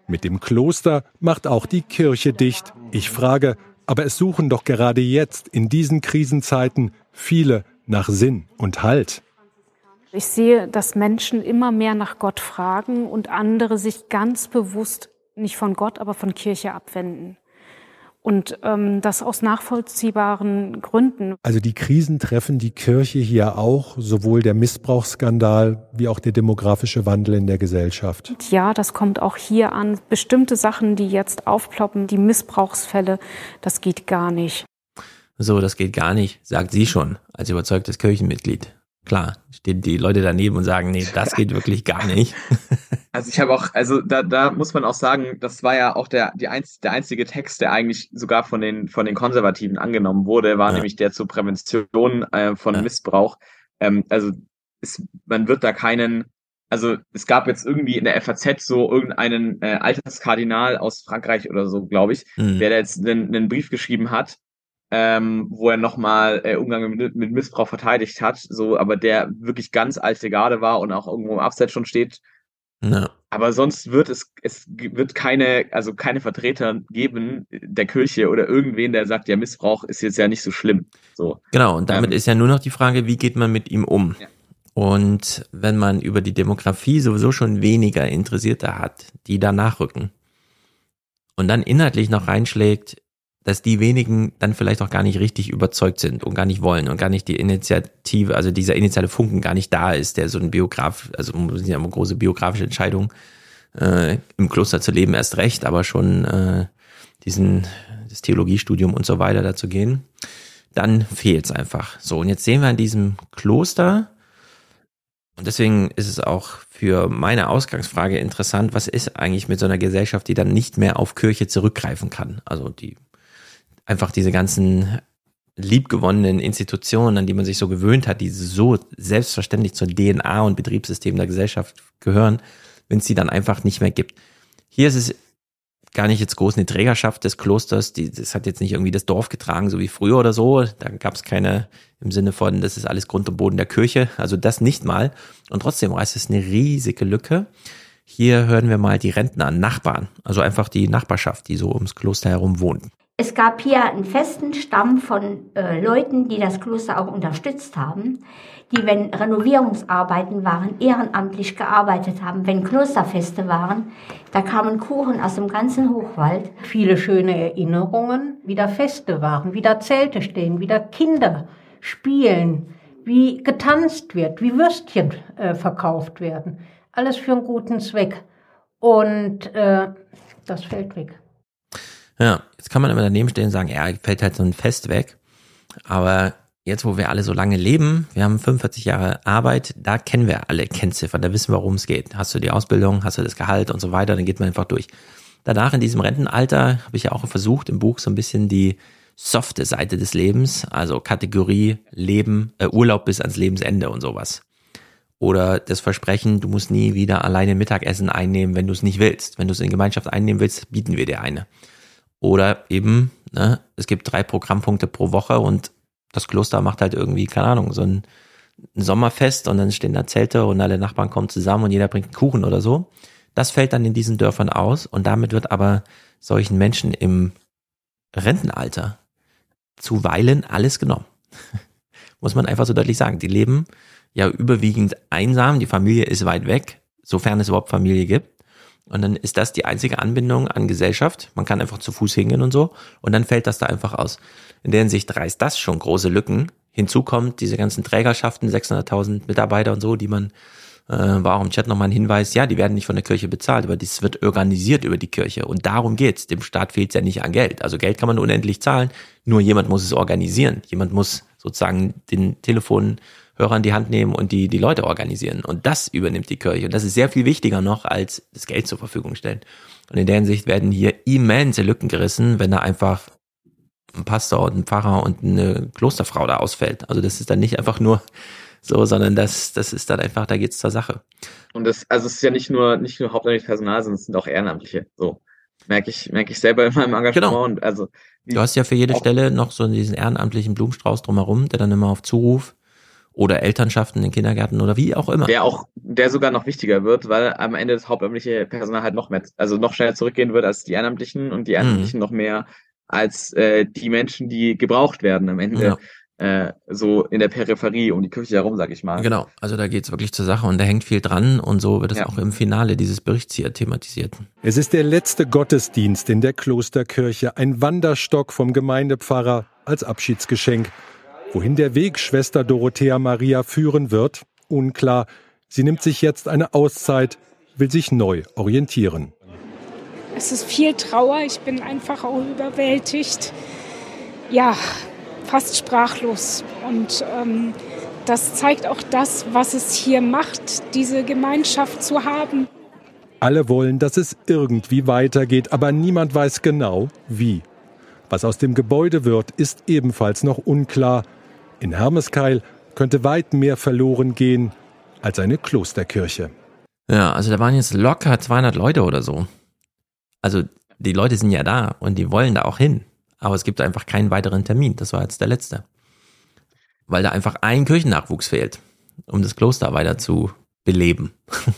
Mit dem Kloster macht auch die Kirche dicht. Ich frage, aber es suchen doch gerade jetzt, in diesen Krisenzeiten, viele nach Sinn und Halt. Ich sehe, dass Menschen immer mehr nach Gott fragen und andere sich ganz bewusst nicht von Gott, aber von Kirche abwenden. Und ähm, das aus nachvollziehbaren Gründen. Also die Krisen treffen die Kirche hier auch, sowohl der Missbrauchsskandal wie auch der demografische Wandel in der Gesellschaft. Und ja, das kommt auch hier an. Bestimmte Sachen, die jetzt aufploppen, die Missbrauchsfälle, das geht gar nicht. So, das geht gar nicht, sagt sie schon als überzeugtes Kirchenmitglied. Klar, stehen die Leute daneben und sagen, nee, das geht wirklich gar nicht. Also ich habe auch, also da, da muss man auch sagen, das war ja auch der, die einz, der einzige Text, der eigentlich sogar von den, von den Konservativen angenommen wurde, war ja. nämlich der zur Prävention äh, von ja. Missbrauch. Ähm, also es, man wird da keinen, also es gab jetzt irgendwie in der FAZ so irgendeinen äh, Alterskardinal aus Frankreich oder so, glaube ich, mhm. der da jetzt einen, einen Brief geschrieben hat, ähm, wo er nochmal äh, Umgang mit, mit Missbrauch verteidigt hat, so, aber der wirklich ganz alte Garde war und auch irgendwo im Abseits schon steht, No. Aber sonst wird es, es wird keine, also keine Vertreter geben der Kirche oder irgendwen, der sagt, ja, Missbrauch ist jetzt ja nicht so schlimm. So. Genau, und damit ähm, ist ja nur noch die Frage, wie geht man mit ihm um? Ja. Und wenn man über die Demografie sowieso schon weniger Interessierte hat, die da nachrücken und dann inhaltlich noch reinschlägt, dass die wenigen dann vielleicht auch gar nicht richtig überzeugt sind und gar nicht wollen und gar nicht die Initiative, also dieser initiale Funken gar nicht da ist, der so ein Biograf, also sind ja immer große biografische Entscheidungen, äh, im Kloster zu leben erst recht, aber schon äh, diesen das Theologiestudium und so weiter dazu gehen, dann fehlt's einfach. So und jetzt sehen wir in diesem Kloster und deswegen ist es auch für meine Ausgangsfrage interessant, was ist eigentlich mit so einer Gesellschaft, die dann nicht mehr auf Kirche zurückgreifen kann? Also die einfach diese ganzen liebgewonnenen Institutionen, an die man sich so gewöhnt hat, die so selbstverständlich zur DNA und Betriebssystem der Gesellschaft gehören, wenn es die dann einfach nicht mehr gibt. Hier ist es gar nicht jetzt groß eine Trägerschaft des Klosters, die, das hat jetzt nicht irgendwie das Dorf getragen, so wie früher oder so. Da gab es keine im Sinne von, das ist alles Grund und Boden der Kirche, also das nicht mal. Und trotzdem reißt es eine riesige Lücke. Hier hören wir mal die Rentner, Nachbarn, also einfach die Nachbarschaft, die so ums Kloster herum wohnt. Es gab hier einen festen Stamm von äh, Leuten, die das Kloster auch unterstützt haben, die, wenn Renovierungsarbeiten waren, ehrenamtlich gearbeitet haben. Wenn Klosterfeste waren, da kamen Kuchen aus dem ganzen Hochwald. Viele schöne Erinnerungen, wie da Feste waren, wie da Zelte stehen, wie da Kinder spielen, wie getanzt wird, wie Würstchen äh, verkauft werden. Alles für einen guten Zweck. Und äh, das fällt weg. Ja, jetzt kann man immer daneben stehen und sagen, ja, fällt halt so ein Fest weg. Aber jetzt, wo wir alle so lange leben, wir haben 45 Jahre Arbeit, da kennen wir alle Kennziffern, da wissen wir, worum es geht. Hast du die Ausbildung, hast du das Gehalt und so weiter, dann geht man einfach durch. Danach in diesem Rentenalter habe ich ja auch versucht, im Buch so ein bisschen die softe Seite des Lebens, also Kategorie Leben, äh, Urlaub bis ans Lebensende und sowas. Oder das Versprechen, du musst nie wieder alleine Mittagessen einnehmen, wenn du es nicht willst. Wenn du es in Gemeinschaft einnehmen willst, bieten wir dir eine. Oder eben, ne, es gibt drei Programmpunkte pro Woche und das Kloster macht halt irgendwie, keine Ahnung, so ein, Sommerfest und dann stehen da Zelte und alle Nachbarn kommen zusammen und jeder bringt einen Kuchen oder so. Das fällt dann in diesen Dörfern aus und damit wird aber solchen Menschen im Rentenalter zuweilen alles genommen. Muss man einfach so deutlich sagen. Die leben ja überwiegend einsam, die Familie ist weit weg, sofern es überhaupt Familie gibt. Und dann ist das die einzige Anbindung an Gesellschaft. Man kann einfach zu Fuß hingehen und so. Und dann fällt das da einfach aus. In der Hinsicht reißt das schon große Lücken. Hinzu kommt diese ganzen Trägerschaften, 600.000 Mitarbeiter und so, die man, äh, war auch im Chat nochmal ein Hinweis, ja, die werden nicht von der Kirche bezahlt, aber das wird organisiert über die Kirche. Und darum geht's. Dem Staat fehlt ja nicht an Geld. Also Geld kann man unendlich zahlen, nur jemand muss es organisieren. Jemand muss sozusagen den Telefon Hörer in die Hand nehmen und die, die Leute organisieren. Und das übernimmt die Kirche. Und das ist sehr viel wichtiger noch, als das Geld zur Verfügung stellen. Und in der Hinsicht werden hier immense Lücken gerissen, wenn da einfach ein Pastor und ein Pfarrer und eine Klosterfrau da ausfällt. Also das ist dann nicht einfach nur so, sondern das, das ist dann einfach, da geht's zur Sache. Und das, also es ist ja nicht nur, nicht nur hauptamtliches Personal, sondern es sind auch Ehrenamtliche. So. Merke ich, merke ich selber in meinem Engagement. Genau. Und also, du hast ja für jede Stelle noch so diesen ehrenamtlichen Blumenstrauß drumherum, der dann immer auf Zuruf oder Elternschaften in Kindergärten oder wie auch immer. Der auch, der sogar noch wichtiger wird, weil am Ende das hauptamtliche Personal halt noch mehr, also noch schneller zurückgehen wird als die Ehrenamtlichen und die mhm. Ehrenamtlichen mhm. noch mehr als äh, die Menschen, die gebraucht werden am Ende. Ja. Äh, so in der Peripherie um die Kirche herum, sag ich mal. Genau, also da geht's wirklich zur Sache und da hängt viel dran und so wird es ja. auch im Finale dieses Berichts hier thematisiert. Es ist der letzte Gottesdienst in der Klosterkirche, ein Wanderstock vom Gemeindepfarrer als Abschiedsgeschenk. Wohin der Weg Schwester Dorothea Maria führen wird, unklar. Sie nimmt sich jetzt eine Auszeit, will sich neu orientieren. Es ist viel Trauer, ich bin einfach auch überwältigt. Ja, fast sprachlos. Und ähm, das zeigt auch das, was es hier macht, diese Gemeinschaft zu haben. Alle wollen, dass es irgendwie weitergeht, aber niemand weiß genau, wie. Was aus dem Gebäude wird, ist ebenfalls noch unklar. In Hermeskeil könnte weit mehr verloren gehen als eine Klosterkirche. Ja, also da waren jetzt locker 200 Leute oder so. Also die Leute sind ja da und die wollen da auch hin. Aber es gibt einfach keinen weiteren Termin. Das war jetzt der letzte. Weil da einfach ein Kirchennachwuchs fehlt, um das Kloster weiter zu beleben.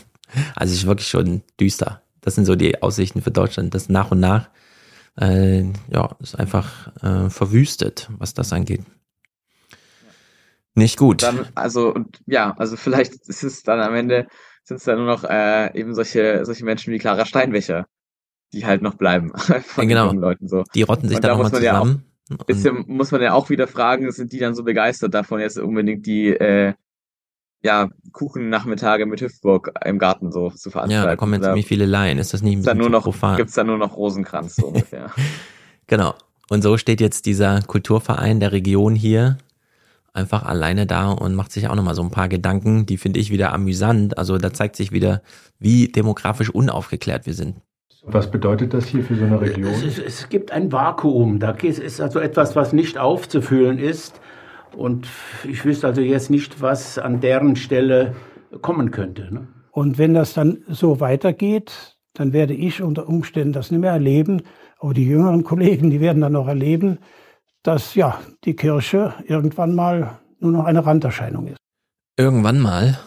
Also es ist wirklich schon düster. Das sind so die Aussichten für Deutschland, das nach und nach äh, ja, ist einfach äh, verwüstet, was das angeht. Nicht gut. Dann, also, ja, also vielleicht ist es dann am Ende, sind es dann nur noch äh, eben solche, solche Menschen wie Clara Steinwächer, die halt noch bleiben von ja, genau. Leuten so. Die rotten sich und dann da nochmal zusammen. Ja auch, bisschen, muss man ja auch wieder fragen, sind die dann so begeistert davon, jetzt unbedingt die äh, ja, Kuchennachmittage mit Hüftburg im Garten so zu veranstalten. Ja, da kommen jetzt ziemlich viele Laien. Ist das nicht ein bisschen nur noch, profan? Gibt's da nur noch Rosenkranz so ungefähr. genau. Und so steht jetzt dieser Kulturverein der Region hier einfach alleine da und macht sich auch nochmal so ein paar Gedanken, die finde ich wieder amüsant. Also da zeigt sich wieder, wie demografisch unaufgeklärt wir sind. Was bedeutet das hier für so eine Region? Es, es, es gibt ein Vakuum. Da ist also etwas, was nicht aufzufüllen ist. Und ich wüsste also jetzt nicht, was an deren Stelle kommen könnte. Ne? Und wenn das dann so weitergeht, dann werde ich unter Umständen das nicht mehr erleben. Aber die jüngeren Kollegen, die werden dann noch erleben, dass ja die Kirche irgendwann mal nur noch eine Randerscheinung ist. Irgendwann mal.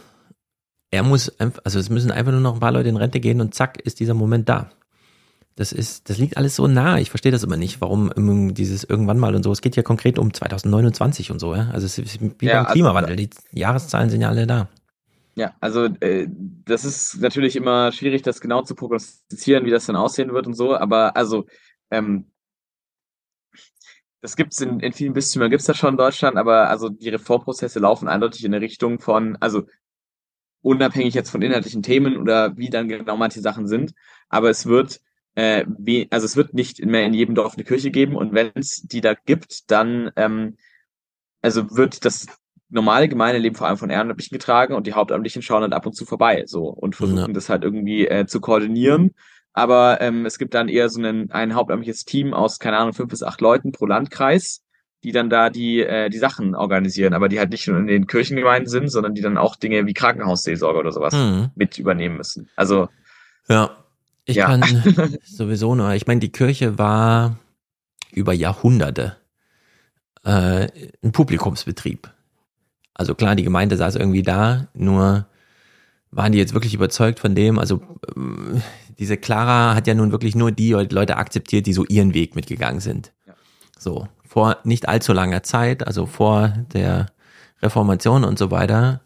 Er muss einfach, also es müssen einfach nur noch ein paar Leute in Rente gehen und zack ist dieser Moment da. Das ist, das liegt alles so nah. Ich verstehe das immer nicht, warum dieses irgendwann mal und so. Es geht ja konkret um 2029 und so. Ja? Also es ist wie ja, beim also Klimawandel. Die Jahreszahlen sind ja alle da. Ja, also äh, das ist natürlich immer schwierig, das genau zu prognostizieren, wie das dann aussehen wird und so. Aber also ähm, das gibt's in, in vielen Bistümern, gibt's das schon in Deutschland, aber also die Reformprozesse laufen eindeutig in der Richtung von, also unabhängig jetzt von inhaltlichen Themen oder wie dann genau manche Sachen sind, aber es wird äh, wie, also es wird nicht mehr in jedem Dorf eine Kirche geben und wenn es die da gibt, dann ähm, also wird das normale Gemeindeleben vor allem von Ehrenamtlichen getragen und die Hauptamtlichen schauen dann ab und zu vorbei so und versuchen ja. das halt irgendwie äh, zu koordinieren aber ähm, es gibt dann eher so ein, ein hauptamtliches Team aus, keine Ahnung, fünf bis acht Leuten pro Landkreis, die dann da die, äh, die Sachen organisieren, aber die halt nicht nur in den Kirchengemeinden sind, sondern die dann auch Dinge wie Krankenhausseelsorge oder sowas mhm. mit übernehmen müssen. Also ja, ich ja. kann sowieso nur, ich meine, die Kirche war über Jahrhunderte äh, ein Publikumsbetrieb. Also klar, die Gemeinde saß irgendwie da, nur waren die jetzt wirklich überzeugt von dem? Also äh, diese Clara hat ja nun wirklich nur die Leute akzeptiert, die so ihren Weg mitgegangen sind. Ja. So, vor nicht allzu langer Zeit, also vor der Reformation und so weiter,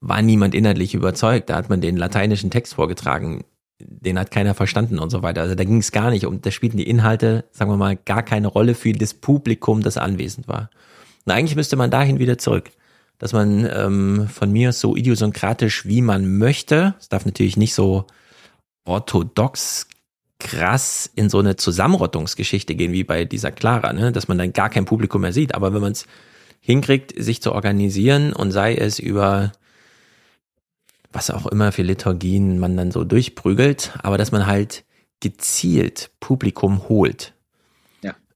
war niemand inhaltlich überzeugt. Da hat man den lateinischen Text vorgetragen, den hat keiner verstanden und so weiter. Also da ging es gar nicht um, da spielten die Inhalte, sagen wir mal, gar keine Rolle für das Publikum, das anwesend war. Und eigentlich müsste man dahin wieder zurück dass man ähm, von mir so idiosynkratisch wie man möchte, es darf natürlich nicht so orthodox krass in so eine Zusammenrottungsgeschichte gehen wie bei dieser Clara, ne? dass man dann gar kein Publikum mehr sieht. Aber wenn man es hinkriegt, sich zu organisieren und sei es über was auch immer für Liturgien man dann so durchprügelt, aber dass man halt gezielt Publikum holt.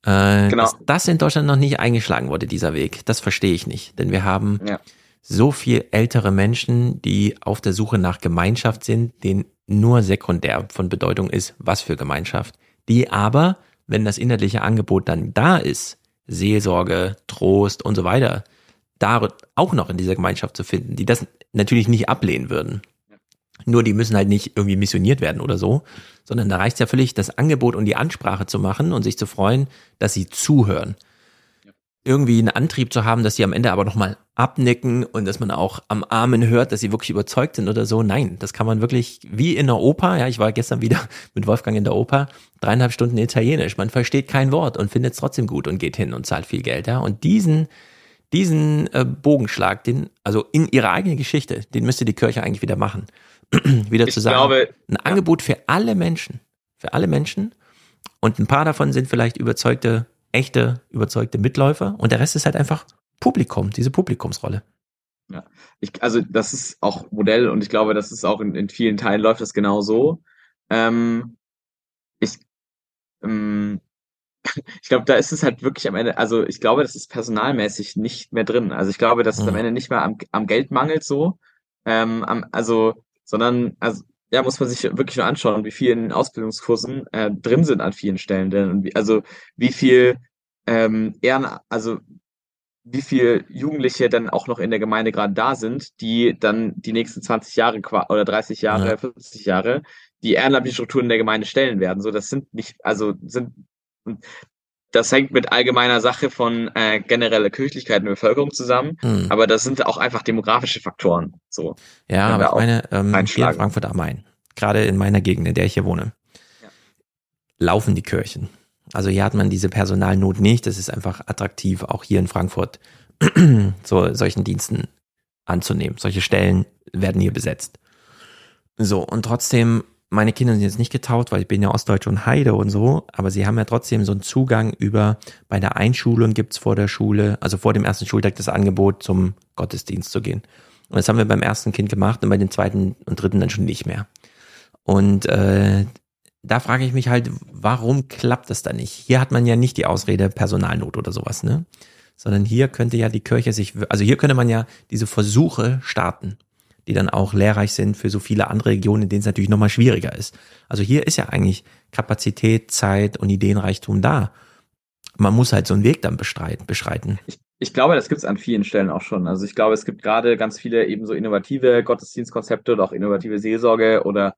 Äh, genau. Dass das in Deutschland noch nicht eingeschlagen wurde, dieser Weg, das verstehe ich nicht. Denn wir haben ja. so viel ältere Menschen, die auf der Suche nach Gemeinschaft sind, denen nur sekundär von Bedeutung ist, was für Gemeinschaft. Die aber, wenn das inhaltliche Angebot dann da ist, Seelsorge, Trost und so weiter, da auch noch in dieser Gemeinschaft zu finden, die das natürlich nicht ablehnen würden. Nur die müssen halt nicht irgendwie missioniert werden oder so, sondern da reicht es ja völlig, das Angebot und die Ansprache zu machen und sich zu freuen, dass sie zuhören. Irgendwie einen Antrieb zu haben, dass sie am Ende aber nochmal abnicken und dass man auch am Armen hört, dass sie wirklich überzeugt sind oder so. Nein, das kann man wirklich wie in der Oper. Ja, ich war gestern wieder mit Wolfgang in der Oper, dreieinhalb Stunden Italienisch. Man versteht kein Wort und findet es trotzdem gut und geht hin und zahlt viel Geld. Ja, und diesen, diesen äh, Bogenschlag, den, also in ihrer eigenen Geschichte, den müsste die Kirche eigentlich wieder machen. wieder ich zu sagen, glaube, ein Angebot für alle Menschen, für alle Menschen und ein paar davon sind vielleicht überzeugte, echte, überzeugte Mitläufer und der Rest ist halt einfach Publikum, diese Publikumsrolle. Ja, ich, also das ist auch Modell und ich glaube, das ist auch in, in vielen Teilen läuft das genau so. Ähm, ich, ähm, ich glaube, da ist es halt wirklich am Ende, also ich glaube, das ist personalmäßig nicht mehr drin. Also ich glaube, dass es am mhm. Ende nicht mehr am, am Geld mangelt so. Ähm, am, also sondern also ja, muss man sich wirklich nur anschauen, wie viel in den Ausbildungskursen äh, drin sind an vielen Stellen. Denn wie, also wie viel ähm, Ehren, also wie viel Jugendliche dann auch noch in der Gemeinde gerade da sind, die dann die nächsten 20 Jahre oder 30 Jahre, ja. 50 Jahre die ehrenamtliche Strukturen in der Gemeinde stellen werden. So, das sind nicht, also sind das hängt mit allgemeiner Sache von äh, genereller Kirchlichkeit in der Bevölkerung zusammen, mhm. aber das sind auch einfach demografische Faktoren. So, ja, aber ich meine, ähm, hier in Frankfurt am Main, gerade in meiner Gegend, in der ich hier wohne, ja. laufen die Kirchen. Also hier hat man diese Personalnot nicht. Das ist einfach attraktiv, auch hier in Frankfurt so solchen Diensten anzunehmen. Solche Stellen werden hier besetzt. So, und trotzdem meine Kinder sind jetzt nicht getauft, weil ich bin ja Ostdeutsch und Heide und so, aber sie haben ja trotzdem so einen Zugang über, bei der Einschulung gibt's vor der Schule, also vor dem ersten Schultag das Angebot, zum Gottesdienst zu gehen. Und das haben wir beim ersten Kind gemacht und bei dem zweiten und dritten dann schon nicht mehr. Und äh, da frage ich mich halt, warum klappt das da nicht? Hier hat man ja nicht die Ausrede Personalnot oder sowas, ne? Sondern hier könnte ja die Kirche sich, also hier könnte man ja diese Versuche starten die dann auch lehrreich sind für so viele andere Regionen, in denen es natürlich nochmal schwieriger ist. Also hier ist ja eigentlich Kapazität, Zeit und Ideenreichtum da. Man muss halt so einen Weg dann beschreiten. Ich, ich glaube, das gibt es an vielen Stellen auch schon. Also ich glaube, es gibt gerade ganz viele eben so innovative Gottesdienstkonzepte oder auch innovative Seelsorge oder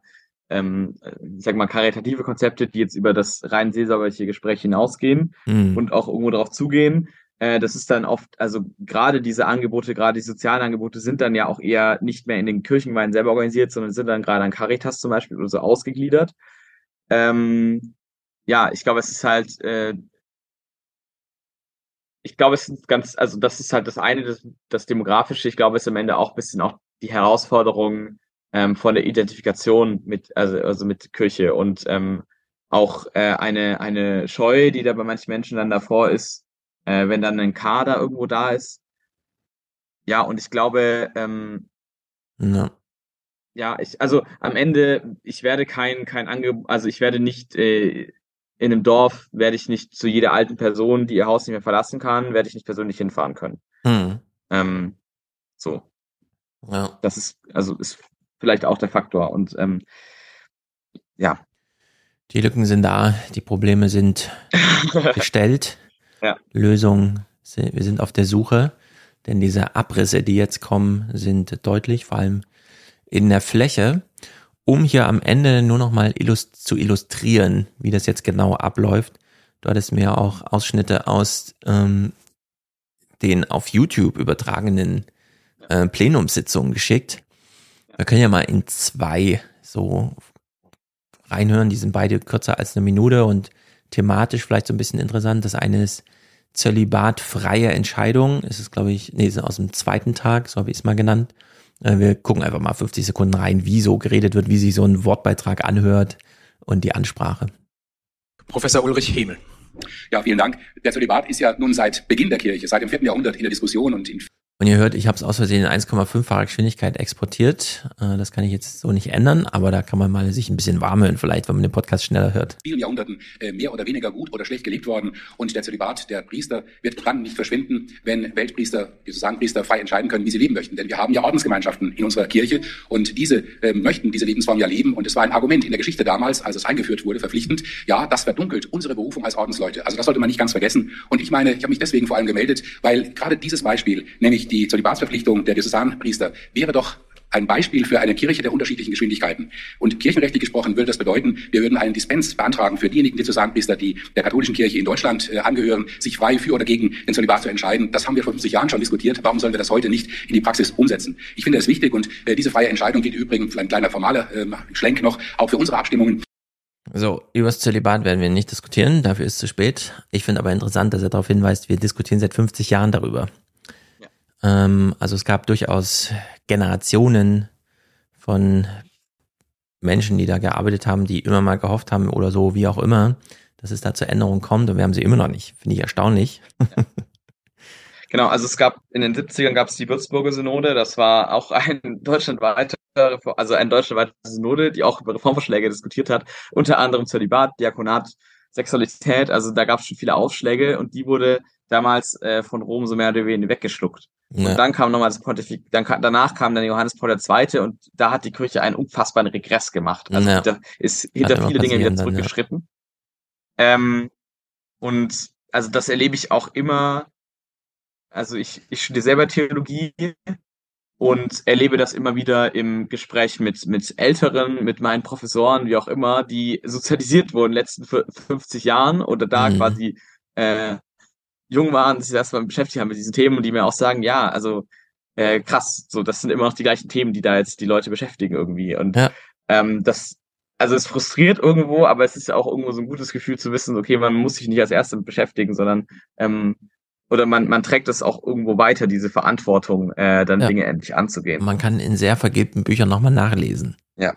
ähm, ich sag mal, karitative Konzepte, die jetzt über das rein seelsorgerliche Gespräch hinausgehen mhm. und auch irgendwo darauf zugehen. Äh, das ist dann oft, also gerade diese Angebote, gerade die sozialen Angebote sind dann ja auch eher nicht mehr in den Kirchengemeinden selber organisiert, sondern sind dann gerade an Caritas zum Beispiel oder so ausgegliedert. Ähm, ja, ich glaube, es ist halt, äh, ich glaube, es ist ganz, also das ist halt das eine, das, das demografische. Ich glaube, es ist am Ende auch ein bisschen auch die Herausforderung ähm, von der Identifikation mit, also, also mit Kirche und ähm, auch äh, eine, eine Scheu, die da bei manchen Menschen dann davor ist, äh, wenn dann ein Kader irgendwo da ist. Ja, und ich glaube, ähm, ja. ja, ich, also am Ende, ich werde kein, kein Angebot, also ich werde nicht äh, in einem Dorf, werde ich nicht zu jeder alten Person, die ihr Haus nicht mehr verlassen kann, werde ich nicht persönlich hinfahren können. Mhm. Ähm, so. Ja. Das ist, also ist vielleicht auch der Faktor. Und ähm, ja. Die Lücken sind da, die Probleme sind gestellt. Ja. Lösungen Wir sind auf der Suche, denn diese Abrisse, die jetzt kommen, sind deutlich, vor allem in der Fläche. Um hier am Ende nur noch mal illust zu illustrieren, wie das jetzt genau abläuft. Du hattest mir auch Ausschnitte aus ähm, den auf YouTube übertragenen äh, Plenumssitzungen geschickt. Wir können ja mal in zwei so reinhören. Die sind beide kürzer als eine Minute und thematisch vielleicht so ein bisschen interessant. Das eine ist Zölibat freie Entscheidung. Es ist, glaube ich, nee, ist aus dem zweiten Tag, so habe ich es mal genannt. Äh, wir gucken einfach mal 50 Sekunden rein, wie so geredet wird, wie sich so ein Wortbeitrag anhört und die Ansprache. Professor Ulrich Hemel. Ja, vielen Dank. Der Zölibat ist ja nun seit Beginn der Kirche, seit dem vierten Jahrhundert in der Diskussion und in und ihr hört, ich habe es aus Versehen in 1,5-facher Geschwindigkeit exportiert. Äh, das kann ich jetzt so nicht ändern, aber da kann man mal sich ein bisschen warm hören, vielleicht, wenn man den Podcast schneller hört. vielen Jahrhunderten äh, mehr oder weniger gut oder schlecht gelebt worden. Und der Zölibat der Priester wird dann nicht verschwinden, wenn Weltpriester, Priester frei entscheiden können, wie sie leben möchten. Denn wir haben ja Ordensgemeinschaften in unserer Kirche und diese äh, möchten diese Lebensform ja leben. Und es war ein Argument in der Geschichte damals, als es eingeführt wurde, verpflichtend. Ja, das verdunkelt unsere Berufung als Ordensleute. Also das sollte man nicht ganz vergessen. Und ich meine, ich habe mich deswegen vor allem gemeldet, weil gerade dieses Beispiel, nämlich die Zölibatsverpflichtung, Verpflichtung der Diözesanpriester wäre doch ein Beispiel für eine Kirche der unterschiedlichen Geschwindigkeiten. Und kirchenrechtlich gesprochen würde das bedeuten, wir würden einen Dispens beantragen für diejenigen Diözesanpriester, die der katholischen Kirche in Deutschland äh, angehören, sich frei für oder gegen den Zölibat zu entscheiden. Das haben wir vor 50 Jahren schon diskutiert. Warum sollen wir das heute nicht in die Praxis umsetzen? Ich finde es wichtig und äh, diese freie Entscheidung geht übrigens, ein kleiner formaler äh, Schlenk noch, auch für unsere Abstimmungen. So, übers Zölibat werden wir nicht diskutieren, dafür ist es zu spät. Ich finde aber interessant, dass er darauf hinweist, wir diskutieren seit 50 Jahren darüber. Ähm, also es gab durchaus Generationen von Menschen, die da gearbeitet haben, die immer mal gehofft haben oder so, wie auch immer, dass es da zur Änderung kommt und wir haben sie immer noch nicht. Finde ich erstaunlich. Ja. Genau, also es gab in den 70ern gab es die Würzburger Synode, das war auch ein deutschlandweiter, also ein deutschlandweite Synode, die auch über Reformvorschläge diskutiert hat, unter anderem Zölibat, Diakonat, Sexualität, also da gab es schon viele Aufschläge und die wurde damals äh, von Rom so mehr oder weniger weggeschluckt. Ja. Und dann kam nochmal das Pontifik, dann danach kam dann Johannes Paul II. und da hat die Kirche einen unfassbaren Regress gemacht. Also ja. da ist hinter viele Dinge wieder zurückgeschritten. Dann, ja. ähm, und also das erlebe ich auch immer. Also ich, ich studiere selber Theologie und erlebe das immer wieder im Gespräch mit, mit Älteren, mit meinen Professoren, wie auch immer, die sozialisiert wurden in den letzten 50 Jahren oder da mhm. quasi äh, jung waren, sich erstmal beschäftigt haben mit diesen Themen und die mir auch sagen, ja, also äh, krass, so das sind immer noch die gleichen Themen, die da jetzt die Leute beschäftigen irgendwie. Und ja. ähm, das, also es frustriert irgendwo, aber es ist ja auch irgendwo so ein gutes Gefühl zu wissen, okay, man muss sich nicht als Erste beschäftigen, sondern ähm, oder man, man trägt es auch irgendwo weiter, diese Verantwortung, äh, dann ja. Dinge endlich anzugehen. Man kann in sehr vergilbten Büchern nochmal nachlesen. Ja.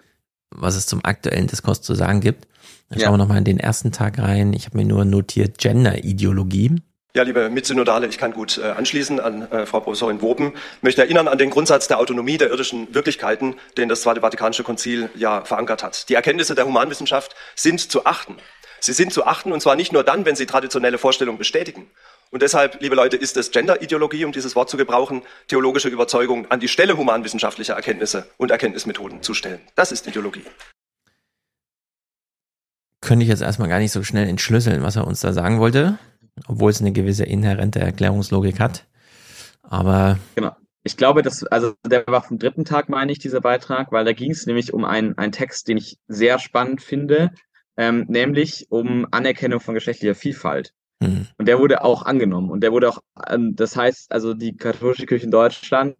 Was es zum aktuellen Diskurs zu sagen gibt. Dann schauen ja. wir nochmal in den ersten Tag rein. Ich habe mir nur notiert Gender-Ideologie. Ja, liebe Mitsynodale, ich kann gut äh, anschließen an äh, Frau Professorin Woben. Ich möchte erinnern an den Grundsatz der Autonomie der irdischen Wirklichkeiten, den das Zweite Vatikanische Konzil ja verankert hat. Die Erkenntnisse der Humanwissenschaft sind zu achten. Sie sind zu achten und zwar nicht nur dann, wenn sie traditionelle Vorstellungen bestätigen. Und deshalb, liebe Leute, ist es Genderideologie, um dieses Wort zu gebrauchen, theologische Überzeugung an die Stelle humanwissenschaftlicher Erkenntnisse und Erkenntnismethoden zu stellen. Das ist Ideologie. Könnte ich jetzt erstmal gar nicht so schnell entschlüsseln, was er uns da sagen wollte obwohl es eine gewisse inhärente Erklärungslogik hat. Aber genau. Ich glaube, dass, also der war vom dritten Tag, meine ich, dieser Beitrag, weil da ging es nämlich um einen, einen Text, den ich sehr spannend finde, ähm, nämlich um Anerkennung von geschlechtlicher Vielfalt. Mhm. Und der wurde auch angenommen. Und der wurde auch, ähm, das heißt, also die katholische Kirche in Deutschland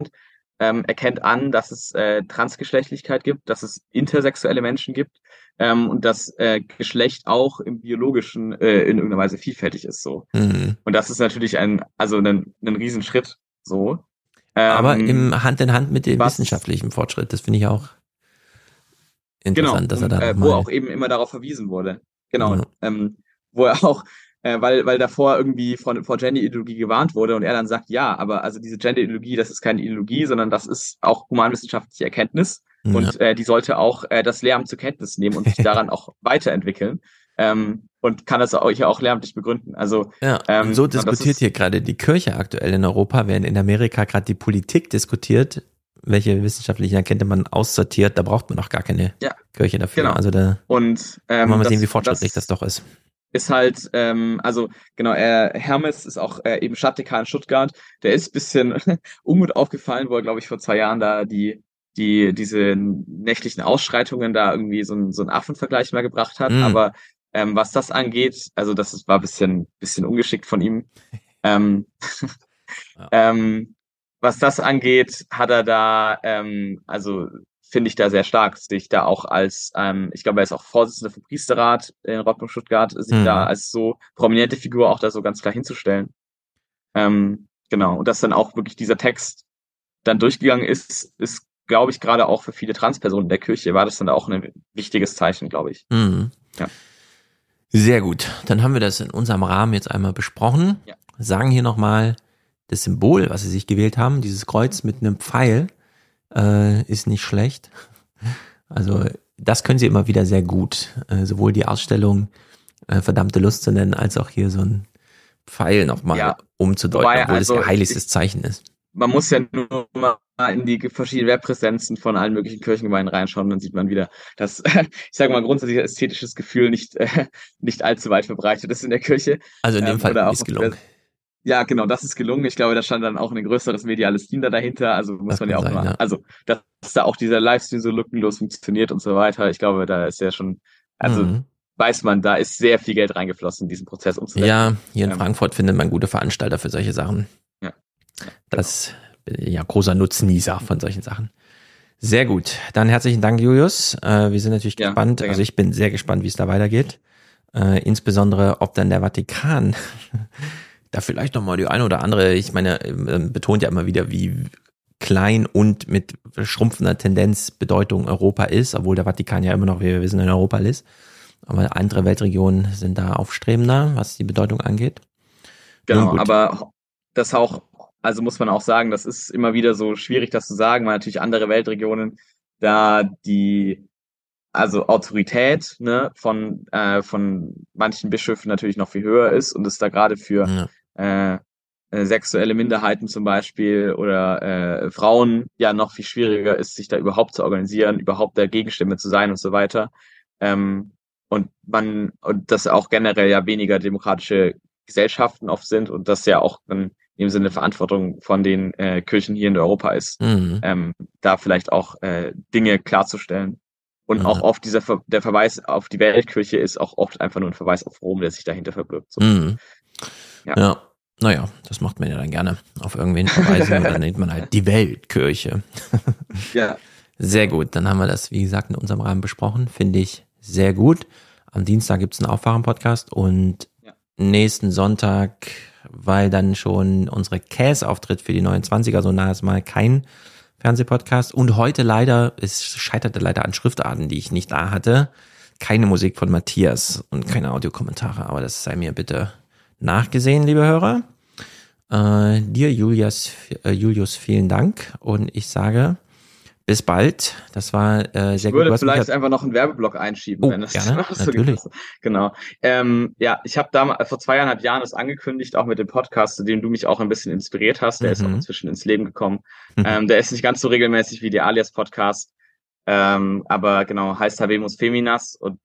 ähm, erkennt an, dass es äh, Transgeschlechtlichkeit gibt, dass es intersexuelle Menschen gibt ähm, und dass äh, Geschlecht auch im biologischen äh, in irgendeiner Weise vielfältig ist so. Mhm. Und das ist natürlich ein also ein, ein Riesenschritt so. Ähm, Aber im Hand in Hand mit dem was, wissenschaftlichen Fortschritt, das finde ich auch interessant, genau, dass er da äh, wo auch eben immer darauf verwiesen wurde. Genau. Mhm. Ähm, wo er auch äh, weil, weil davor irgendwie von, vor Gender-Ideologie gewarnt wurde und er dann sagt, ja, aber also diese Gender-Ideologie, das ist keine Ideologie, sondern das ist auch humanwissenschaftliche Erkenntnis ja. und äh, die sollte auch äh, das Lehramt zur Kenntnis nehmen und sich daran auch weiterentwickeln. Ähm, und kann das auch hier auch lehramtlich begründen. Also ja, ähm, so diskutiert hier gerade die Kirche aktuell in Europa, während in Amerika gerade die Politik diskutiert, welche wissenschaftlichen Erkenntnisse man aussortiert, da braucht man auch gar keine ja, Kirche dafür. Genau. Also da und ähm, mal das, sehen, wie fortschrittlich das, das, doch ist. Ist halt, ähm, also genau, er, Hermes ist auch äh, eben Stadtdekan in Stuttgart. Der ist bisschen Unmut aufgefallen, wo er, glaube ich, vor zwei Jahren da die die diese nächtlichen Ausschreitungen da irgendwie so, ein, so einen Affenvergleich mal gebracht hat. Mhm. Aber ähm, was das angeht, also das ist, war ein bisschen, bisschen ungeschickt von ihm. ähm, ähm, was das angeht, hat er da, ähm, also finde ich da sehr stark, sich da auch als, ähm, ich glaube, er ist auch Vorsitzender vom Priesterrat in Rotterdam Stuttgart, sich Mhm. da als so prominente Figur auch da so ganz klar hinzustellen. Ähm, genau, und dass dann auch wirklich dieser Text dann durchgegangen ist, ist, glaube ich, gerade auch für viele Transpersonen der Kirche war das dann auch ein wichtiges Zeichen, glaube ich. Mhm. Ja. Sehr gut. Dann haben wir das in unserem Rahmen jetzt einmal besprochen. Ja. Sagen hier nochmal das Symbol, was Sie sich gewählt haben, dieses Kreuz mit einem Pfeil, äh, ist nicht schlecht. Also das können Sie immer wieder sehr gut. Äh, sowohl die Ausstellung äh, verdammte Lust zu nennen, als auch hier so ein Pfeil nochmal Ja. umzudeuten, Wobei, obwohl also, es ihr heiligstes Zeichen ist. man muss ja nur mal in die verschiedenen Webpräsenzen von allen möglichen Kirchengemeinden reinschauen, dann sieht man wieder, dass, ich sage mal, grundsätzlich ästhetisches Gefühl nicht, äh, nicht allzu weit verbreitet ist in der Kirche. Also in dem Ähm, Fall ist auf gelungen. Ja, genau, das ist gelungen. Ich glaube, da stand dann auch ein größeres mediales Team da dahinter. Also muss Das man ja auch sein, mal, ja. also dass da auch dieser Livestream so lückenlos funktioniert und so weiter. Ich glaube, da ist ja schon, also Mhm. weiß man, da ist sehr viel Geld reingeflossen, in diesen Prozess umzusetzen. Ja, hier in Ähm, Frankfurt findet man gute Veranstalter für solche Sachen. Ja. Das bin ich ja großer Nutznießer von solchen Sachen. Sehr gut. Dann herzlichen Dank, Julius. Äh, wir sind natürlich Ja, gespannt. Also ich bin sehr gespannt, wie es da weitergeht. Äh, insbesondere, ob dann der Vatikan da vielleicht nochmal die eine oder andere, ich meine, betont ja immer wieder, wie klein und mit schrumpfender Tendenz Bedeutung Europa ist, obwohl der Vatikan ja immer noch, wie wir wissen, in Europa ist. Aber andere Weltregionen sind da aufstrebender, was die Bedeutung angeht. Genau, aber das auch, also muss man auch sagen, das ist immer wieder so schwierig, das zu sagen, weil natürlich andere Weltregionen da die, also Autorität ne, von, äh, von manchen Bischöfen natürlich noch viel höher ist und es da gerade für äh, äh, sexuelle Minderheiten zum Beispiel oder äh, Frauen ja noch viel schwieriger ist, sich da überhaupt zu organisieren, überhaupt der Gegenstimme zu sein und so weiter. Ähm, und man, und das auch generell ja weniger demokratische Gesellschaften oft sind und das ja auch dann im Sinne Verantwortung von den äh, Kirchen hier in Europa ist, Mhm. ähm, da vielleicht auch äh, Dinge klarzustellen. Und Mhm. auch oft dieser Ver der Verweis auf die Weltkirche ist auch oft einfach nur ein Verweis auf Rom, der sich dahinter verbirgt. So. Mhm. Ja. Ja. Naja, das macht man ja dann gerne. Auf irgendwen verweisen und dann nennt man halt die Weltkirche. Ja. Sehr gut. Dann haben wir das, wie gesagt, in unserem Rahmen besprochen. Finde ich sehr gut. Am Dienstag gibt's einen Aufwachen-Podcast und nächsten Sonntag, weil dann schon unsere Käse-Auftritt für die 29er so nah ist, mal kein Fernsehpodcast. Und heute leider, es scheiterte leider an Schriftarten, die ich nicht da hatte. Keine Musik von Matthias und keine Audiokommentare, aber das sei mir bitte nachgesehen, liebe Hörer. Äh, dir, Julius, äh, Julius, vielen Dank und ich sage bis bald. Das war äh, sehr Ich würde vielleicht ja- einfach noch einen Werbeblock einschieben, Oh, wenn das gerne, so natürlich. geht. Genau. Ähm, ja, ich habe da vor zweieinhalb Jahren das angekündigt, auch mit dem Podcast, zu dem du mich auch ein bisschen inspiriert hast. Der ist auch Mhm. inzwischen ins Leben gekommen. Mhm. Ähm, der ist nicht ganz so regelmäßig wie der Alias Podcast, ähm, aber genau heißt Habemus Feminas und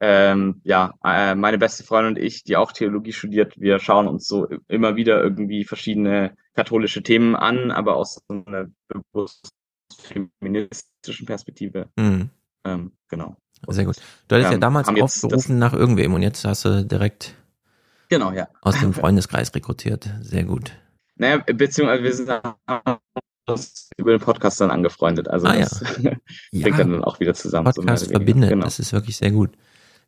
ähm, ja, äh, meine beste Freundin und ich, die auch Theologie studiert, wir schauen uns so immer wieder irgendwie verschiedene katholische Themen an, aber aus so einer bewusst feministischen Perspektive. Mhm. Ähm, genau. Sehr gut. Du hattest ja Ähm, damals haben jetzt aufgerufen nach irgendwem und jetzt hast du direkt Genau, ja. aus dem Freundeskreis rekrutiert. Sehr gut. Naja, beziehungsweise wir sind über den Podcast dann angefreundet. Also Ah, ja. das Ja. bringt dann auch wieder zusammen. so Podcast weniger. verbindet. Genau. Das ist wirklich sehr gut.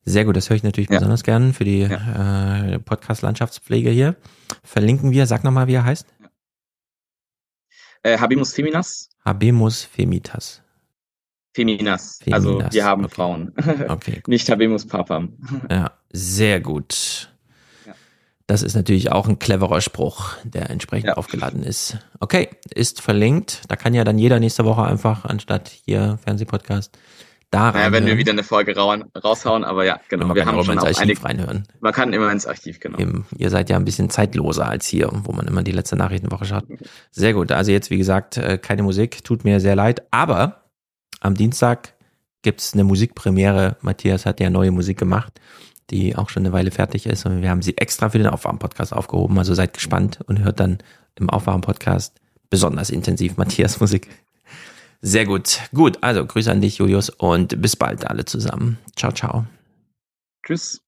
Sehr gut, das höre ich natürlich besonders gern für die äh, Podcast-Landschaftspflege hier. Verlinken wir, sag nochmal, wie er heißt. Äh, Habimus Feminas? Habemus Femitas. Feminas. Also Feminas, wir haben okay. Frauen. Okay. Nicht Habemus Papam. Ja, sehr gut. Das ist natürlich auch ein cleverer Spruch, der entsprechend aufgeladen ist. Okay, ist verlinkt. Da kann ja dann jeder nächste Woche einfach, anstatt hier Fernsehpodcast, da Naja, wenn wir wieder eine Folge raushauen, aber ja, genau. Man wir kann haben schon ins Archiv einige, reinhören. Man kann immer ins Archiv, genau. Eben, ihr seid ja ein bisschen zeitloser als hier, wo man immer die letzte Nachrichtenwoche schaut. Sehr gut. Also jetzt, wie gesagt, äh, keine Musik. Tut mir sehr leid. Aber am Dienstag gibt's eine Musikpremiere. Matthias hat ja neue Musik gemacht, die auch schon eine Weile fertig ist. Und wir haben sie extra für den Aufwachen-Podcast aufgehoben. Also seid gespannt und hört dann im Aufwachen-Podcast besonders intensiv Matthias Musik. Sehr gut. Gut, also Grüße an dich, Julius, und bis bald alle zusammen. Ciao, ciao. Tschüss.